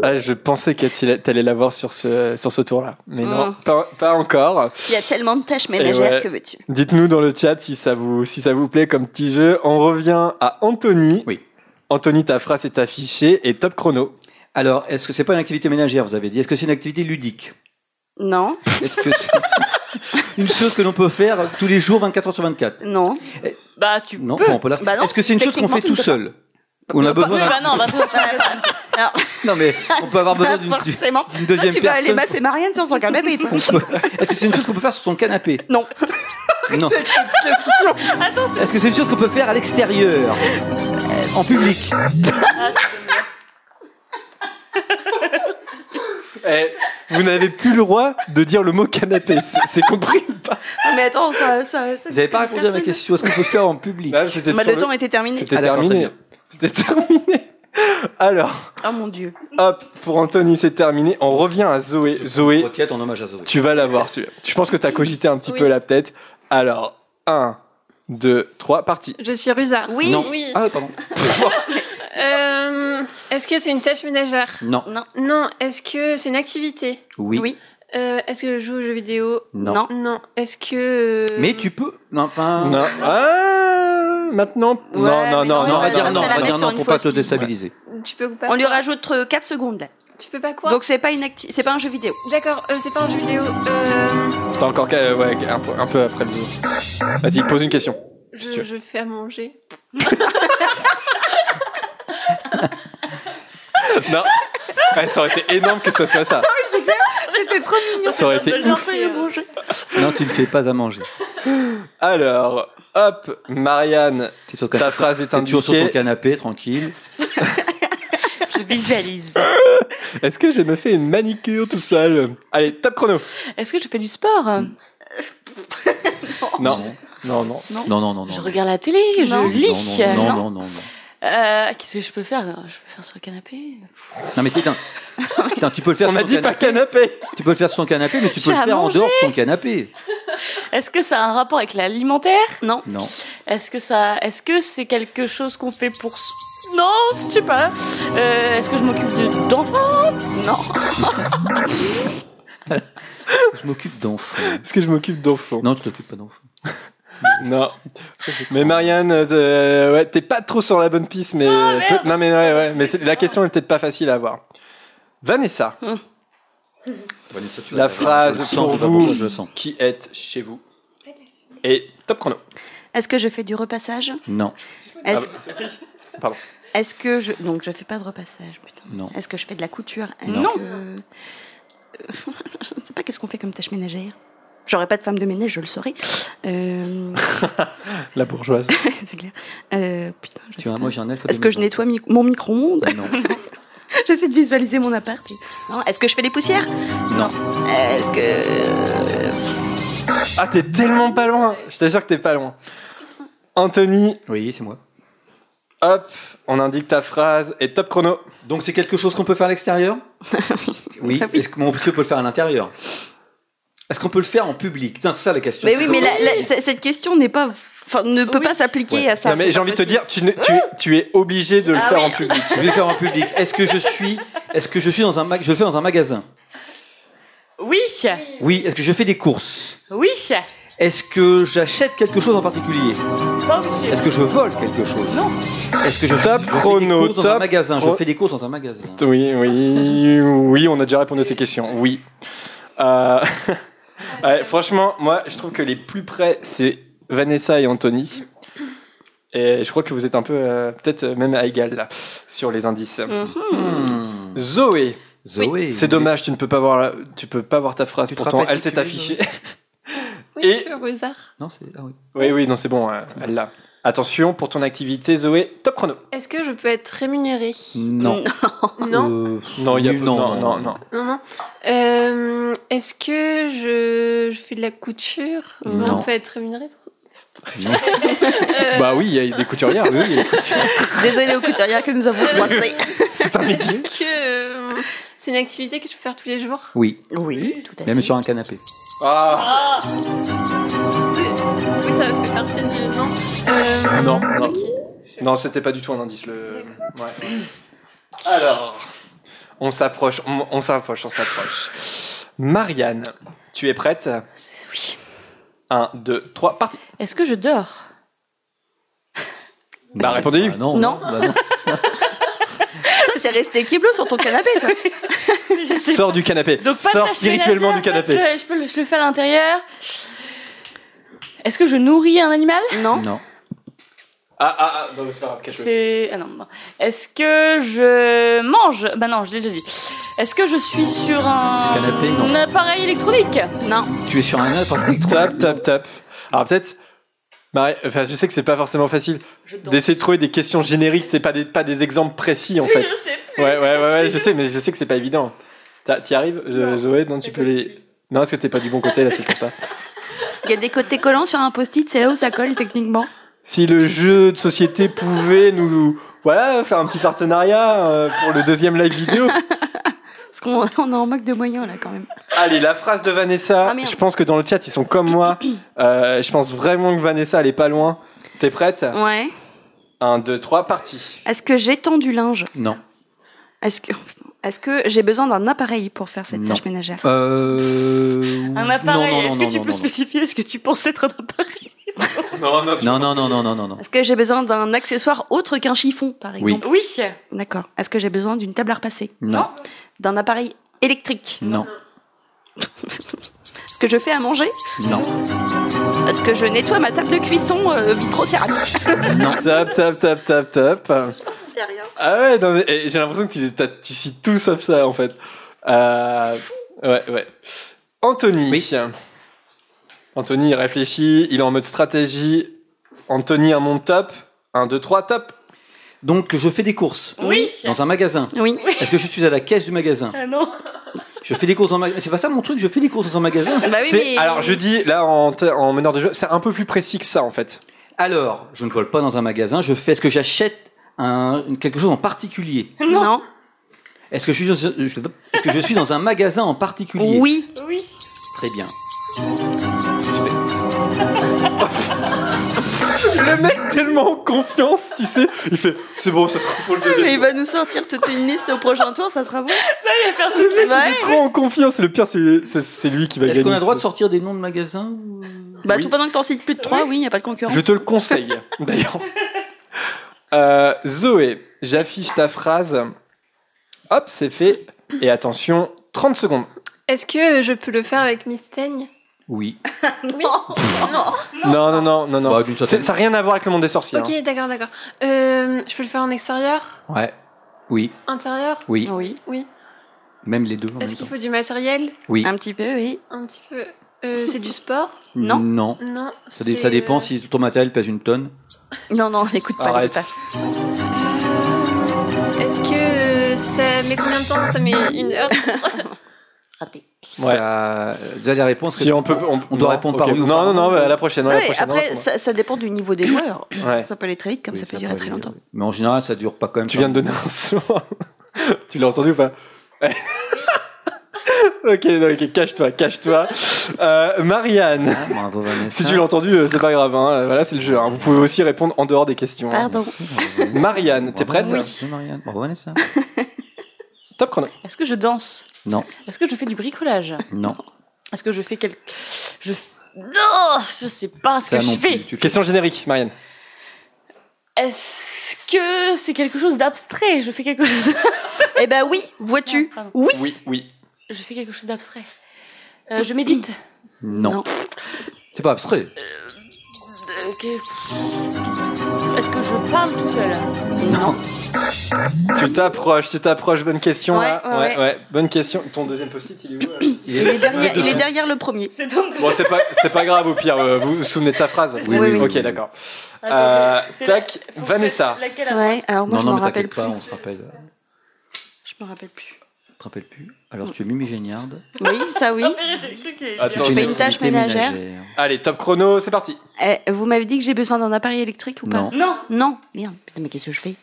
Ah, je pensais que t'allais- l'avoir sur ce, sur ce tour-là. Mais non, Mm. pas, pas encore. Il y a tellement de tâches ménagères, ouais. que veux-tu? Dites-nous dans le chat si ça, vous, si ça vous plaît comme petit jeu. On revient à Anthony. Oui. Anthony, ta phrase est affichée et top chrono. Alors, est-ce que c'est pas une activité ménagère, vous avez dit? Est-ce que c'est une activité ludique? Non, Est-ce que c'est une chose que l'on peut faire tous les jours, 24 heures sur 24 non. Bah, tu Non, peux. bon, on peut la- Bah non, Est-ce que c'est une chose qu'on techniquement, fait tu ne tout peux seul On a Bah, besoin Oui, d'un- bah non, 23 Alors, (laughs) Non, mais on peut avoir besoin pas (laughs) d'une forcément. d'une Toi, deuxième tu vas aller personne. masser Marianne sur son canapé. toi. On peut- Est-ce que c'est une chose qu'on peut faire sur son canapé (laughs) Non. Non. Est-ce que c'est une chose qu'on peut faire à l'extérieur? En public Eh, vous n'avez plus le droit de dire le mot canapé. C'est compris ou pas? Ah, Mais attends, ça. ça, ça Vous n'avez pas répondu à ma question. Est-ce qu'on peut le faire en public Bah, c'était Bah, le temps était terminé. C'était Ah, terminé. C'était terminé. Alors, Oh mon dieu. hop, pour Anthony, c'est terminé. On revient à Zoé. Zoé, Requête en hommage à Zoé. tu vas l'avoir celui-là. Je pense que tu as cogité un petit Oui. peu la tête. Alors, 1, 2, 3, parti. Je suis Rusa. Oui. Non. Oui. Ah, pardon. (laughs) Euh, est-ce que c'est une tâche ménagère Non. Non. Non. Est-ce que c'est une activité Oui. Oui. Euh, Est-ce que je joue aux jeux vidéo Non. Non. Non. Est-ce que. euh, Mais tu peux. Non, enfin. Non. Ah, maintenant. Ouais, non, non, non, non, Non, on non, va dire non, on va dire non pour pas te déstabiliser. Tu peux pas. On lui rajoute 4 secondes là. Tu peux pas quoi Donc c'est pas une acti- c'est pas un jeu vidéo. D'accord. euh, c'est pas un jeu vidéo. Euh, T'as encore qu'à- ouais, un, peu, un peu après le jeu. Vas-y, pose une question. Si je, veux. je fais à manger. (laughs) (laughs) Non. Ouais, ça aurait été énorme que ce soit ça. C'était trop mignon. Ça aurait été J'en ouf. fais à manger. Non, tu ne fais pas à manger. Alors, hop, Marianne, T'es sur ta phrase est T'es toujours sur ton indiquée. canapé, tranquille. (laughs) Je visualise. Est-ce que je me fais une manicure tout seul? Allez, top chrono. Est-ce que je fais du sport? Non. (laughs) Non, non. Non, non, non, non. Je regarde la télé, je Non. lis. Non, non, non, non, non, non. Euh, Qu'est-ce que je peux faire? Je peux faire sur le canapé? Non, mais tu peux le faire On sur a ton dit pas canapé. Tu peux le faire sur ton canapé, mais tu peux le faire en dehors de ton canapé. Est-ce que ça a un rapport avec l'alimentaire? Non. Non. Est-ce que ça, est-ce que c'est quelque chose qu'on fait pour Non, je sais pas. Euh, est-ce que je m'occupe de- d'enfants? Non. (laughs) Je m'occupe d'enfants. Est-ce que je m'occupe d'enfants? Non, tu t'occupes pas d'enfants. (laughs) Non. Mais Marianne, euh, ouais, t'es pas trop sur la bonne piste, mais merde. peut- non, mais ouais, ouais, mais la question est peut-être pas facile à avoir. Vanessa, Vanessa, tu La phrase je le sens, pour vous. je sens. qui êtes chez vous Et top chrono. Est-ce que je fais du repassage? Non, Est-ce Ah, est-ce que je donc je fais pas de repassage putain. non. Est-ce que je fais de la couture? Non. que (laughs) je ne sais pas qu'est-ce qu'on fait comme tâche ménagère? J'aurais pas de femme de ménage, je le saurais. Euh... (laughs) La bourgeoise. (laughs) c'est clair. Euh, putain, je Tu sais vois, pas. moi j'ai un. Est-ce que je nettoie mi- mon micro-ondes Non. (laughs) J'essaie de visualiser mon appart. Non. Est-ce que je fais les poussières Non. Est-ce que Ah, t'es tellement pas loin. Je t'assure que t'es pas loin. Anthony, Oui, c'est moi. Hop, on indique ta phrase et top chrono. Donc c'est quelque chose qu'on peut faire à l'extérieur? Oui. Est-ce qu'on peut le faire à l'intérieur? Est-ce qu'on peut le faire en public? C'est ça la question. Mais oui, mais la- la- c- cette question n'est pas, enfin, ne peut pas s'appliquer à ça. Non, mais j'ai envie de te dire, tu, ne- tu, es- tu es obligé de le Ah faire oui. en public. Je vais le faire en public. Est-ce que je suis, est-ce que je suis dans un, mag- je le fais dans un magasin? Oui. Oui. Est-ce que je fais des courses? Oui. Est-ce que j'achète quelque chose en particulier? Pas obligé. Est-ce que je vole quelque chose? Non. Est-ce que je, Top je fais chrono, des courses dans un top magasin? Je fais des courses dans un magasin. Oui, oui, oui, on a déjà répondu à ces questions. Oui. Euh, (laughs) ouais, franchement, moi, je trouve que les plus près, c'est Vanessa et Anthony. Et je crois que vous êtes un peu, euh, peut-être même à égal là, sur les indices. Hmm. Zoé. Zoé. C'est dommage, tu ne peux pas voir, la- tu peux pas voir ta phrase. Tu te Pourtant, rappelles elle qui s'est tu es, affichée. Oui, Et- je suis Rosard. Non, c'est ah oui. Oui, oui, non, c'est bon, euh, elle l'a. Attention pour ton activité, Zoé. Top chrono. Est-ce que je peux être rémunérée? Non. Non. Euh, Non, il y a non, non, non, non. Non, non. Euh, Est-ce que je... je fais de la couture? Non. On peut être rémunéré pour ça? Non. Euh, Bah oui, il y a des couturières. Oui, il y a des couturières. Désolé aux couturières que nous avons froissé. C'est un métier. Est-ce que euh, c'est une activité que je peux faire tous les jours? Oui. Oui, tout à fait. Même sur un canapé. Ah. C'est- Oui, ça fait partie du. Non. Euh, Non, non. Non, c'était pas du tout un indice. Le... Ouais. Alors, on s'approche, on, on s'approche, on s'approche. Marianne, tu es prête? Oui. 1, 2, 3, parti. Est-ce que je dors? Bah, répondez Ah, non. Non. Bah, non. (laughs) Toi, t'es resté kiblo sur ton canapé, toi. (laughs) Sors du canapé. Donc pas de Sors spirituellement du canapé. Je, peux le, je le fais à l'intérieur. Est-ce que je nourris un animal? Non. Non. Ah, ah, ah, non, mais c'est pas grave. C'est ah non. non. Est-ce que je mange? Bah non, je l'ai déjà dit. Est-ce que je suis sur un, Canapé, non. un appareil électronique? Non. Tu es sur un œuf en Top, top, top. Alors peut-être, Marie, enfin, je sais que c'est pas forcément facile d'essayer de trouver des questions génériques, c'est pas des, pas des exemples précis en fait. Je sais plus. Ouais, ouais, ouais, ouais, je sais, mais je sais que c'est pas évident. T'as- T'y arrives, euh, Zoé? Non, tu peux les. Non, est-ce que t'es pas du bon côté là, c'est pour ça? (laughs) Il y a des côtés collants sur un post-it, c'est là où ça colle techniquement. Si le jeu de société pouvait nous, voilà, faire un petit partenariat euh, pour le deuxième live vidéo. (laughs) Parce qu'on on est en manque de moyens là quand même. Allez, la phrase de Vanessa. Ah, je pense que dans le chat, ils sont comme moi. (clears throat) Euh, je pense vraiment que Vanessa, elle est pas loin. T'es prête? Ouais. 1, 2, 3, parti. Est-ce que j'étends du linge? Non. Est-ce que, est-ce que j'ai besoin d'un appareil pour faire cette Non. tâche ménagère Euh... Un appareil. Est-ce que non, tu non, peux non. spécifier Est-ce que tu penses être un appareil (laughs) Non, non, Non, non, non, non, non. Est-ce que j'ai besoin d'un accessoire autre qu'un chiffon, par Oui. exemple Oui. D'accord. Est-ce que j'ai besoin d'une table à repasser Non. D'un appareil électrique Non. (laughs) Est-ce que je fais à manger Non. Est-ce que je nettoie ma table de cuisson euh, vitrocéramique (laughs) Non. Top, top, top, top, top. C'est rien. Ah ouais, non, mais, j'ai l'impression que tu, tu cites tout sauf ça en fait. Euh, Ouais, ouais. Anthony. Oui. Anthony il réfléchit, il est en mode stratégie. Anthony, un monde top. 1, 2, 3, top. Donc, je fais des courses. Oui. Dans un magasin. Oui. Est-ce que je suis à la caisse du magasin? Ah non. Je fais des courses dans un magasin. C'est pas ça mon truc, je fais des courses dans un magasin. Bah oui, mais... Alors je dis là en, en meneur de jeu, c'est un peu plus précis que ça en fait. Alors, je ne vole pas dans un magasin, je fais. Est-ce que j'achète un, quelque chose en particulier? Non. Est-ce que, je suis dans- je- est-ce que je suis dans un magasin en particulier? Oui. Oui. Très bien. Le mec tellement en confiance, tu sais, il fait c'est bon, ça sera pour le deuxième. Mais il va nous sortir toute une liste au prochain tour, ça sera bon. (laughs) Il va faire tout Le mec, il est trop en confiance. Le pire, c'est lui qui va Est-ce gagner. qu'on a le droit de sortir des noms de magasins ou- Bah Oui. tout pendant que t'en cites plus de trois, oui, il n'y a pas de concurrence. Je te le conseille, (laughs) d'ailleurs. Euh, Zoé, j'affiche ta phrase. Hop, c'est fait. Et attention, 30 secondes. Est-ce que je peux le faire avec Miss Teigne? Oui. (laughs) Non. Non, non, non, non, non. Bah, d'une C'est- certaine- ça n'a rien à voir avec le monde des sorciers. hein. Ok, d'accord, d'accord. Euh, je peux le faire en extérieur? Ouais. Oui. Intérieur? Oui. Oui. Oui. Même les deux en même Est-ce temps. qu'il faut du matériel? Oui. Un petit peu, oui. Un petit peu. Euh, c'est du sport? Non. Non. Non. Ça, dé- c'est, ça dépend euh, si ton matériel pèse une tonne. Non, non, écoute pas. Arrête. Est-ce que euh, ça met combien de temps? Ça met une heure? (laughs) Raté. Ouais. Ça, déjà les réponses. Si on peut, on doit non, répondre par oui ou Non, non, non, bah, à la prochaine. à Non, la mais prochaine, après, non, ça, ça dépend du niveau des joueurs. (coughs) Ouais. Ça peut aller très vite, comme Oui, ça peut ça durer peut très longtemps. Mais en général, ça dure pas quand même. Tu viens de donner un son. (laughs) tu l'as entendu ou pas. (laughs) Ok, non, ok, cache-toi, cache-toi. (laughs) Euh, Marianne, Ah, bravo si tu l'as entendu, euh, c'est pas grave. Hein. Voilà, c'est le jeu. hein. Vous pouvez aussi répondre en dehors des questions. hein. Pardon. Marianne, t'es prête Oui, Marianne. Bravo Vanessa. Top chrono. Est-ce que je danse? Non, Est-ce que je fais du bricolage? Non. Est-ce que je fais quelque. Je. Non Je sais pas ce Ça que je fais. Question générique, Marianne. Est-ce que c'est quelque chose d'abstrait? Je fais quelque chose. (laughs) Eh ben oui, vois-tu Ah, pardon. Oui. Oui, oui. Je fais quelque chose d'abstrait. Euh, je médite. Non. Non. C'est pas abstrait. Euh, que- Est-ce que je parle tout seul Non. Tu t'approches, tu t'approches. Bonne question. Ouais, là. ouais, ouais. Bonne question. Ton deuxième post-it, il est où là Il est derrière, il est derrière le premier. C'est. Bon, c'est pas, c'est pas grave au pire. euh, Vous vous souvenez de sa phrase Oui, oui, oui, Ok, d'accord. Euh, tac, la- Vanessa. Ouais, alors moi non, je non, m'en rappelle plus. pas, on se rappelle. Je me rappelle plus. Rappelles plus Alors tu es Mimi Géniarde. Oui, ça oui. Attends, Je fais une tâche ménagère. Allez, top chrono, c'est parti. Eh, vous m'avez dit que j'ai besoin d'un appareil électrique ou pas Non. Non Non. Merde. Putain, mais qu'est-ce que je fais?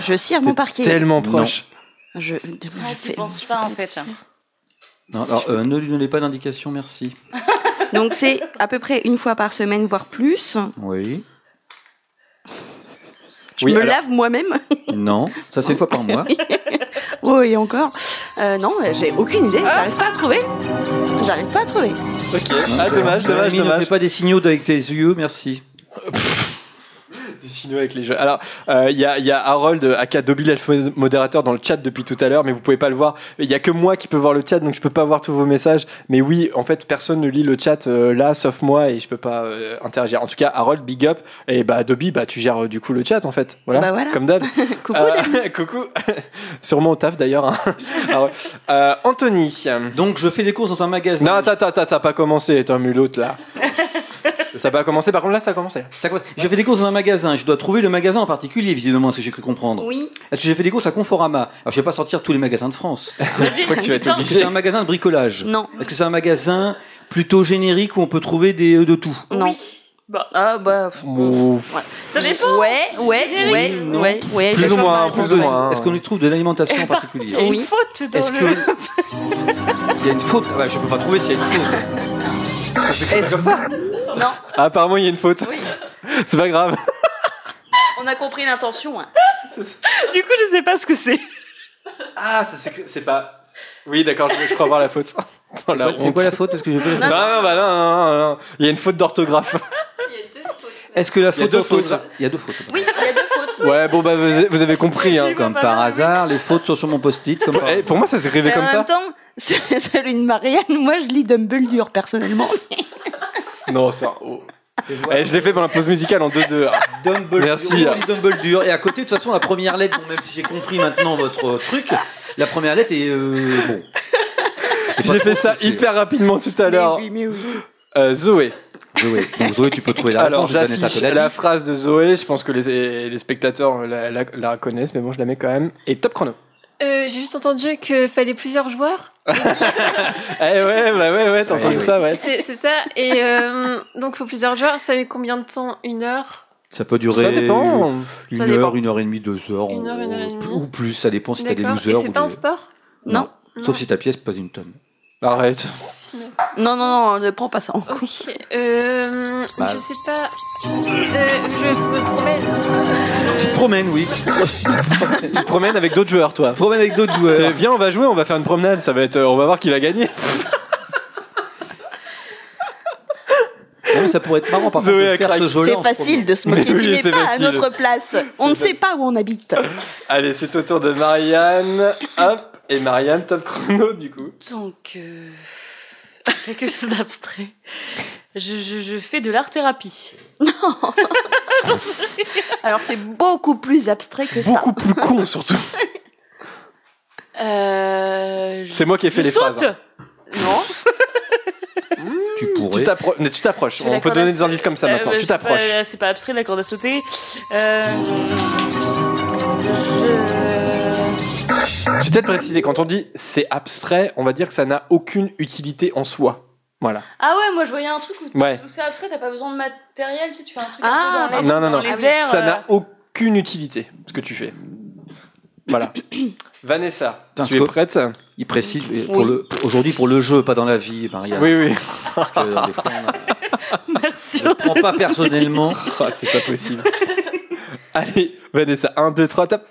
Je cire mon parquet. Tellement Non. proche. Je, je, Ah, tu fais- penses pas en fait. Non, alors euh, ne lui donnez pas d'indication, merci. Donc c'est à peu près une fois par semaine, voire plus. Oui. Je Oui, me alors- lave moi-même. (laughs) Non, ça c'est une fois par mois. (laughs) Oui, et encore. Euh, non, j'ai aucune idée. J'arrive pas à trouver. J'arrive pas à trouver. Ok. Ah, dommage, dommage, Jérémy, Ne dommage. fais pas des signaux avec tes yeux, merci. Des signaux avec les jeux. Alors, euh, il y, a, il y a Harold, aka Dobby l'elfe modérateur, dans le chat depuis tout à l'heure, mais vous pouvez pas le voir. Il y a que moi qui peux voir le chat, donc je peux pas voir tous vos messages. Mais oui, en fait, personne ne lit le chat euh, là, sauf moi, et je peux pas euh, interagir. En tout cas, Harold, big up. Et bah, Dobby, bah, tu gères euh, du coup le chat, en fait. Voilà. Bah voilà. Comme d'hab. Coucou, (laughs) Euh, coucou. (laughs) (laughs) Sûrement au taf d'ailleurs. hein. Euh, Anthony. Donc je fais des courses dans un magasin. Non, attends, attends, attends, ça n'a pas commencé, t'as mis l'autre là. Ça n'a pas commencé, par contre là, ça a commencé. Ça commence- Je fais des courses dans un magasin. Je dois trouver le magasin en particulier, visiblement, ce que j'ai cru comprendre. Oui. Est-ce que j'ai fait des courses à Conforama Alors je vais pas sortir tous les magasins de France. (laughs) Je crois que tu vas être Est-ce que c'est un magasin de bricolage Non. Est-ce que c'est un magasin plutôt générique où on peut trouver des, euh, de tout Non. Oui. Bah, Ah bah. Ouf. ça dépend. Ouais, ouais, ouais, non. ouais, ouais. Plus ou moins, plus ou moins. Est-ce qu'on y trouve de l'alimentation en (laughs) particulier il y a une Oui. faute dans Est-ce le. que (laughs) il y a une faute Ouais, Je peux pas trouver s'il y a une faute. Est-ce comme ça Non. Ah, apparemment, il y a une faute. Oui. (laughs) C'est pas grave. On a compris l'intention. hein. (laughs) Du coup, je sais pas ce que c'est. Ah, c'est- pas. Oui, d'accord, je, je crois voir la faute. (laughs) Oh, C'est quoi la faute? Est-ce que je peux Non, non, bah non, non, non, non. Il y a une faute d'orthographe. Est-ce que la Il y a faute deux fautes? Il y a deux fautes. Oui, il y a deux fautes. Ouais, bon, bah vous avez, vous avez compris. Hein. Comme par hasard, les fautes sont sur mon post-it. Comme Pour, par- eh, pour moi, ça s'écrivait Mais comme en ça. même temps, celui de Marianne, moi je lis Dumbledore personnellement. Non, ça. oh. Eh, je l'ai fait pendant la pause musicale en 2-2. Ah, Dumbledore. Merci. On Dumbledore. Et à côté, de toute façon, la première lettre, bon, même si j'ai compris maintenant votre truc, la première lettre est euh, bon. C'est pas J'ai trop fait ça hyper rapidement tout à Mais l'heure. oui, mais oui. Euh, Zoé. Zoé. Donc Zoé, tu peux trouver la Alors, réponse. J'affiche l'a phrase de Zoé. Je pense que les, les spectateurs la, la- la connaissent, mais bon, je la mets quand même. Et top chrono. Euh, J'ai juste entendu qu'il fallait plusieurs joueurs. (laughs) Eh ouais, bah ouais, ouais, entendu ouais. ça, ouais. C'est ça. Et euh, donc, il faut plusieurs joueurs. Ça met combien de temps? Une heure? Ça peut durer Ça dépend. une Ça heure, dépend. une heure et demie, deux heures. Une heure, une heure et demie. Ou plus, ça dépend si t'as des D'accord. Et losers. c'est pas un sport? Non. Sauf si ta pièce pèse une tonne. Arrête. Non, non, non, ne prends pas ça en compte. Ok. Euh, Bah. Je sais pas. Euh, je me promène. Tu te promènes, oui. Tu te promènes avec d'autres joueurs, toi. Tu te promènes avec d'autres joueurs. Viens, on va jouer, on va faire une promenade. Ça va être, euh, on va voir qui va gagner. (laughs) Non, ça pourrait être marrant par Zoé contre a de faire ce. C'est facile de se moquer. Oui, tu n'es c'est pas facile. à notre place. On ne sait pas où on habite. Allez, c'est au tour de Marianne. Hop. Et Marianne, top chrono, du coup. Donc, euh, (laughs) quelque chose d'abstrait. Je, je, je fais de l'art-thérapie. (laughs) Alors c'est beaucoup plus abstrait que ça. Beaucoup plus con, surtout. Euh, je- C'est moi qui ai fait je les saute. phrases. Non. Tu (laughs) Tu pourrais. t'appro- mais tu t'approches. On peut donner des indices comme ça Euh, maintenant. euh, Tu c'est pas- t'approches. C'est pas abstrait la corde à sauter. Euh, je... Je vais peut-être préciser, quand on dit c'est abstrait, on va dire que ça n'a aucune utilité en soi. Voilà. Ah ouais, moi je voyais un truc où, Ouais. où c'est abstrait, t'as pas besoin de matériel, tu, sais, tu fais un truc Ah, un peu dans les, non, non, dans non. les airs. ça euh, n'a aucune utilité, ce que tu fais. Voilà. (coughs) Vanessa, Putain, tu es prête? Il précise euh, pour Oui. le aujourd'hui pour le jeu, pas dans la vie, Maria. Oui, oui. Parce que des fois, on a- (laughs) Merci. pas personnellement. (laughs) Oh, c'est pas possible. Allez, Vanessa, 1, 2, 3, top.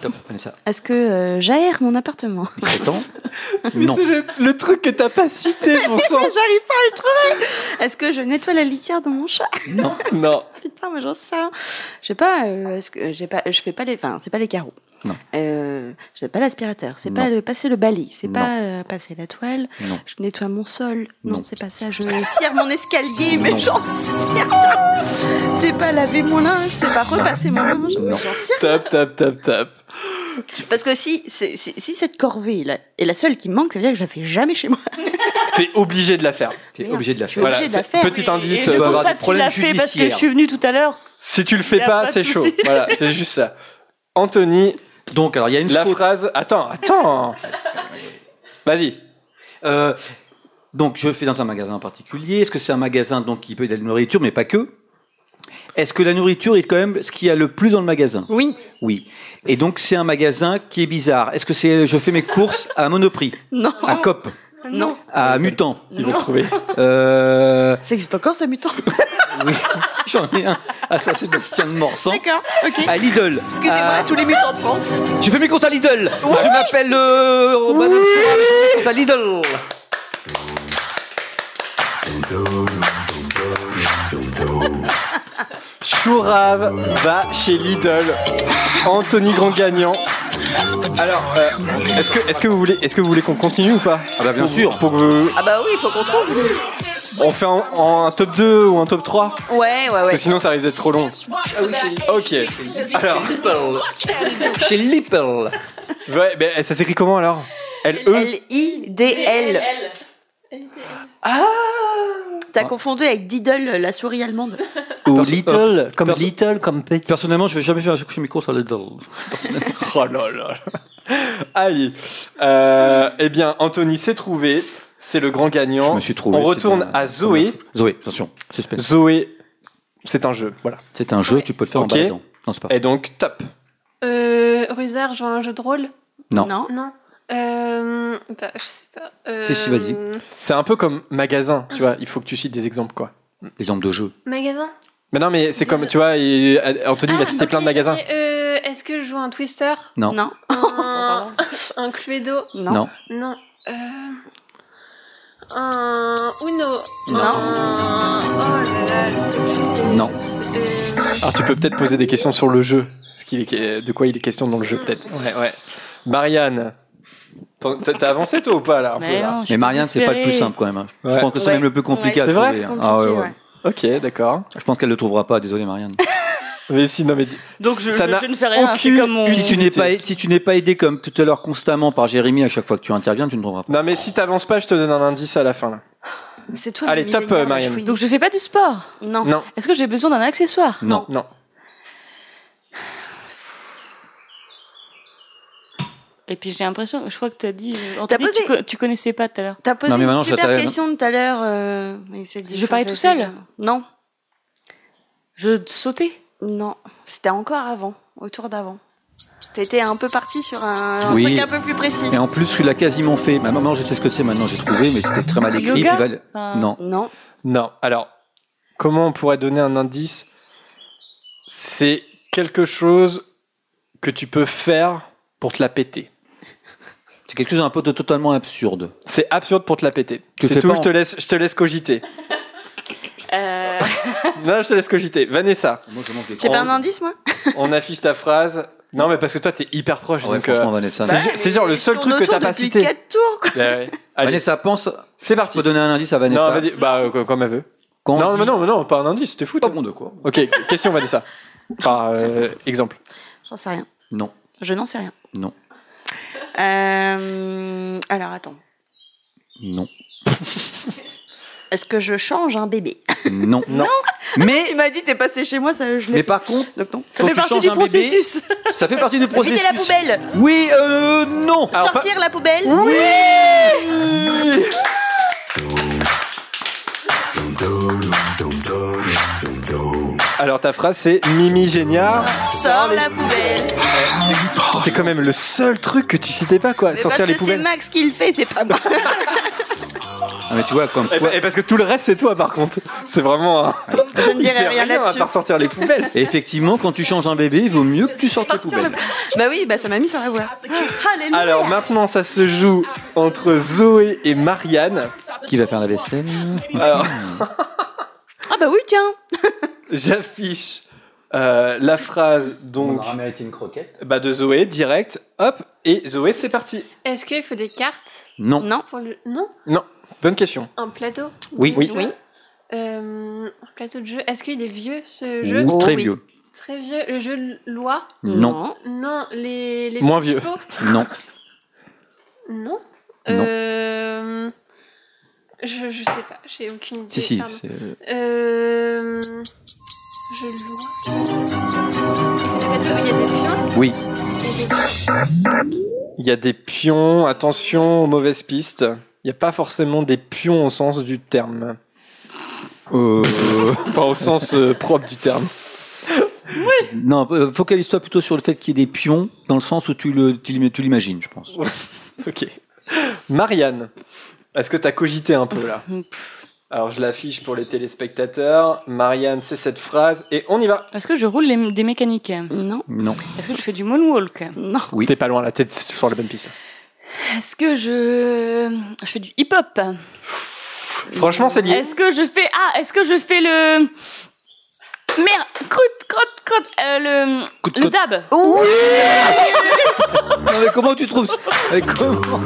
Top, Vanessa. Est-ce que euh, j'aère mon appartement serait temps (laughs) Non. C'est le, le truc que t'as pas cité, (laughs) mon sang. J'arrive pas à le trouver. Est-ce que je nettoie la litière de mon chat Non. (laughs) Non. Putain, mais j'en sais rien. Je sais pas. euh, est-ce que j'ai pas Je fais pas les. Enfin, c'est pas les carreaux. Non. Euh, je pas l'aspirateur. C'est pas le passer le balai. C'est pas euh, passer la toile. Non. Je nettoie mon sol. Non, Non. c'est pas ça. Je cire mon escalier, mais j'en rien. C'est pas laver mon linge. C'est pas repasser mon linge. mais Non. J'en sais rien. Top, top, top, top. Parce que si, si, si cette corvée là, est la seule qui me manque, ça veut dire que je la fais jamais chez moi. (laughs) T'es obligé de la faire. T'es obligé de la faire. obligée de la faire. Petit Et- indice. Et, constate des que tu l'as fait parce que je suis venue tout à l'heure. Si tu le fais pas, pas c'est chaud. Voilà, c'est juste ça. Anthony, Donc, alors, il y a une la faute. phrase. Attends, attends. Vas-y. Euh, donc, je fais dans un magasin en particulier. Est-ce que c'est un magasin donc qui peut être de la nourriture, mais pas que? Est-ce que la nourriture est quand même ce qu'il y a le plus dans le magasin? Oui. Oui. Et donc, c'est un magasin qui est bizarre. Est-ce que c'est je fais mes courses à Monoprix, Non. à Cop, Non. à Mutant? Il va le trouver. euh, Ça existe encore, ça mutant? (laughs) Oui, (laughs) j'en ai un à Saint-Sébastien de Morsan, D'accord. Ok. à Lidl. Excusez-moi, à- tous les mutants de France. J'ai fait mes courses à Lidl. Je m'appelle euh, Madame Sarah, j'ai fait mes courses à Lidl. Chourave va chez Lidl. Anthony grand gagnant. Alors, euh, est-ce que, est-ce que vous voulez, est-ce que vous voulez qu'on continue ou pas? Ah bah bien Pour- sûr. Pour que vous- Ah bah oui, il faut qu'on trouve. On fait un top 2 ou un top 3 Ouais, ouais, Parce ouais. que sinon ça risque d'être trop long. Ok. Alors, Chez Lidl. ouais, ben, ça s'écrit comment alors? L-E L-I-D-L. Ah T'as confondu avec Diddle, la souris allemande. Ou Little, comme Perso- Little, comme Petit. Personnellement, je vais jamais faire mes courses à Lidl. Oh là là. Allez. Euh, eh bien, Anthony s'est trouvé. C'est le grand gagnant. Je me suis trouvé. On retourne un- à Zoé. Zoé, attention, suspense. Zoé, c'est un jeu. Voilà. C'est un jeu, tu peux le faire Ok. en baladant. Non, c'est pas. Et donc, top. Euh, Rusard joue à un jeu de rôle? Non. Non. Non. Euh, bah, je sais pas. Euh, Qu'est-ce que vas-y C'est un peu comme magasin, tu vois. Il faut que tu cites des exemples, quoi. Exemple de jeu. Magasin? Mais non, mais c'est comme, tu vois, et, euh, Anthony, il a Ah, cité plein de magasins. ok, euh, Est-ce que je joue un Twister? Non. Non. Un, un Cluedo? Non. Non. Non. (laughs) Euh, un Uno Non. Un- Oh là là. Non. Euh, Alors, tu peux peut-être poser des questions sur le jeu. Ce qu'il est, de quoi il est question dans le jeu, peut-être. Ouais, ouais. Marianne, t'as avancé toi ou pas là, un peu, Mais là non, Mais Marianne, c'est pas le plus simple quand même. hein. Je pense que c'est Ouais. même le plus compliqué Ouais, à c'est vrai? trouver. hein. Ah ouais, ouais. ouais. Ok, d'accord. Je pense qu'elle le trouvera pas. Désolé, Marianne. (laughs) Mais si, non, mais dis- Donc je, ça je- n'a je ne fais rien, c'est comme mon... Si tu n'es pas, si tu n'es pas aidé comme tout à l'heure constamment par Jérémy à chaque fois que tu interviens, tu ne trouveras pas. Non, mais si t'avances pas, je te donne un indice à la fin. Là. C'est toi. Allez, le top, euh, Marianne. Donc je fais pas du sport Non. Non, Est-ce que j'ai besoin d'un accessoire Non. non. Et puis j'ai l'impression, je crois que tu as dit, euh, posé- tu, tu connaissais pas tout à l'heure. T'as posé Non, mais une super question tout à l'heure. euh, Je parlais tout seul Non. Je sautais Non. C'était encore avant, au tour d'avant. T'étais un peu parti sur un, un Oui. truc un peu plus précis. Et en plus, tu l'as quasiment fait. Maintenant, je sais ce que c'est. Maintenant, j'ai trouvé, mais c'était très mal écrit. Yoga Val- Non. Non. Non. Alors, comment on pourrait donner un indice? C'est quelque chose que tu peux faire pour te la péter. C'est quelque chose d'un peu de totalement absurde. C'est absurde pour te la péter. C'est tout, je te laisse, je te laisse cogiter. euh, non, je te laisse cogiter. Vanessa, Moi, je J'ai pas un indice, moi (laughs) on affiche ta phrase. Non, mais parce que toi, t'es hyper proche. Ouais, donc, euh, franchement, Vanessa. c'est ju- c'est genre le seul truc que t'as pas cité. 4 tours, quoi. Ouais, (laughs) ouais. Vanessa pense. c'est parti. peux donner un indice à Vanessa. Non, vas-y. Bah, euh, comme elle veut. Quand Non, dit- mais non, mais non, pas un indice, t'es fou. Pas bon de quoi. Ok, question Vanessa. Par euh, exemple. J'en sais rien. Non. Je n'en sais rien. Non. Euh, alors, attends. Non. (laughs) Est-ce que je change un bébé? Non. (laughs) Non? Mais, Il m'a dit t'es passé chez moi, ça je l'ai mais fait. par contre, Donc non. Ça fait partie du un bébé, processus. ça fait partie du (laughs) processus. Vider la poubelle Oui, euh, non. Alors, pas- Sortir la poubelle Oui. Alors ta phrase c'est Mimi Géniard. Sors la poubelle C'est quand même le seul truc que tu citais pas quoi. Sortir parce les que c'est poubelles. Max qui le fait, c'est pas moi. (laughs) Ah, mais tu vois, comme Et, quoi, et parce que tout le reste c'est toi par contre. (laughs) C'est vraiment. un- Je ne Il dirai fait rien à là-dessus. part sortir les poubelles. Et effectivement, quand tu changes un bébé, il vaut mieux que tu sortes les poubelles. Bah oui, bah ça m'a mis sur la voie. Alléluia. Alors maintenant ça se joue entre Zoé et Marianne. Qui va faire la vaisselle Alors Ah bah oui, tiens. (laughs) j'affiche euh, la phrase donc mérité une croquette. bah, de Zoé direct. Hop et Zoé c'est parti. Est-ce qu'il faut des cartes? Non. Non. pour le. Non? Non, bonne question. Un plateau Oui. Oui. Oui. Euh, un plateau de jeu. Est-ce qu'il est vieux ce jeu Oui, très oui. vieux. Très vieux. Le jeu loi Non. Non, les. les Moins vieux. (laughs) Non. Non. Non. Euh... Je, je sais pas, j'ai aucune idée. Si, si. c'est- Euh... Je lois. Il y a des pions Oui. Il y a des Il y a des pions, attention aux mauvaises pistes. Il n'y a pas forcément des pions au sens du terme. Euh, Pas au sens euh, propre du terme. non, euh, focalise-toi plutôt sur le fait qu'il y ait des pions, dans le sens où tu l'imagines, je pense. Ok. Marianne, est-ce que tu as cogité un peu là? Alors je l'affiche pour les téléspectateurs. Marianne, c'est cette phrase et on y va. Est-ce que je roule les- des mécaniques? Non. Non. Est-ce que je fais du moonwalk? Non. Oui. T'es pas loin, la tête sur la bonne piste. Est-ce que je je fais du hip-hop? Franchement, c'est lié. Est-ce que je fais ah est-ce que je fais le merde croûte croûte croûte euh, le le dab Non, mais comment tu trouves Mais comment?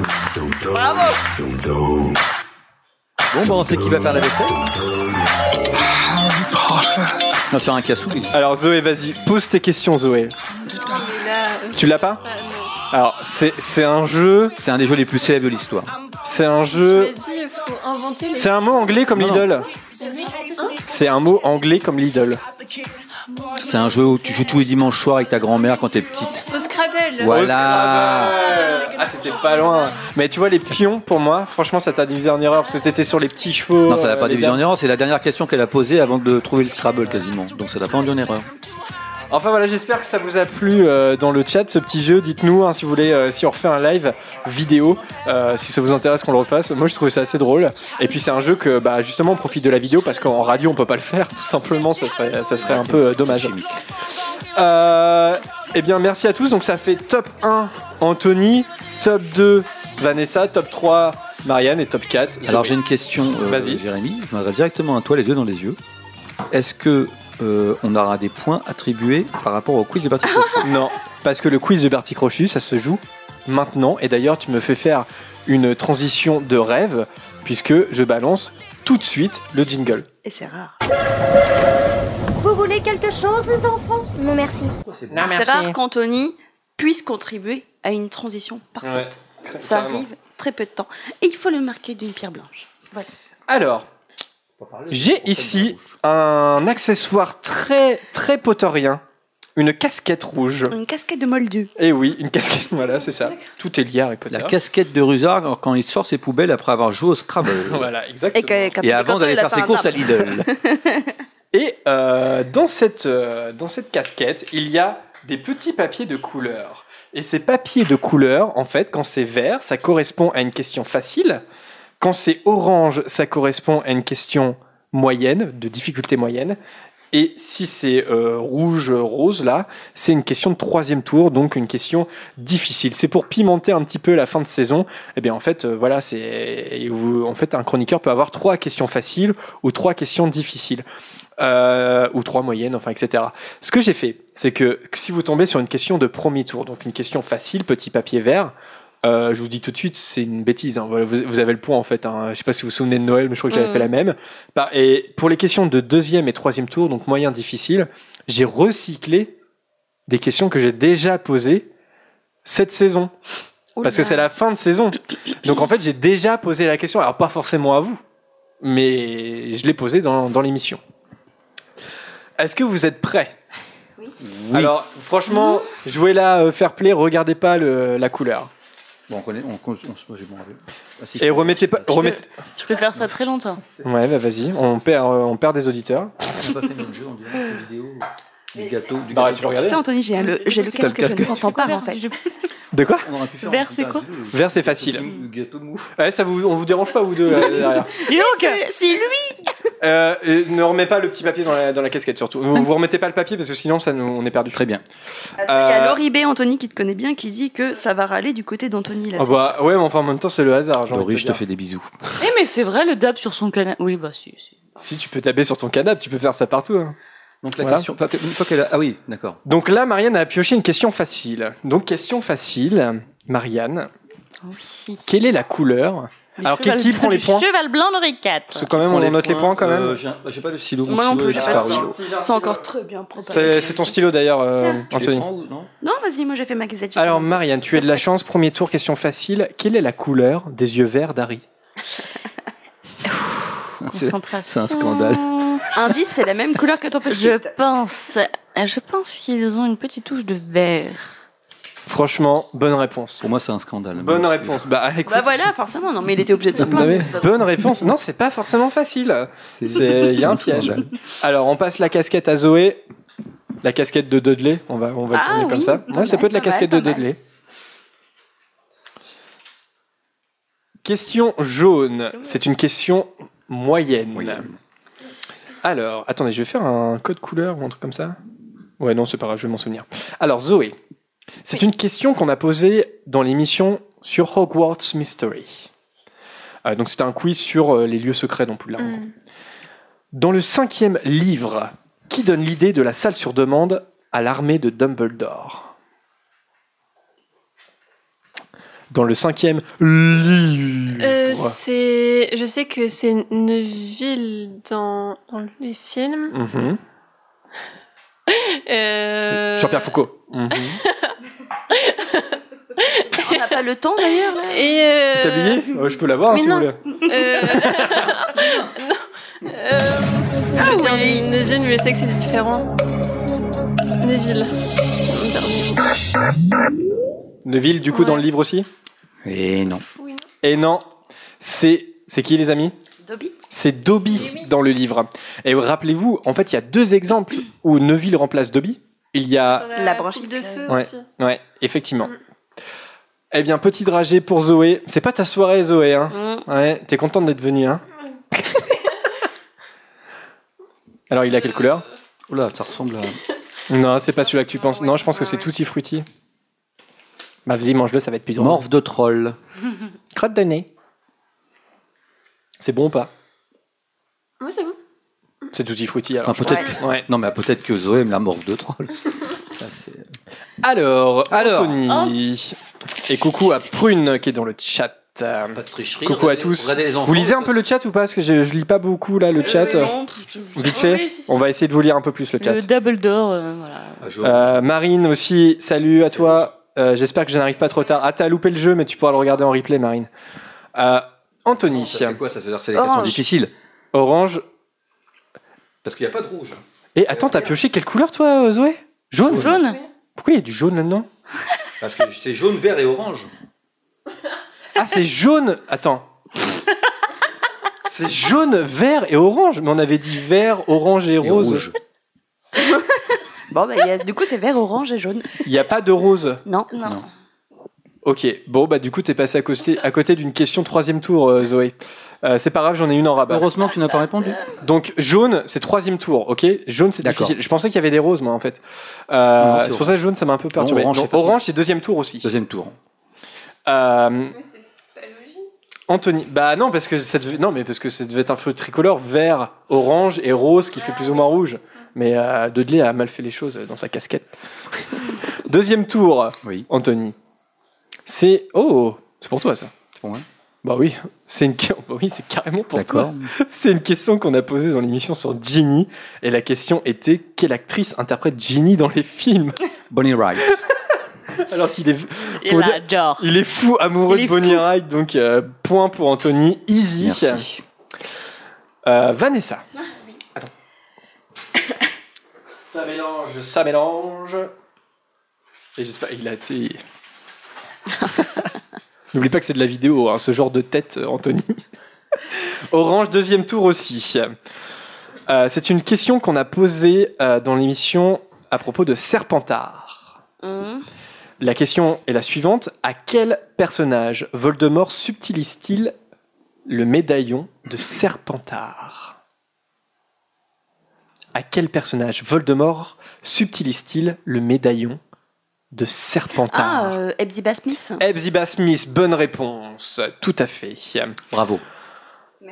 Bon, bah, on sait qui va faire la vaisselle. On va faire un cassou. Alors Zoé, vas-y, pose tes questions Zoé. Là, euh, Tu l'as pas? ah, non. Alors c'est c'est un jeu, C'est un des jeux les plus célèbres de l'histoire. c'est un Je jeu, c'est un mot anglais comme. Lidl. C'est un mot anglais comme Lidl. C'est un jeu où tu joues tous les dimanches soirs avec ta grand-mère quand t'es petite. Au Scrabble. Voilà. Au Scrabble. Ah, t'étais pas loin. Mais tu vois, les pions, pour moi, franchement, ça t'a divisé en erreur parce que t'étais sur les petits chevaux. Non, ça l'a euh, pas les divisé en erreur. C'est la dernière question qu'elle a posée avant de trouver le Scrabble quasiment. Donc ça l'a pas rendu en erreur. Enfin voilà, j'espère que ça vous a plu euh, dans le chat ce petit jeu. Dites-nous hein, si vous voulez, euh, si on refait un live vidéo, euh, si ça vous intéresse qu'on le refasse. Moi, je trouve ça assez drôle. Et puis c'est un jeu que, bah, justement, on profite de la vidéo parce qu'en radio, on peut pas le faire. Tout simplement, ça serait, ça serait un peu dommage. Eh bien, merci à tous. Donc ça fait top 1 Anthony, top 2 Vanessa, top 3 Marianne et top 4. Zoé. Alors j'ai une question, Vas-y. Jérémy. Je m'adresse directement à toi, les yeux dans les yeux. Est-ce que euh, on aura des points attribués par rapport au quiz de Patrick Rochon (laughs) Non, parce que le quiz de Bertie Crochu, ça se joue maintenant. Et d'ailleurs, tu me fais faire une transition de rêve, puisque je balance tout de suite le jingle. Et c'est rare. Vous voulez quelque chose, les enfants? Non, merci. C'est rare qu'Anthony puisse contribuer à une transition parfaite. Ça arrive très peu de temps. Et il faut le marquer d'une pierre blanche. Alors, j'ai ici un accessoire très très potorien, une casquette rouge. Une casquette de moldu. Et oui, une casquette, (laughs) voilà, c'est ça. Tout est lié à Harry Potter. La casquette de Rusard quand il sort ses poubelles après avoir joué au Scrabble. (laughs) Voilà, Et, exactement. que, quand Et avant d'aller faire ses courses à. Lidl. (laughs) Et euh, dans, cette, euh, dans cette casquette, il y a des petits papiers de couleur. Et ces papiers de couleur, en fait, quand c'est vert, ça correspond à une question facile. Quand c'est orange, ça correspond à une question moyenne, de difficulté moyenne. Et si c'est euh, rouge, rose, là, c'est une question de troisième tour, donc une question difficile. C'est pour pimenter un petit peu la fin de saison. Et bien, en fait, euh, voilà, c'est. En fait, un chroniqueur peut avoir trois questions faciles ou trois questions difficiles. Euh, ou trois moyennes, enfin, etc. Ce que j'ai fait, c'est que si vous tombez sur une question de premier tour, donc une question facile, petit papier vert, euh, je vous dis tout de suite, c'est une bêtise. hein. Vous, vous avez le point en fait. Hein. Je sais pas si vous vous souvenez de Noël, mais je crois que j'avais Mhm. fait la même. Et pour les questions de deuxième et troisième tour, donc moyen difficile, j'ai recyclé des questions que j'ai déjà posées cette saison. Parce que c'est la fin de saison. Donc en fait, j'ai déjà posé la question. Alors pas forcément à vous, mais je l'ai posé dans, dans l'émission. Est-ce que vous êtes prêts? Oui. Alors, franchement, jouez là, euh, fair play, regardez pas le- la couleur. Bon, on connaît, on, on, on- bon. Ah, si, Et je- remettez pas. Remettez... Je peux faire ça très longtemps. Ouais, bah vas-y, on perd, euh, on perd des auditeurs. On n'a pas fait notre jeu, on dirait, une vidéo du gâteau. Du Bah, gâteau. tu sais, Anthony, j'ai le, j'ai le casque, je ne t'entends pas en fait. De quoi On aurait pu faire Vert, c'est quoi Vert, c'est facile. Le gâteau mou. Ouais, ça vous, on vous dérange pas, vous deux, là, derrière Dis donc, c'est lui Euh, euh, ne remets pas le petit papier dans la, dans la casquette surtout. Vous, vous remettez pas le papier parce que sinon ça nous, on est perdu. Très bien. Il y a Euh, Laurie B, Anthony, qui te connaît bien, qui dit que ça va râler du côté d'Anthony. là. Ah bah ouais, mais enfin en même temps c'est le hasard. Laurie, je te fais des bisous. Eh, mais c'est vrai, le dab sur son canapé. Oui, bah, si. si. Si tu peux taper sur ton canapé, tu peux faire ça partout. hein. Donc la Voilà. question, une fois qu'elle a... Ah oui, d'accord. Donc là, Marianne a pioché une question facile. Donc question facile, Marianne. Oui. Quelle est la couleur Alors qui, qui prend les points Cheval blanc, Henri IV. Parce que quand même on note les points quand même. Euh, j'ai bah, pas le stylo. Moi non plus, j'ai pas de stylo. C'est encore très bien préparé. C'est ton stylo d'ailleurs, euh, les Anthony. prends non Non, vas-y, moi j'ai fait ma gazette. Alors Marianne, tu as de la chance. Premier tour, question facile. Quelle est la couleur des yeux verts d'Harry (laughs) c'est un scandale. Indice, c'est la même couleur que ton petit. Je pense, je pense qu'ils ont une petite touche de vert. Franchement, bonne réponse. Pour moi, c'est un scandale. Bonne réponse. Bah écoute. Bah voilà, forcément, non, mais il était obligé de se Non, plaindre. bonne réponse. Non, c'est pas forcément facile. il y a un piège. Alors, on passe la casquette à Zoé. La casquette de Dudley. On va on va le Ah tourner comme ça. pas Ouais, ça peut être la mal, casquette de mal. Dudley. Question jaune. C'est une question moyenne. Moyenne. Alors, attendez, je vais faire un code couleur ou un truc comme ça. Ouais, non, c'est pas grave, je vais m'en souvenir. Alors, Zoé, c'est une question qu'on a posée dans l'émission sur Hogwarts Mystery. Euh, donc, c'était un quiz sur euh, les lieux secrets dans Poudlard. gros. Dans le cinquième livre, qui donne l'idée de la salle sur demande à l'armée de Dumbledore? Dans le cinquième livre. Euh, c'est, je sais que c'est une ville dans, dans les films. Mhm. (laughs) Jean-Pierre Foucault. On n'a pas le temps d'ailleurs. là. Et euh, Petit sablier Ouais, Je peux l'avoir hein, si non. vous voulez. euh, (laughs) non. Euh, ah oui. Mais je sais que c'est différent. Neville. Neville, du coup, dans le livre aussi? Et non. Oui. Et non, c'est c'est qui les amis? Dobby C'est Dobby dans le livre. Et rappelez-vous, en fait, il y a deux exemples où Neville remplace Dobby. Il y a... la, La de feu Ouais. aussi. Ouais, effectivement. Eh bien, petit dragé pour Zoé. C'est pas ta soirée, Zoé. Hein Mm. ouais, t'es contente d'être venue, hein (laughs) Alors, il a quelle couleur? Oula, ça ressemble à. (laughs) Non, c'est pas celui-là que tu penses. Non, je pense que c'est Tutti Frutti. Bah, vas-y, mange-le, ça va être plus drôle. Morve de troll. Crotte de nez. C'est bon ou pas? Oui, c'est bon. C'est Tutti Frutti, alors. Enfin, peut-être. Ouais. Non, mais peut-être que Zoé aime la morve de troll. Ça, c'est- Alors, Alors, Anthony. Et coucou à Prune qui est dans le chat. Euh, Pas de tricherie. Coucou à tous. enfants, Vous lisez un peu le chat ou pas? Parce que je, je lis pas beaucoup là le chat. Euh, non, Vite fait. Oui, si. On va essayer de vous lire un peu plus le chat. Le double door, euh, voilà. Ah, Euh, Marine aussi, salut à toi. Euh, J'espère que je n'arrive pas trop tard. Ah, t'as loupé le jeu, mais tu pourras le regarder en replay, Marine. Euh, Anthony, Ça, c'est quoi Ça? Veut dire que c'est des questions difficiles. orange. Parce qu'il n'y a pas de rouge. Et attends, t'as pioché quelle couleur toi, euh, Zoé? Jaune. Jaune Pourquoi il y a du jaune là-dedans? (laughs) Parce que c'est jaune, vert et orange. Ah, c'est jaune. Attends. C'est jaune, vert et orange. Mais on avait dit vert, orange et Et rose. rouge. (laughs) Bon, bah, il y a- du coup, c'est vert, orange et jaune. Il n'y a pas de rose? Non. Non. Non. Ok, bon, bah du coup, t'es passé à côté, à côté d'une question troisième tour, euh, Zoé. Euh, c'est pas grave, j'en ai une en rabat. Heureusement que tu n'as pas répondu. Donc, jaune, c'est troisième tour, ok? Jaune, c'est difficile. Je pensais qu'il y avait des roses, moi, en fait. Euh, c'est pour ça que jaune, ça m'a un peu perturbé. orange, c'est facile. orange, c'est deuxième tour aussi. Deuxième tour. Euh, Mais c'est pas logique. Anthony, bah non, parce que ça devait, non, mais parce que ça devait être un feu tricolore, vert, orange et rose, qui fait plus ou moins rouge. Mais euh, Dudley a mal fait les choses dans sa casquette. (laughs) Deuxième tour, Oui. Anthony. C'est oh, c'est pour toi ça. C'est pour moi. Bah oui, c'est une, (laughs) bah oui, c'est carrément pour toi. D'accord. (laughs) C'est une question qu'on a posée dans l'émission sur Ginny, et la question était quelle actrice interprète Ginny dans les films? (laughs) Bonnie Wright. Alors qu'il est, Il Pour a dire- genre. il est fou amoureux de Bonnie fou. Wright, donc euh, point pour Anthony, easy. Merci. Euh, Vanessa. Attends. Ça mélange, ça mélange. Et j'espère il a été. N'oublie pas que c'est de la vidéo, hein, ce genre de tête, euh, Anthony. (laughs) Orange, deuxième tour aussi. Euh, c'est une question qu'on a posée euh, dans l'émission à propos de Serpentard. Hum. La question est la suivante. À quel personnage Voldemort subtilise-t-il le médaillon de Serpentard? À quel personnage Voldemort subtilise-t-il le médaillon de Serpentard Ah, euh, Hepzibah Smith. Smith, bonne réponse. Tout à fait. Bravo.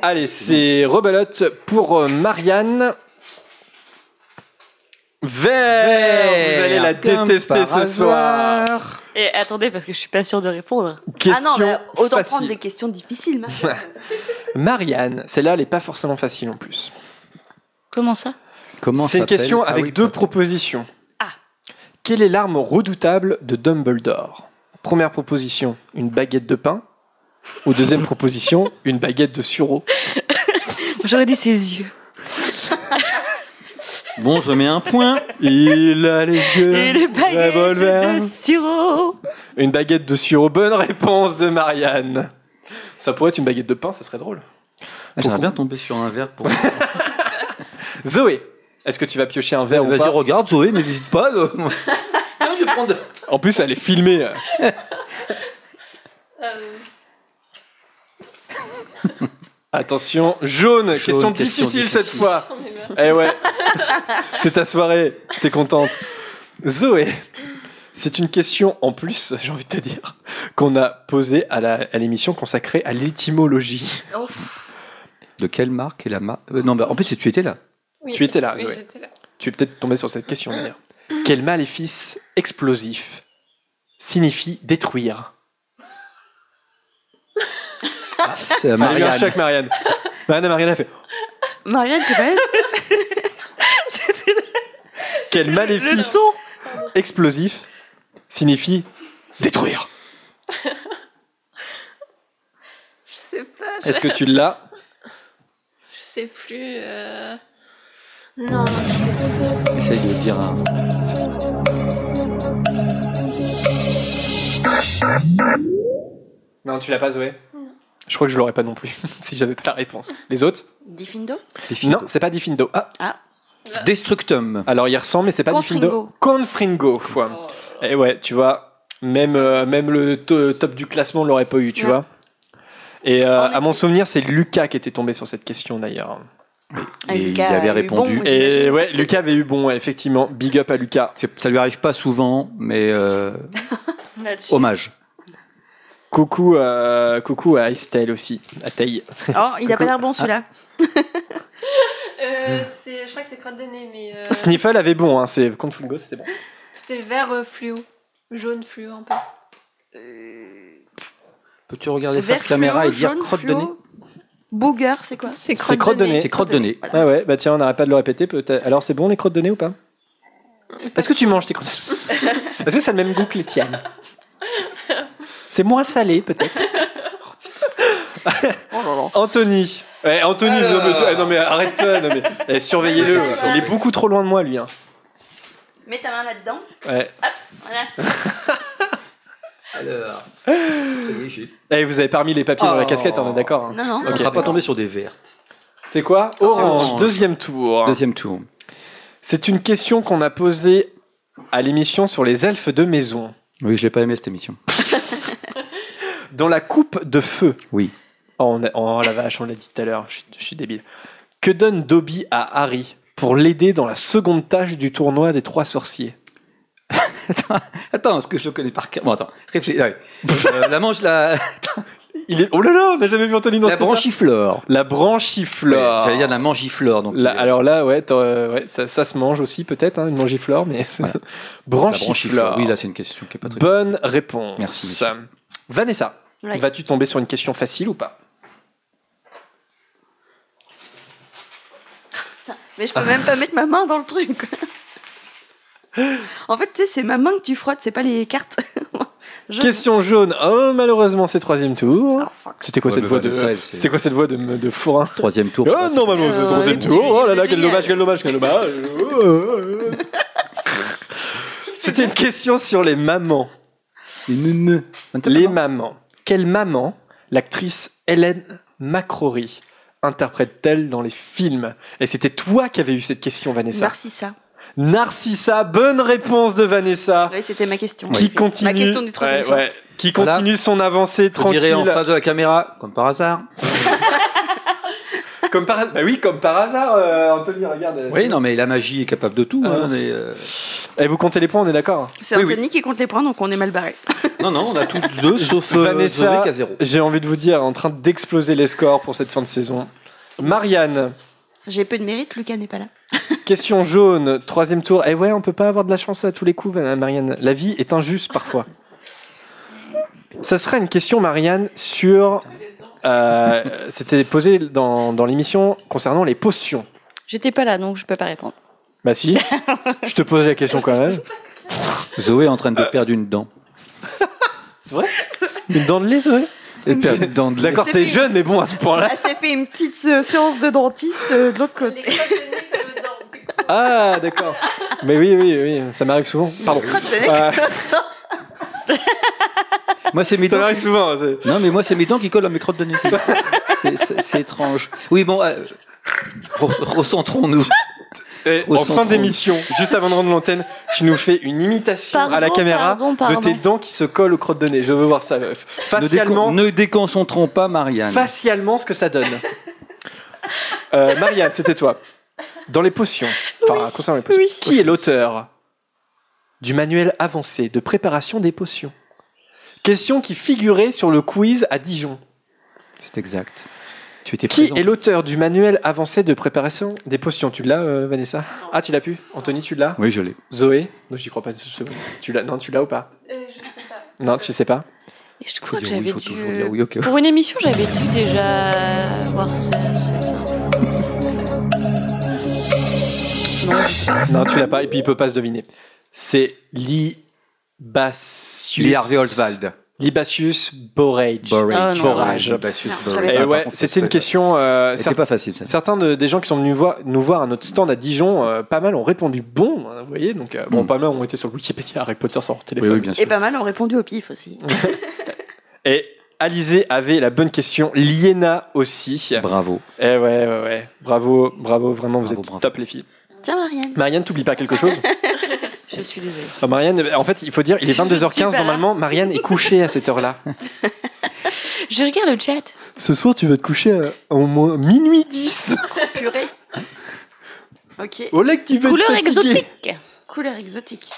Allez, c'est rebelote pour euh, Marianne. Vert, Vous allez la comme détester ce soir. Et attendez, parce que je suis pas sûre de répondre. Question ah non, mais autant facile. prendre des questions difficiles. Marianne. (laughs) Marianne, celle-là, elle n'est pas forcément facile en plus. Comment ça? Comment C'est une question avec Harry deux propositions. Quelle est l'arme redoutable de Dumbledore? Première proposition, une baguette de pain. Ou deuxième proposition, (laughs) une baguette de sureau. J'aurais dit ses yeux. Bon, je mets un point. Il a les yeux. Et les baguettes revolver. de sureau. Une baguette de sureau. Bonne réponse de Marianne. Ça pourrait être une baguette de pain, ça serait drôle. Ah, J'aimerais bien tomber sur un verre pour. (laughs) Zoé, est-ce que tu vas piocher un verre ou Vas-y, pas regarde, Zoé, mais n'hésite pas. euh. (laughs) Non, je vais prendre. En plus, elle est filmée. Euh, (laughs) Attention, jaune, question question difficile cette fois. j'en ai marre. Eh ouais, c'est ta soirée, t'es contente. Zoé, c'est une question en plus, j'ai envie de te dire, qu'on a posée à la- à l'émission consacrée à l'étymologie. Oh, De quelle marque est la marque Euh, Non, mais en plus, tu étais là. Oui. Tu étais là, Oui, là. Tu es peut-être tombé sur cette question d'ailleurs. (coughs) Quel maléfice explosif signifie détruire (laughs) C'est Ah, il y a eu un Marianne. choc, Marianne. Marianne, Marianne a fait (laughs) Marianne, tu vois (laughs) Quel maléfice explosif signifie détruire Je sais pas. Je, Est-ce que tu l'as je sais plus. euh, Non, je Essaye de dire un. Non, tu l'as pas, Zoé Je crois que je l'aurais pas non plus, (laughs) si j'avais pas la réponse. Les autres Diffindo Non, c'est pas Diffindo. Ah, Destructum. alors il ressemble, mais c'est pas Diffindo. Confringo. Confringo. quoi. Et ouais, tu vois, même, euh, même le to- top du classement l'aurait pas eu, tu vois. Et euh, En à mon souvenir, c'est Lucas qui était tombé sur cette question d'ailleurs. Ah, Et il avait répondu. bon, Et ouais, Lucas avait eu bon, effectivement. Big up à Lucas. C'est- Ça lui arrive pas souvent, mais euh, (laughs) hommage. Coucou, euh, coucou à Estelle aussi, à Taille. Oh, il a pas l'air bon celui-là. Euh, c'est- je crois que c'est crotte de nez, mais euh, Sniffle avait bon, hein, c'est Confringo, c'était bon. c'était vert euh, fluo. Jaune fluo un peu. Peux-tu regarder face caméra et dire crotte de nez? Booger, c'est quoi C'est crotte de nez. C'est crotte de nez. Ouais, ouais, bah tiens, on n'arrête pas de le répéter. peut-être. Alors, c'est bon les crottes de nez ou pas Est-ce que tu manges tes crottes (laughs) Est-ce que ça a le même goût que les tiennes C'est moins salé, peut-être Oh, putain. (laughs) Anthony. Ouais, Anthony, non mais, toi- non, mais arrête-toi. Non, mais, eh, surveillez-le. Il est beaucoup trop loin de moi, lui. hein. Mets ta main là-dedans. Ouais. Voilà. (laughs) Alors, ça. Eh, vous avez pas remis les papiers dans la casquette, on est d'accord hein Non, non. On Ok. sera pas tombé sur des vertes. C'est quoi Orange, orange. deuxième tour. Deuxième tour. C'est une question qu'on a posée à l'émission sur les elfes de maison. Oui, je l'ai pas aimé cette émission. (laughs) Dans la coupe de feu. Oui. Oh, on a- oh, la vache, on l'a dit tout à l'heure, je, suis- je suis débile. Que donne Dobby à Harry pour l'aider dans la seconde tâche du tournoi des trois sorciers? (laughs) Attends, attends, est-ce que je le connais par cœur Bon, attends, réfléchis. ouais. Euh, la manche, la, (laughs) Il est... Oh là là, on n'a jamais vu Anthony dans la cet état. branchiflore. La branchiflore. Ouais, J'allais dire la mangiflore. Donc, Là, euh, alors là, ouais, t'aurais- ouais, ça, ça se mange aussi peut-être, hein, une mangiflore, mais (laughs) Voilà. la branchiflore. branchiflore. Oui, là, c'est une question qui est pas très. Bonne réponse. Merci, monsieur. Vanessa, Ouais. vas-tu tomber sur une question facile ou pas? Mais je peux même pas mettre ma main dans le truc. En fait, tu sais, c'est ma main que tu frottes, c'est pas les cartes. (laughs) Question jaune. Oh, malheureusement, c'est troisième tour. C'était quoi Ouais, cette voix de c'est- C'était quoi cette voix de fourrin Troisième tour. Oh, normalement, c'est Euh, troisième il tour. Oh là là, quel dommage, quel dommage, quel dommage. C'était une question sur les mamans. Les mamans. Quelle maman l'actrice Hélène McCrory interprète-t-elle dans les films? Et c'était toi qui avais eu cette question, Vanessa. Narcissa. Narcissa, bonne réponse de Vanessa. Oui, c'était ma question. Qui continue, Ma question du troisième Ouais, tour. ouais. qui continue son avancée Je dirais tranquille. en face de la caméra, comme par hasard. (laughs) Comme par, bah oui, comme par hasard, euh, Anthony, regarde. euh, Oui, non, mais la magie est capable de tout. Ah. hein, mais, euh, Et vous comptez les points, on est d'accord? C'est Oui, Anthony qui compte les points, donc on est mal barré. (laughs) Non, non, on a tous deux, sauf euh, Vanessa, j'ai envie de vous dire, en train d'exploser les scores pour cette fin de saison. Marianne, J'ai peu de mérite, Lucas n'est pas là. (laughs) question jaune, troisième tour. Eh ouais, on peut pas avoir de la chance à tous les coups, Marianne. La vie est injuste parfois. (laughs) Ça sera une question, Marianne, sur. euh, C'était posé dans, dans l'émission concernant les potions. J'étais pas là, donc je peux pas répondre. Bah si, (laughs) je te pose la question quand même. Zoé est en train de perdre une dent. C'est vrai? Une dent de lait, Zoé? D'accord, t'es jeune, mais bon, à ce point-là. Elle s'est fait une petite euh, séance de dentiste euh, de l'autre côté. Ah, d'accord. Mais oui, oui, oui, ça m'arrive souvent. Pardon. Euh, (laughs) Moi, c'est mes ça dents. m'arrive souvent. Non, mais moi, c'est mes dents qui collent à mes crottes de nez. C'est- étrange. Oui, bon, euh, re- recentrons-nous. Et Au en fin d'émission, juste avant de rendre l'antenne, tu nous fais une imitation à la caméra pardon, pardon. de tes dents qui se collent aux crottes de nez. Je veux voir ça. Ne, Facialement, décon- ne déconcentrons pas Marianne. facialement ce que ça donne. Euh, Marianne, c'était toi. Dans les potions, enfin, concernant les potions, Oui. qui est l'auteur du manuel avancé de préparation des potions? Question qui figurait sur le quiz à Dijon. C'est exact. Tu étais Qui présent. est l'auteur du manuel avancé de préparation des potions? Tu l'as, euh, Vanessa? Ah, tu l'as pu? Anthony, tu l'as? Oui, je l'ai. Zoé? Non, j'y crois pas. Tu l'as Non, tu l'as ou pas? Euh, je sais pas. Non, tu sais pas? Et je crois que oui, j'avais dû. oui, ok. Pour une émission, j'avais dû déjà voir ça. Non, je sais pas. Non, tu l'as pas. Et puis il peut pas se deviner. C'est Libasius. Lee Harvey Oswald. Libasius Borage. Borage. Ah. Borage. Non, Borage. Et Ah, ouais, contre, c'était une question. euh, C'était cer- pas facile, ça. Certains de- des gens qui sont venus voir, nous voir à notre stand à Dijon, euh, pas mal ont répondu bon, hein, vous voyez. Donc, euh, bon, Mm. pas mal ont été sur le Wikipédia Harry Potter sur leur téléphone. Oui, oui, bien Et sûr. pas mal ont répondu au pif aussi. (laughs) Et Alizé avait la bonne question. Liena aussi. Bravo. Eh ouais, ouais, ouais. Bravo, bravo, vraiment, vous êtes bravo. top les filles. Tiens, Marianne. Marianne, t'oublies pas quelque chose? (laughs) Je suis désolée. Ah, Marianne, en fait, il faut dire, il est 22h15 Super. normalement. Marianne est couchée à cette heure-là. (laughs) Je regarde le chat. Ce soir, tu vas te coucher à, au moins minuit 10. (laughs) Purée. Ok. Oleg, tu vas Couleur exotique. Couleur exotique.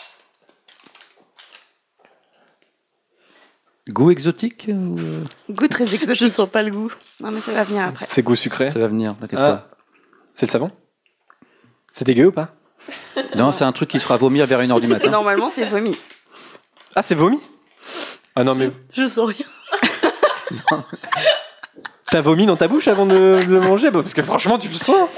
Goût exotique ou, euh, Goût très Je exotique. sens pas le goût. Non, mais ça va venir après. C'est goût sucré. Ça va venir, t'inquiète Ah. C'est le savon? C'est dégueu ou pas? (laughs) Non, c'est un truc qui se fera vomir vers 1h du matin. Normalement, c'est vomi. Ah, c'est vomi? Ah non, mais Je sens rien. (laughs) t'as vomi dans ta bouche avant de de le manger? Bah, Parce que franchement, tu le sens.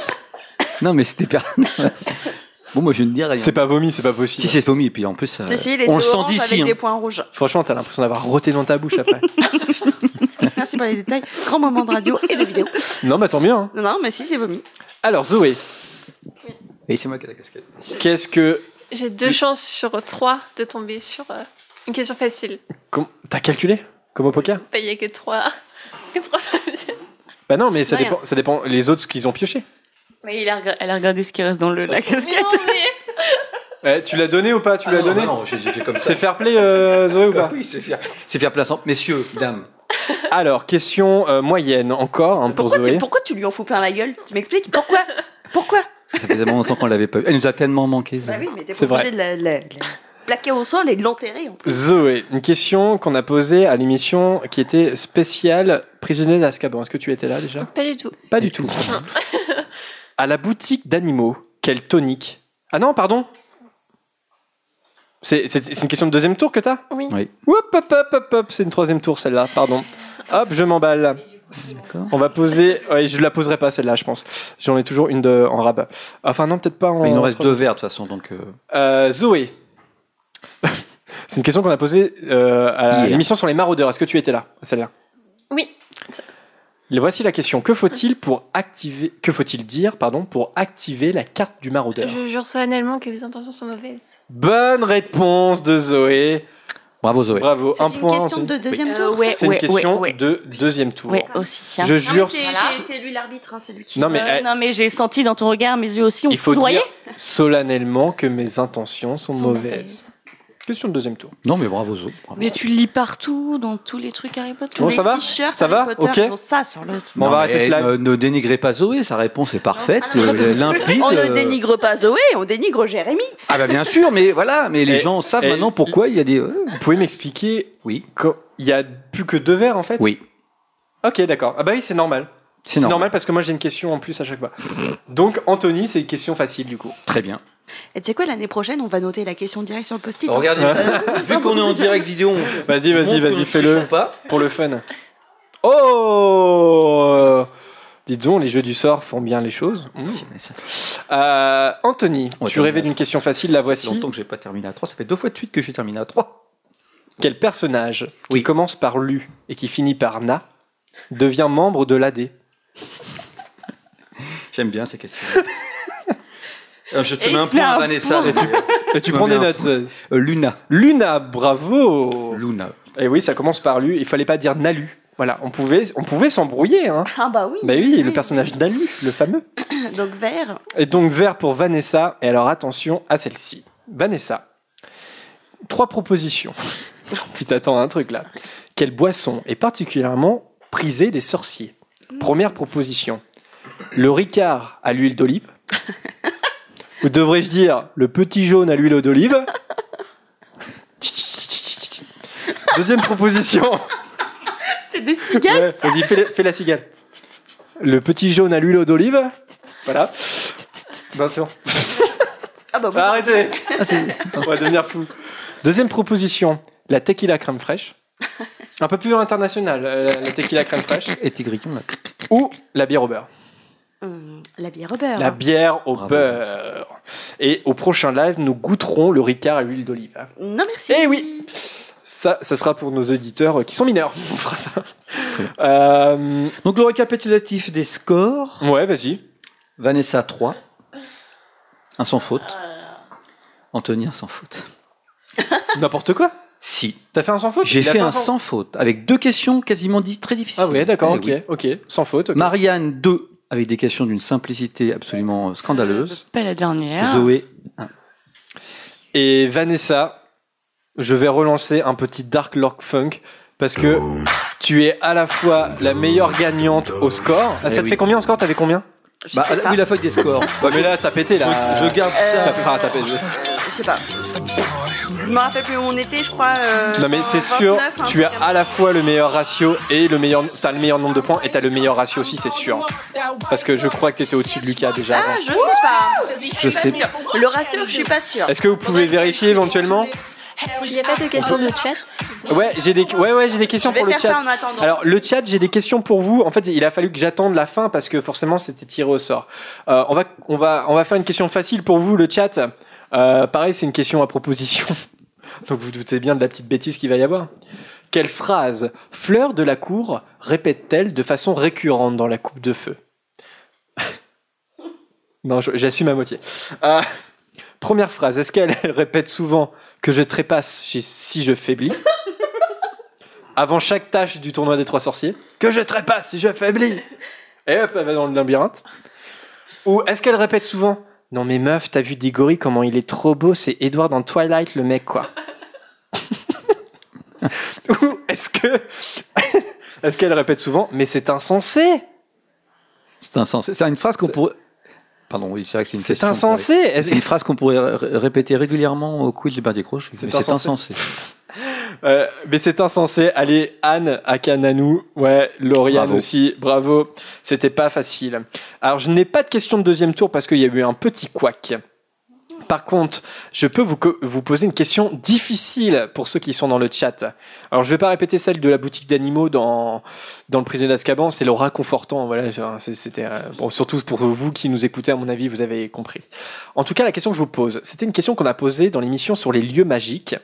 Non, mais c'était pas. (laughs) bon, moi, je ne dis rien. C'est pas vomi, c'est pas possible. Si, c'est vomi, et puis en plus, euh, Si, si, il était on le sent orange d'ici. avec hein. des points rouges. Franchement, t'as l'impression d'avoir roté dans ta bouche après. Merci pour les détails. Grand moment de radio et de vidéo. non, bah tant mieux. hein. Non, non, mais si, c'est vomi. Alors, Zoé, Et c'est moi qui ai la casquette. qu'est-ce que. J'ai deux chances sur trois de tomber sur euh, une question facile. com- T'as calculé Comme au poker? Bah, Il n'y a que trois. (laughs) que trois Bah non, mais ça Rien. dépend, ça dépend les autres ce qu'ils ont pioché. Mais il a, rega- elle a regardé ce qui reste dans le la casquette. Non, mais- (laughs) Eh, tu l'as donné ou pas? Tu Ah l'as donné? Non, j'ai j'ai fait comme ça. C'est fair play, euh, Zoé, ou pas? Oui, c'est faire, c'est faire. Messieurs, dames. (laughs) Alors, question euh, moyenne encore hein, pour Pourquoi tu, Zoé. pourquoi tu lui en fous plein la gueule? Tu m'expliques? Pourquoi? Pourquoi? Ça faisait tellement longtemps qu'on l'avait pas eu. Elle nous a tellement manqué. Bah oui, mais t'es obligé de la, la- la plaquer au sol et de l'enterrer en plus. Zoé, une question qu'on a posée à l'émission qui était spéciale Prisonnier d'Azkaban. Est-ce que tu étais là déjà? Pas du tout. Pas du tout. à la boutique d'animaux, quel tonique? Ah non, pardon C'est c'est- c'est une question de deuxième tour que t'as? Oui. Oui. Hop, hop, hop, hop, hop, c'est une troisième tour celle-là, pardon. Hop, je m'emballe. On va poser. Ouais, je la poserai pas celle-là, je pense. J'en ai toujours une de, en rabat. Enfin, non, peut-être pas en. Mais il nous reste deux verres de toute façon, donc. euh, Euh, Zoé. (laughs) c'est une question qu'on a posée euh, à l'émission sur les maraudeurs. Est-ce que tu étais là, celle-là? Oui. Le Voici la question. Que faut-il pour activer Que faut-il dire, pardon, pour activer la carte du maraudeur? Je jure solennellement que mes intentions sont mauvaises. Bonne réponse de Zoé. Bravo Zoé. Bravo. C'est Un une point. question Anthony. de deuxième Euh, tour. ouais, ça C'est une question ouais. de deuxième tour. Ouais, aussi. hein. Je jure. c'est- c'est- C'est lui l'arbitre, hein, c'est lui qui. Non mais Euh, non, mais j'ai senti dans ton regard, mes yeux aussi ont il faut foudroyé. dire solennellement que mes intentions sont, Sont mauvaises. mauvaises. Question de deuxième tour. Non, mais bravo Zoé. Bravo. Mais tu le lis partout, dans tous les trucs Harry Potter. Bon, les ça va t-shirts Ça Harry va Potter, Ok. ils ont ça sur le. Bon, on Non, va arrêter cela. Ne, ne dénigrez pas Zoé, sa réponse est parfaite, Ah euh, limpide. On ne euh, dénigre pas Zoé, on dénigre Jérémy. Ah bah bien sûr, mais voilà, mais les Et- gens savent et- maintenant pourquoi il y a des. euh, Vous pouvez m'expliquer Oui. quand il y a plus que deux verres en fait? Oui, Ok, d'accord. Ah bah oui, c'est normal. c'est C'est normal. normal. parce que moi j'ai une question en plus à chaque fois. Donc Anthony, c'est une question facile du coup. Très bien. Et tu sais quoi, l'année prochaine, on va noter la question directe sur le post-it. hein. Regardez, Ouais. vu qu'on est en direct vidéo, on- (laughs) Vas-y, vas-y, vas-y, fais-le pour le fun. Oh Dites donc, les jeux du sort font bien les choses. Mmh. Euh, Anthony, On tu rêvais d'une question facile, la Ça fait voici. longtemps que j'ai pas terminé à 3, ça fait deux fois de suite que j'ai terminé à 3. Quel personnage qui commence par Lu et qui finit par Na devient membre de l'AD (laughs) J'aime bien ces questions. Euh, je te Et mets un point à Vanessa. Et tu, et tu prends des notes. Euh, Luna. Luna, bravo Luna. Et oui, ça commence par Lu. Il fallait pas dire Nalu. Voilà, on pouvait, on pouvait s'embrouiller. Hein. Ah bah oui. Bah oui, le personnage Nalu, le fameux. (coughs) Donc vert. Et donc vert pour Vanessa. Et alors attention à celle-ci. Vanessa, trois propositions. (laughs) tu t'attends à un truc là. Quelle boisson est particulièrement prisée des sorciers? Première proposition. Le Ricard à l'huile d'olive. Ou devrais-je dire le petit jaune à l'huile d'olive (laughs) Deuxième proposition. C'était des cigales. Ouais, Vas-y, fais, la- fais la cigale. Le petit jaune à l'huile d'olive. Voilà. (laughs) C'est bon. Ah bah. Arrêtez On va devenir fou. Deuxième proposition, la tequila crème fraîche. Un peu plus international, euh, la tequila crème fraîche. Et Tigrillon, là. Ou la bière au beurre. Hum, la bière au beurre. La bière au Bravo. beurre. Et au prochain live, nous goûterons le Ricard à l'huile d'olive. Non merci. Eh oui. Ça, ça sera pour nos auditeurs qui sont mineurs. (laughs) On fera ça. Euh, Donc le récapitulatif des scores. ouais, vas-y. Vanessa 3. Un sans faute. Anthony un sans faute. (laughs) N'importe quoi. Si. T'as fait un sans faute? J'ai fait un sans- faute avec deux questions quasiment dites très difficiles. Ah ouais, d'accord, Eh ok, oui. ok. Sans faute. Marianne 2 avec des questions d'une simplicité absolument scandaleuse. Pas la dernière. Zoé Et Vanessa, je vais relancer un petit Dark Lord Funk parce que tu es à la fois la meilleure gagnante au score. Ah, Eh ça te oui. fait combien en score? T'avais combien? Bah, oui, la feuille des scores. Ouais, mais là, t'as pété là. Je, je garde T'as ça. enfin, t'as pété. Je sais pas. Je me rappelle plus où on était, je crois. euh, Non mais c'est 29, sûr, tu as à la fois le meilleur ratio et le meilleur, t'as le meilleur nombre de points et t'as le meilleur ratio aussi, c'est sûr. Parce que je crois que t'étais au-dessus de Lucas déjà. avant. Ah, je sais pas. Je sais. Sûr. Le ratio, je suis pas sûre. Est-ce que vous pouvez vérifier éventuellement? Il n'y a pas de questions de chat? Ouais, j'ai des, ouais, ouais, j'ai des questions Je vais pour le faire chat. ça en attendant. Alors le chat, j'ai des questions pour vous. En fait, il a fallu que j'attende la fin parce que forcément c'était tiré au sort. Euh, on va, on va, on va faire une question facile pour vous, le chat. Euh, pareil, c'est une question à proposition. (laughs) Donc vous doutez bien de la petite bêtise qu'il va y avoir. Quelle phrase Fleur de la cour répète-t-elle de façon récurrente dans la coupe de feu? (laughs) Non, j'assume à moitié. Euh, première phrase. Est-ce qu'elle elle répète souvent que je trépasse si je faiblis? (laughs) Avant chaque tâche du tournoi des trois sorciers, que je trépasse si je faiblis. Et hop, elle va dans le labyrinthe. Ou est-ce qu'elle répète souvent Non mais meuf, t'as vu Diggory comment il est trop beau, c'est Edward dans Twilight le mec quoi. (laughs) Ou est-ce que (laughs) est-ce qu'elle répète souvent Mais c'est insensé? C'est insensé. C'est une phrase qu'on pourrait. Pardon, oui, c'est vrai que c'est une C'est insensé. Est-ce C'est une phrase qu'on pourrait répéter régulièrement au quiz du bas décroche. C'est mais C'est insensé. (laughs) Euh, mais c'est insensé. Allez, Anne à Cananou. Ouais, Lauriane Bravo. aussi. Bravo. C'était pas facile. Alors, je n'ai pas de question de deuxième tour parce qu'il y a eu un petit couac. Par contre, je peux vous, vous poser une question difficile pour ceux qui sont dans le chat. Alors, je vais pas répéter celle de la boutique d'animaux dans, dans le prisonnier d'Azkaban. C'est le réconfortant. Voilà, c'était euh, bon, surtout pour vous qui nous écoutez. À mon avis, vous avez compris. En tout cas, la question que je vous pose, c'était une question qu'on a posée dans l'émission sur les lieux magiques.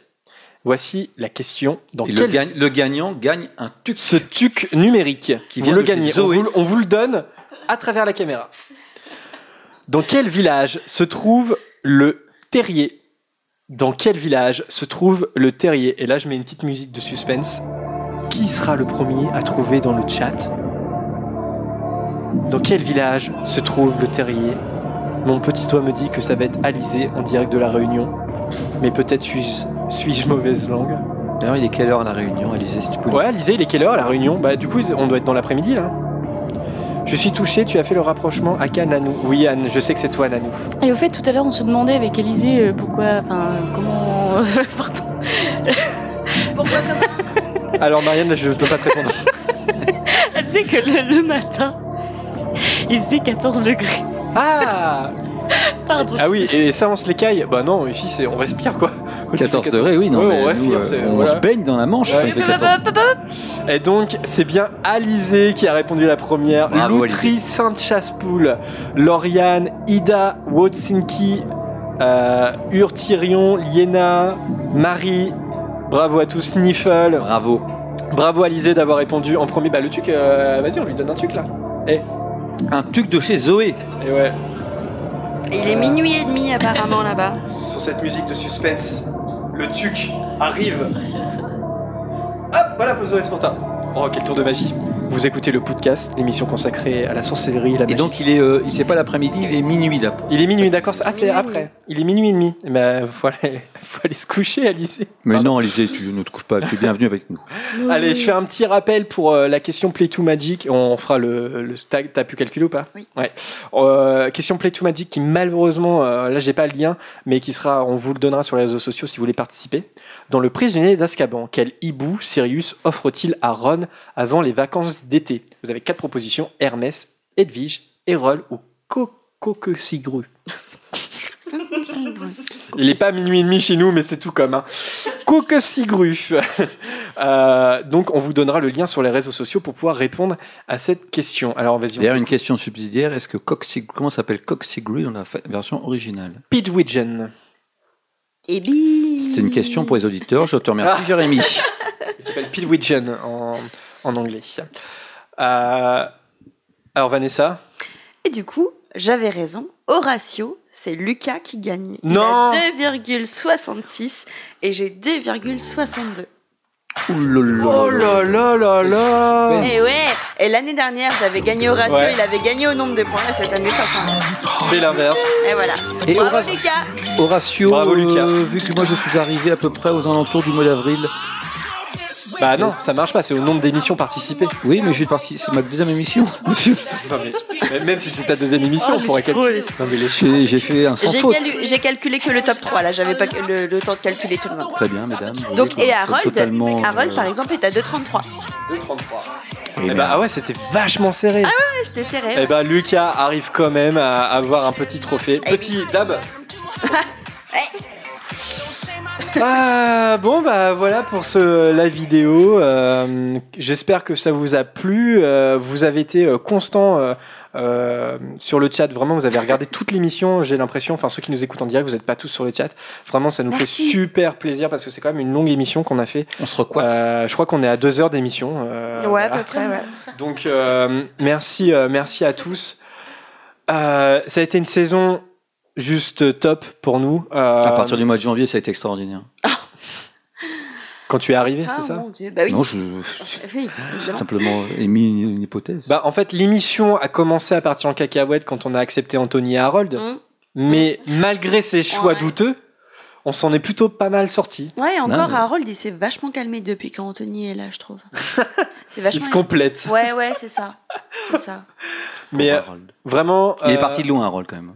Voici la question. Dans le, quel gagne- le gagnant gagne un tuc. ce tuc numérique Qui vous vient le de chez gagnez. Vous, on vous le donne à travers la caméra. Dans quel village se trouve le terrier? Dans quel village se trouve le terrier? Et là, je mets une petite musique de suspense. Qui sera le premier à trouver dans le chat? Dans quel village se trouve le terrier? Mon petit doigt me dit que ça va être Alizé en direct de la Réunion. Mais peut-être suis-je suis mauvaise langue. D'ailleurs, il est quelle heure la réunion, Alizé, si tu peux Ouais, Alizé, il est quelle heure la réunion? Bah, du coup, on doit être dans l'après-midi là. Je suis touché, tu as fait le rapprochement Aka Nanou. Oui, Anne, je sais que c'est toi, Nanou. Et au fait, tout à l'heure, on se demandait avec Élisée euh, pourquoi, enfin, comment. (laughs) Pardon. Pourquoi comment Alors, Marianne, je peux pas te répondre. Elle disait que le, le matin, il faisait 14 degrés. Ah (laughs) Pardon. Ah oui, et ça, on se l'écaille Bah non, ici, c'est on respire quoi. Ici, 14 il fait degrés, oui, non, Ouais, mais on respire, nous, euh, on voilà. se baigne dans la Manche Ouais. quand il fait 14. Et donc, c'est bien Alizé qui a répondu la première. Bravo, Loutry Sainte-Chassepoule, Lauriane, Ida Wotsinki, euh, Urtirion, Liena, Marie. Bravo à tous, Sniffle. Bravo. Bravo Alizé d'avoir répondu en premier. Bah, le tuc, euh, vas-y, on lui donne un tuc là. Eh, Un tuc de chez Zoé. et ouais. Il est minuit et demi apparemment là-bas. Sur cette musique de suspense, le tuc arrive. Hop, voilà, Pozo toi. Oh, quel tour de magie. Vous écoutez le podcast, l'émission consacrée à la sorcellerie et la magie. Et donc, il est, euh, il c'est pas l'après-midi, il est minuit là. Il est minuit, d'accord Ah, c'est après. Il est minuit et demi. Eh ben, (laughs) faut aller, faut aller se coucher, Alice. Mais Pardon. non, Alizé, tu ne te couches pas, tu es bienvenu avec nous. Allez, je fais un petit rappel pour euh, la question Play to Magic. On fera le, le tag. T'as pu calculer ou pas Oui. Ouais. Euh, question Play to Magic qui malheureusement, euh, là j'ai pas le lien, mais qui sera, on vous le donnera sur les réseaux sociaux si vous voulez participer. Dans le prisonnier d'Azkaban, quel hibou Sirius offre-t-il à Ron avant les vacances d'été Vous avez quatre propositions Hermès, Edwige, Erol ou Cocosigru. Il est pas minuit et demi chez nous, mais c'est tout comme. Hein. Cocosigru. (laughs) Euh, donc, on vous donnera le lien sur les réseaux sociaux pour pouvoir répondre à cette question. Alors, vas-y. D'ailleurs, une question subsidiaire est-ce que Coxig... comment s'appelle Coxigru dans la version originale? Pidwidgeon. Bi. C'est une question pour les auditeurs. Je te remercie, Ah. (laughs) Jérémy. Il s'appelle Pidwidgeon en, en anglais. Euh, alors, Vanessa. Et du coup, j'avais raison. Au ratio, c'est Lucas qui gagne. Non. Il a 2,66 et j'ai 2,62. Ouh là là Oh là là là là Et ouais, et l'année dernière, j'avais gagné au ratio, Ouais. il avait gagné au nombre de points, et cette année, ça C'est l'inverse. Et voilà. Et Bravo Horace- Lucas Horatio, Bravo, Lucas. euh, vu que moi je suis arrivé à peu près aux alentours du mois d'avril. Bah non, ça marche pas, c'est au nombre d'émissions participées. Oui, mais j'ai parti, c'est ma deuxième émission, (laughs) monsieur. (laughs) Non, mais- même si c'est ta deuxième émission, on pourrait calculer. Non, mais les J'ai j'ai fait un sans J'ai faute. calu- j'ai calculé que le top 3, là, j'avais pas le, le temps de calculer tout le monde. Très bien, mesdames. Vous Donc, voyez et Harold, totalement, Harold euh, par exemple, est à 2,33. 2,33. oui, Eh bah, ah ouais, c'était vachement serré. Ouais, c'était serré. Eh ben Lucas arrive quand même à avoir un petit trophée. Petit dab. (laughs) Ah, bon bah voilà pour ce la vidéo. Euh, J'espère que ça vous a plu. Euh, vous avez été euh, constant euh, euh, sur le chat. Vraiment, vous avez regardé toute l'émission. J'ai l'impression, enfin ceux qui nous écoutent en direct, vous n'êtes pas tous sur le chat. Vraiment, ça nous fait super plaisir parce que c'est quand même une longue émission qu'on a fait. On se recoiffe. Euh, je crois qu'on est à deux heures d'émission. euh, ouais, voilà. à peu près, ouais. Donc euh, merci, euh, merci à tous. Euh, ça a été une saison juste top pour nous. Euh, À partir du mois de janvier, ça a été extraordinaire. quand tu es arrivé, Ah, c'est ça mon Dieu. Bah oui. Non, je Oui, j'ai évidemment. simplement émis une, une hypothèse. Bah en fait l'émission a commencé à partir en cacahuète quand on a accepté Anthony et Harold, Mm. mais malgré ces choix Ouais. douteux, on s'en est plutôt pas mal sorti. Ouais, encore, mais- Harold, il s'est vachement calmé depuis quand Anthony est là, je trouve. (laughs) C'est Il vachement. se complète. Ouais, ouais, c'est ça. C'est ça. Mais euh, vraiment, Il est euh, parti de loin, Harold, quand même.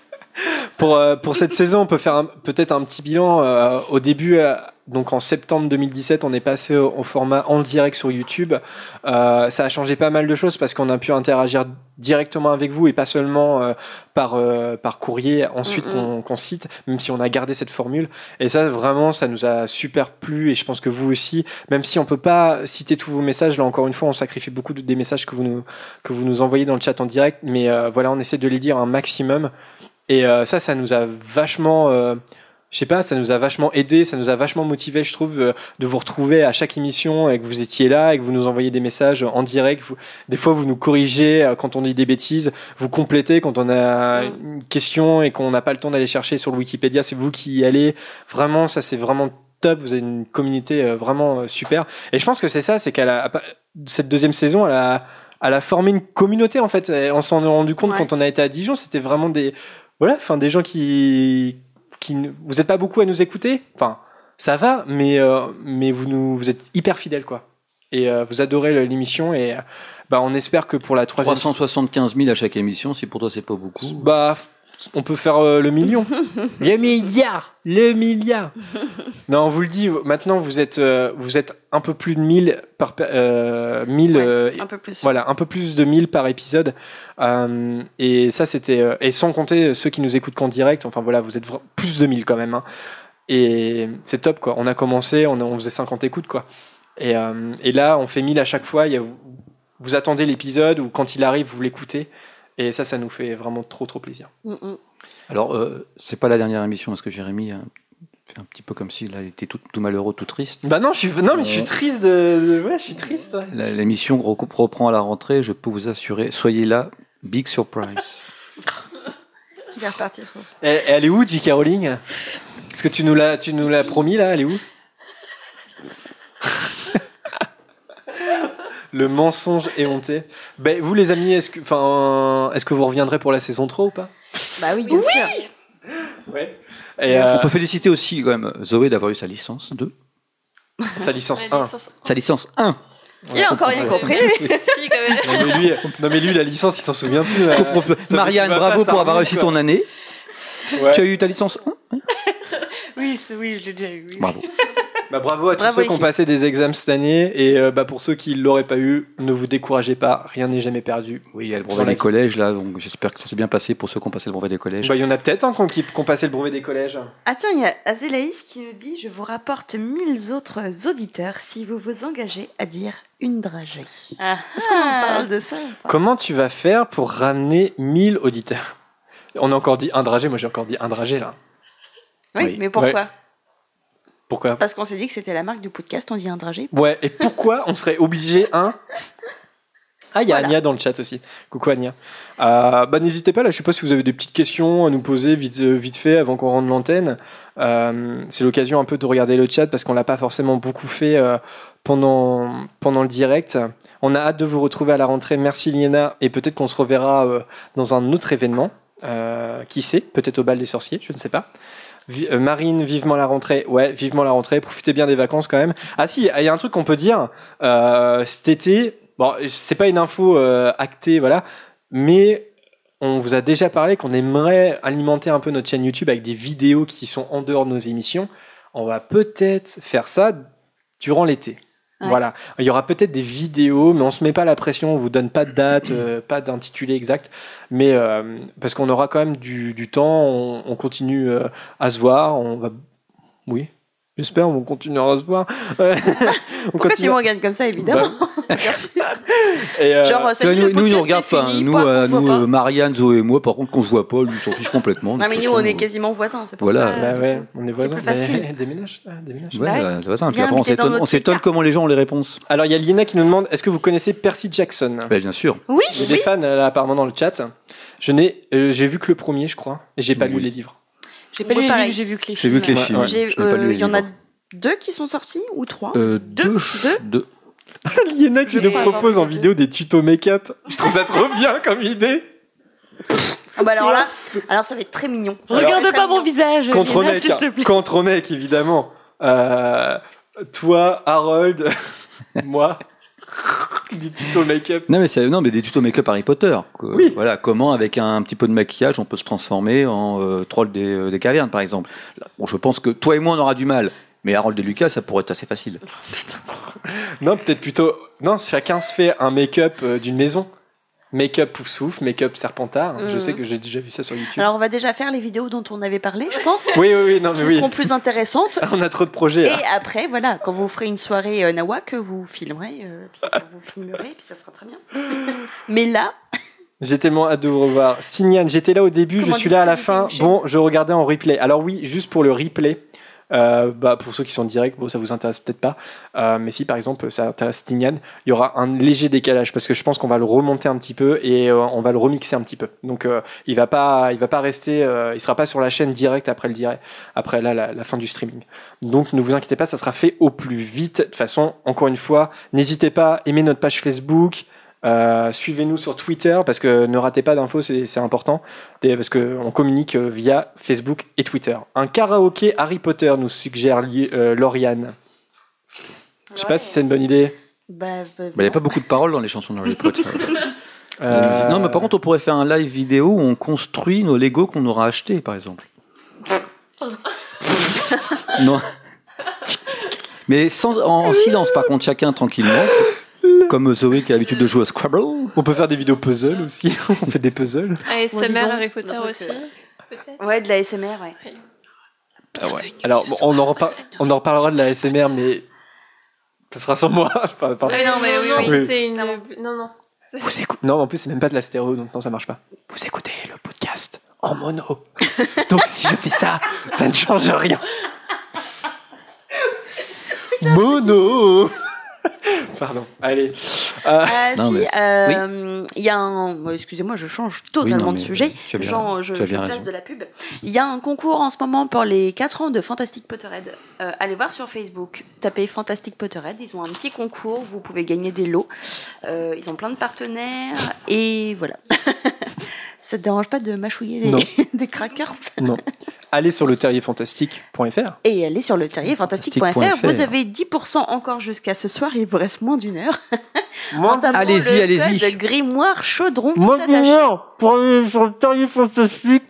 pour, euh, pour cette saison, on peut faire peut-être un petit bilan. euh, au début, euh, donc en septembre 2017, on est passé au, au format en direct sur YouTube. Euh, ça a changé pas mal de choses parce qu'on a pu interagir directement avec vous et pas seulement euh, par, euh, par courrier ensuite Mm, mm. qu'on cite, même si on a gardé cette formule. Et ça, vraiment, ça nous a super plu et je pense que vous aussi, même si on peut pas citer tous vos messages, là encore une fois, on sacrifie beaucoup de- des messages que vous nous, que vous nous envoyez dans le chat en direct, mais euh, voilà, on essaie de les lire un maximum. Et euh, ça, ça nous a vachement euh, je sais pas, ça nous a vachement aidé, ça nous a vachement motivé, je trouve, euh, de vous retrouver à chaque émission et que vous étiez là et que vous nous envoyez des messages en direct. Vous- des fois, vous nous corrigez euh, quand on dit des bêtises, vous complétez quand on a une question et qu'on n'a pas le temps d'aller chercher sur le Wikipédia, c'est vous qui y allez. Vraiment, ça c'est vraiment top. Vous avez une communauté euh, vraiment super. Et je pense que c'est ça, c'est qu'elle a cette deuxième saison, elle a, elle a formé une communauté en fait. Et on s'en est rendu compte Ouais. quand on a été à Dijon, c'était vraiment des voilà, enfin des gens qui qui vous êtes pas beaucoup à nous écouter. Enfin, ça va, mais euh, mais vous nous vous êtes hyper fidèles quoi. Et euh, vous adorez l'émission et euh, bah on espère que pour la troisième 375 000 à chaque émission, si pour toi c'est pas beaucoup. bah, on peut faire euh, le million. (laughs) le milliard Le milliard Non, on vous le dit, maintenant vous êtes, euh, vous êtes un peu plus de 1000 par. per- Euh, 1000, un peu plus. Voilà, un peu plus de 1000 par épisode. Et ça, c'était. et sans compter ceux qui nous écoutent qu'en direct, enfin voilà, vous êtes plus de 1000 quand même. hein. Et c'est top, quoi. On a commencé, on, faisait 50 écoutes, quoi. Et, et là, on fait 1000 à chaque fois. Il y a- vous attendez l'épisode ou quand il arrive, vous l'écoutez. Et ça, ça nous fait vraiment trop, trop plaisir. Mm, mm. Alors, euh, c'est pas la dernière émission, parce que Jérémy a fait un petit peu comme s'il a été tout, tout malheureux, tout triste. Bah non, je suis, non, mais je suis Euh, triste de, de- ouais, je suis triste. ouais. L'émission reprend à la rentrée, je peux vous assurer, soyez là, big surprise. (laughs) Il est reparti. Et, et elle est où, J.K. Rowling? Est-ce que tu nous l'as, tu nous l'as promis là Elle est où? (laughs) Le mensonge éhonté. Ben, vous les amis, est-ce que, enfin, est-ce que vous reviendrez pour la saison 3 ou pas? Bah oui, bien sûr. Ouais. Et euh, On peut féliciter aussi quand même Zoé d'avoir eu sa licence 2. sa licence 1. Sa licence 1 Il a encore rien compris. (laughs) si, quand même. Non mais, lui, non mais lui, la licence, il s'en souvient plus. euh. Marianne, tu vas bravo pas, pour avoir réussi quoi. ton année. Ouais. Tu as eu ta licence 1 Oui, c'est- oui, je l'ai déjà eu. oui. Bravo. Bah, bravo à tous ceux qui ont passé des examens cette année et euh, bah, pour ceux qui ne l'auraient pas eu, ne vous découragez pas, rien n'est jamais perdu. Oui, il y a le Dans brevet des collèges là, donc j'espère que ça s'est bien passé pour ceux qui ont passé le brevet des collèges. Bah, Il y en a peut-être hein, qui, ont- qui ont passé le brevet des collèges. Ah tiens, il y a Azélaïs qui nous dit Je vous rapporte mille autres auditeurs si vous vous engagez à dire une dragée. Ah, Est-ce qu'on en parle de ça Comment tu vas faire pour ramener 1000 auditeurs? On a encore dit un dragé, moi j'ai encore dit un dragé là. Oui, Oui. mais pourquoi? Ouais. Pourquoi Parce qu'on s'est dit que c'était la marque du podcast, on dit un dragé. Ouais, et pourquoi on serait obligé, hein (laughs) Ah, il y a Voilà. Ania dans le chat aussi. Coucou Ania. Euh, bah, N'hésitez pas, là, je sais pas si vous avez des petites questions à nous poser vite, euh, vite fait avant qu'on rende l'antenne. Euh, C'est l'occasion un peu de regarder le chat parce qu'on l'a pas forcément beaucoup fait euh, pendant, pendant le direct. On a hâte de vous retrouver à la rentrée. Merci Liena et peut-être qu'on se reverra dans un autre événement. Qui sait? Peut-être au bal des sorciers, je ne sais pas. Euh, Marine, vivement la rentrée. Ouais, vivement la rentrée. Profitez bien des vacances quand même. Ah si, il y a un truc qu'on peut dire. Euh, cet été, bon, c'est pas une info euh, actée, voilà, mais on vous a déjà parlé qu'on aimerait alimenter un peu notre chaîne YouTube avec des vidéos qui sont en dehors de nos émissions. On va peut-être faire ça durant l'été. Ouais. Voilà, il y aura peut-être des vidéos, mais on se met pas la pression, on vous donne pas de date, euh, pas d'intitulé exact, mais euh, parce qu'on aura quand même du, du temps, on, on continue euh, à se voir, on va, oui, j'espère, on continuera à se voir. Ouais. (laughs) On Pourquoi tu continue- me regardes comme ça, évidemment (laughs) (laughs) Et, euh, Genre, salut, nous, nous, nous podcast, regarde c'est pas. fini, Nous, quoi, euh, on se voit nous pas. euh, Marianne, Zoé et moi, par contre, qu'on se voit pas, lui, s'en fiche complètement. Non, mais nous, on est quasiment voisins, c'est pour Voilà. ça. Bah ouais, on est voisins. plus facile. Mais- déménage, déménage. Ouais, Bah ouais. euh, de toute façon, puis après, on s'étonne, on Chica. comment les gens ont les réponses. Alors il y a Lina qui nous demande est-ce que vous connaissez Percy Jackson? Bah, bien sûr. Oui, Il y a des fans là, apparemment dans le chat. Je n'ai, euh, j'ai vu que le premier, je crois, et j'ai pas lu les livres. J'ai pas lu les livres, j'ai vu que les J'ai vu que les films. films. Lu euh, Il y en a deux qui sont sortis ou trois? Euh, Deux? deux. Deux? Liena (laughs) qui Je nous propose en vidéo des tutos make-up. Je trouve ça trop bien comme idée. Ah bah alors là, alors ça va être très mignon. Alors- Regarde pas mon visage. Contre Lina, mec, s'il te plaît. contre mec évidemment. Euh, toi, Harold, (laughs) moi, (laughs) des tutos make-up. Non mais, c'est- non, mais des tutos make-up Harry Potter. quoi. Oui. Voilà, comment avec un, petit peu de maquillage on peut se transformer en euh, troll des, euh, des cavernes par exemple. Bon, je pense que toi et moi on aura du mal, mais Harold et Lucas ça pourrait être assez facile. (laughs) Non, peut-être plutôt. Non, chacun se fait un make-up euh, d'une maison. Make-up pouf souffle, make-up serpentard. Je Mhm. sais que j'ai déjà vu ça sur YouTube. Alors on va déjà faire les vidéos dont on avait parlé, je pense. oui, oui, oui, non, mais qui oui. seront plus intéressantes. (laughs) On a trop de projets. là. Et après, voilà, quand vous ferez une soirée euh, Nawak, vous filmerez, euh, puis vous filmerez, puis ça sera très bien. (laughs) Mais là, (laughs) J'ai tellement hâte de vous revoir. Signane, j'étais là au début, Comment je suis là à la fin. Bon, je regardais en replay. Alors oui, juste pour le replay, euh, bah, pour ceux qui sont en direct, bon, ça vous intéresse peut-être pas. Euh, mais si par exemple ça intéresse Stignan, il y aura un léger décalage parce que je pense qu'on va le remonter un petit peu et euh, on va le remixer un petit peu. Donc euh, il va pas, il va pas rester, euh, il sera pas sur la chaîne direct après le direct, après la, la fin du streaming. Donc ne vous inquiétez pas, ça sera fait au plus vite. De toute façon, encore une fois, n'hésitez pas, aimez notre page Facebook. Euh, Suivez-nous sur Twitter parce que ne ratez pas d'infos, c'est important. Parce qu'on communique euh, via Facebook et Twitter. Un karaoké Harry Potter nous suggère euh, Lauriane. Je sais pas si c'est une bonne idée. Bah, bah, Il n'y a pas beaucoup de paroles dans les chansons d'Harry Potter. (laughs) Euh, Non, mais par contre, on pourrait faire un live vidéo où on construit nos Lego qu'on aura achetés, par exemple. (laughs) non. Mais sans, en, en silence, par contre, chacun tranquillement. Comme Zoé qui a l'habitude de jouer au Scrabble. On peut faire des vidéos puzzle aussi. (laughs) on fait des puzzles. ASMR donc, Harry Potter aussi, peut-être. Ouais, de la SMR, ouais. Ah ouais. Alors, bon, on, en on en reparlera de la SMR, mais ça sera sans moi. (laughs) Pardon. Oui, non, mais oui, oui, Oui. c'était une. Non, non. Vous écoutez. Non, en plus, c'est même pas de la stéréo, donc non, ça marche pas. Vous écoutez le podcast en mono. (laughs) donc, si je fais ça, ça ne change rien. mono (laughs) Pardon, allez. Euh, (laughs) Ah Non, si, mais- euh, il y a un. Excusez-moi, je change totalement Oui, non, de sujet. tu as bien- Genre, je, je place raison. de la pub. Il y a un concours en ce moment pour les 4 ans de Fantastic Potterhead. Euh, allez voir sur Facebook, tapez Fantastic Potterhead. Ils ont un petit concours, vous pouvez gagner des lots. Euh, ils ont plein de partenaires et voilà. (laughs) Ça te dérange pas de mâchouiller Non. des, (laughs) des crackers non. Allez sur le terrierfantastique.fr. Et allez sur le terrierfantastique.fr. Fantastique.fr. Vous avez 10% encore jusqu'à ce soir. Il vous reste moins d'une heure. (laughs) Moi, En tapant Allez-y, le allez-y. Grimoire chaudron. moi, pour aller sur le terrier fantastique,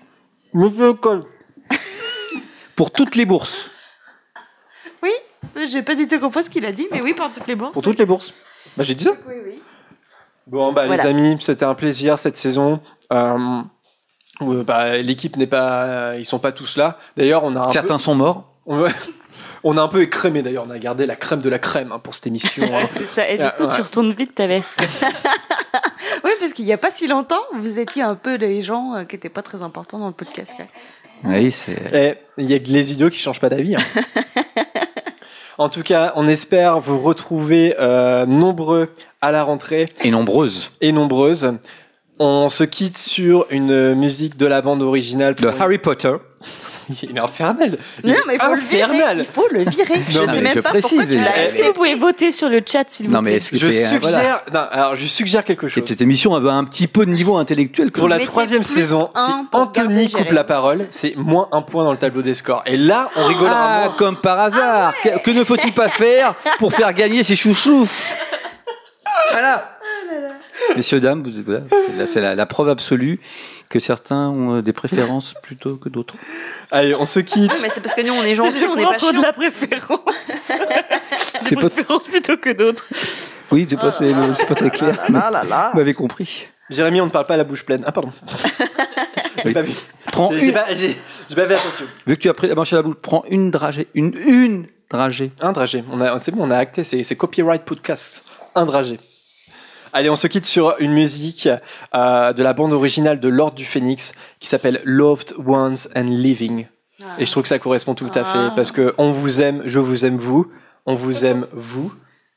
monsieur Cole. (laughs) Pour toutes les bourses. Oui, j'ai pas du tout compris ce qu'il a dit, mais oui, pour toutes les bourses. Pour toutes les bourses. Bah, j'ai dit ça. Oui, oui. Bon, bah, Voilà. les amis, c'était un plaisir cette saison. Euh, bah, L'équipe n'est pas. ils sont pas tous là. D'ailleurs, on a un Certains sont morts. On, (laughs) on a un peu écrémé d'ailleurs. On a gardé la crème de la crème hein, pour cette émission. hein. (laughs) C'est ça. Et du Ah, coup, ouais. tu retournes vite ta veste. (laughs) Oui, parce qu'il y a pas si longtemps, vous étiez un peu des gens euh, qui étaient pas très importants dans le podcast. quoi. Oui, c'est. Eh, il y a que les idiots qui changent pas d'avis. hein. en tout cas, on espère vous retrouver euh, nombreux à la rentrée Et nombreuses. et nombreuses. On se quitte sur une musique de la bande originale. De Harry Potter. (laughs) Il est infernal. Non, mais il faut le virer. Il faut le virer. je Non, sais même je pas précise, pourquoi tu il- l'as Est-ce que vous pouvez voter sur le chat, s'il vous Non, plaît mais est-ce que Je c'est. suggère, voilà. non, alors je suggère quelque chose. Et Cette émission avait un petit peu de niveau intellectuel. Pour la troisième saison, pour Anthony coupe la parole, c'est moins un point dans le tableau des scores. Et là, on rigolera Ah, moins. comme par hasard. que, que ne faut-il pas faire pour faire gagner ses chouchous? (laughs) Voilà. Messieurs, dames, vous, voilà, c'est la, c'est la- la preuve absolue que certains ont euh, des préférences plutôt que d'autres. Allez, on se quitte. Ah, mais c'est parce que nous, on est gentils, on n'est pas Prends de la préférence. C'est Des pas- préférences plutôt que d'autres. Oui, c'est pas, c'est, c'est pas très clair. Vous m'avez compris. Jérémy, on ne parle pas à la bouche pleine. Ah, pardon. (laughs) J'ai pas vu. Prends J'ai j'ai une. pas, j'ai- j'ai pas fait attention. Vu que tu as pris la manche à la boule, prends une dragée. Une, une dragée. Un dragé. On a, c'est bon, on a acté. C'est, c'est copyright podcast. Un dragé. Allez, on se quitte sur une musique euh, de la bande originale de Lord du Phénix qui s'appelle Loved Ones and Living. Et je trouve que ça correspond tout à fait Ah. parce que on vous aime, je vous aime vous, on vous aime vous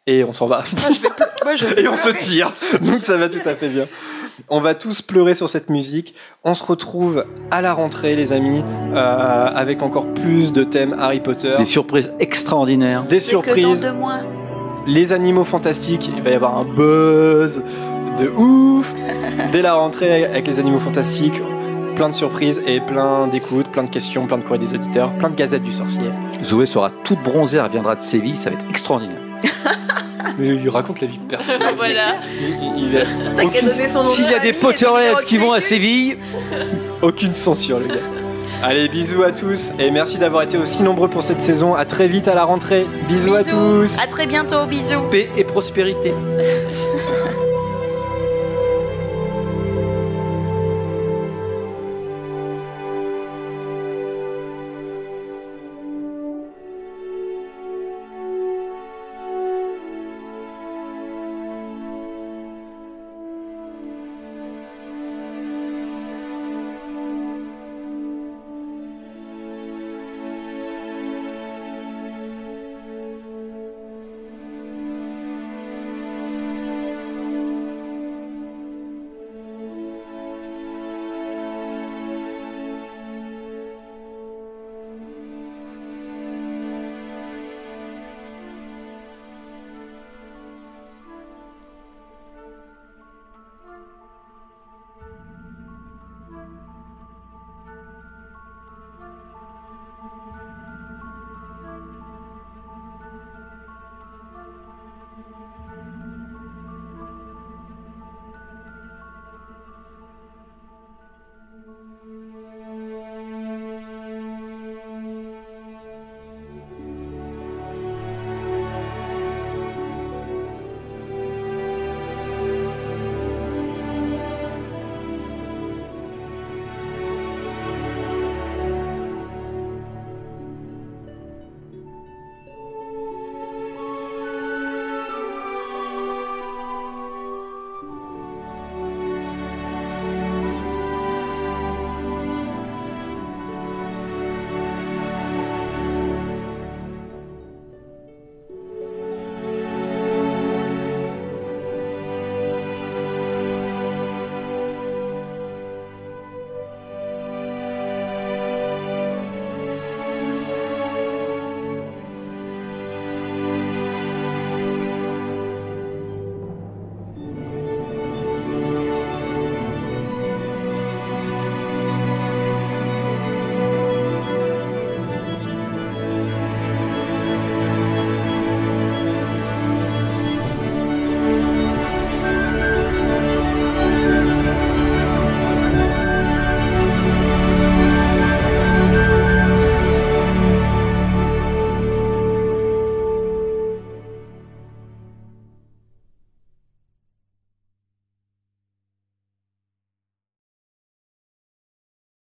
et on s'en va. Moi, je vais plus- moi, je (laughs) vais et on se tire. Donc ça va tout à fait bien. On va tous pleurer sur cette musique. On se retrouve à la rentrée, les amis, euh, avec encore plus de thèmes Harry Potter, Des surprises extraordinaires. des C'est que dans surprises, deux mois. Les animaux fantastiques. Il va y avoir un buzz de ouf dès la rentrée avec les animaux fantastiques. Plein de surprises et plein d'écoutes, plein de questions, plein de courriers des auditeurs, plein de gazettes du sorcier. Zoé sera toute bronzée, elle reviendra de Séville, ça va être extraordinaire. (laughs) Mais il raconte la vie de personne. (laughs) Voilà. Il- il- nom S'il y a des Potterheads qui vont à. Séville, Aucune censure, le gars. Allez, bisous à tous et merci d'avoir été aussi nombreux pour cette saison. À très vite à la rentrée. Bisous, à tous. À très bientôt. Bisous. paix et prospérité. (laughs)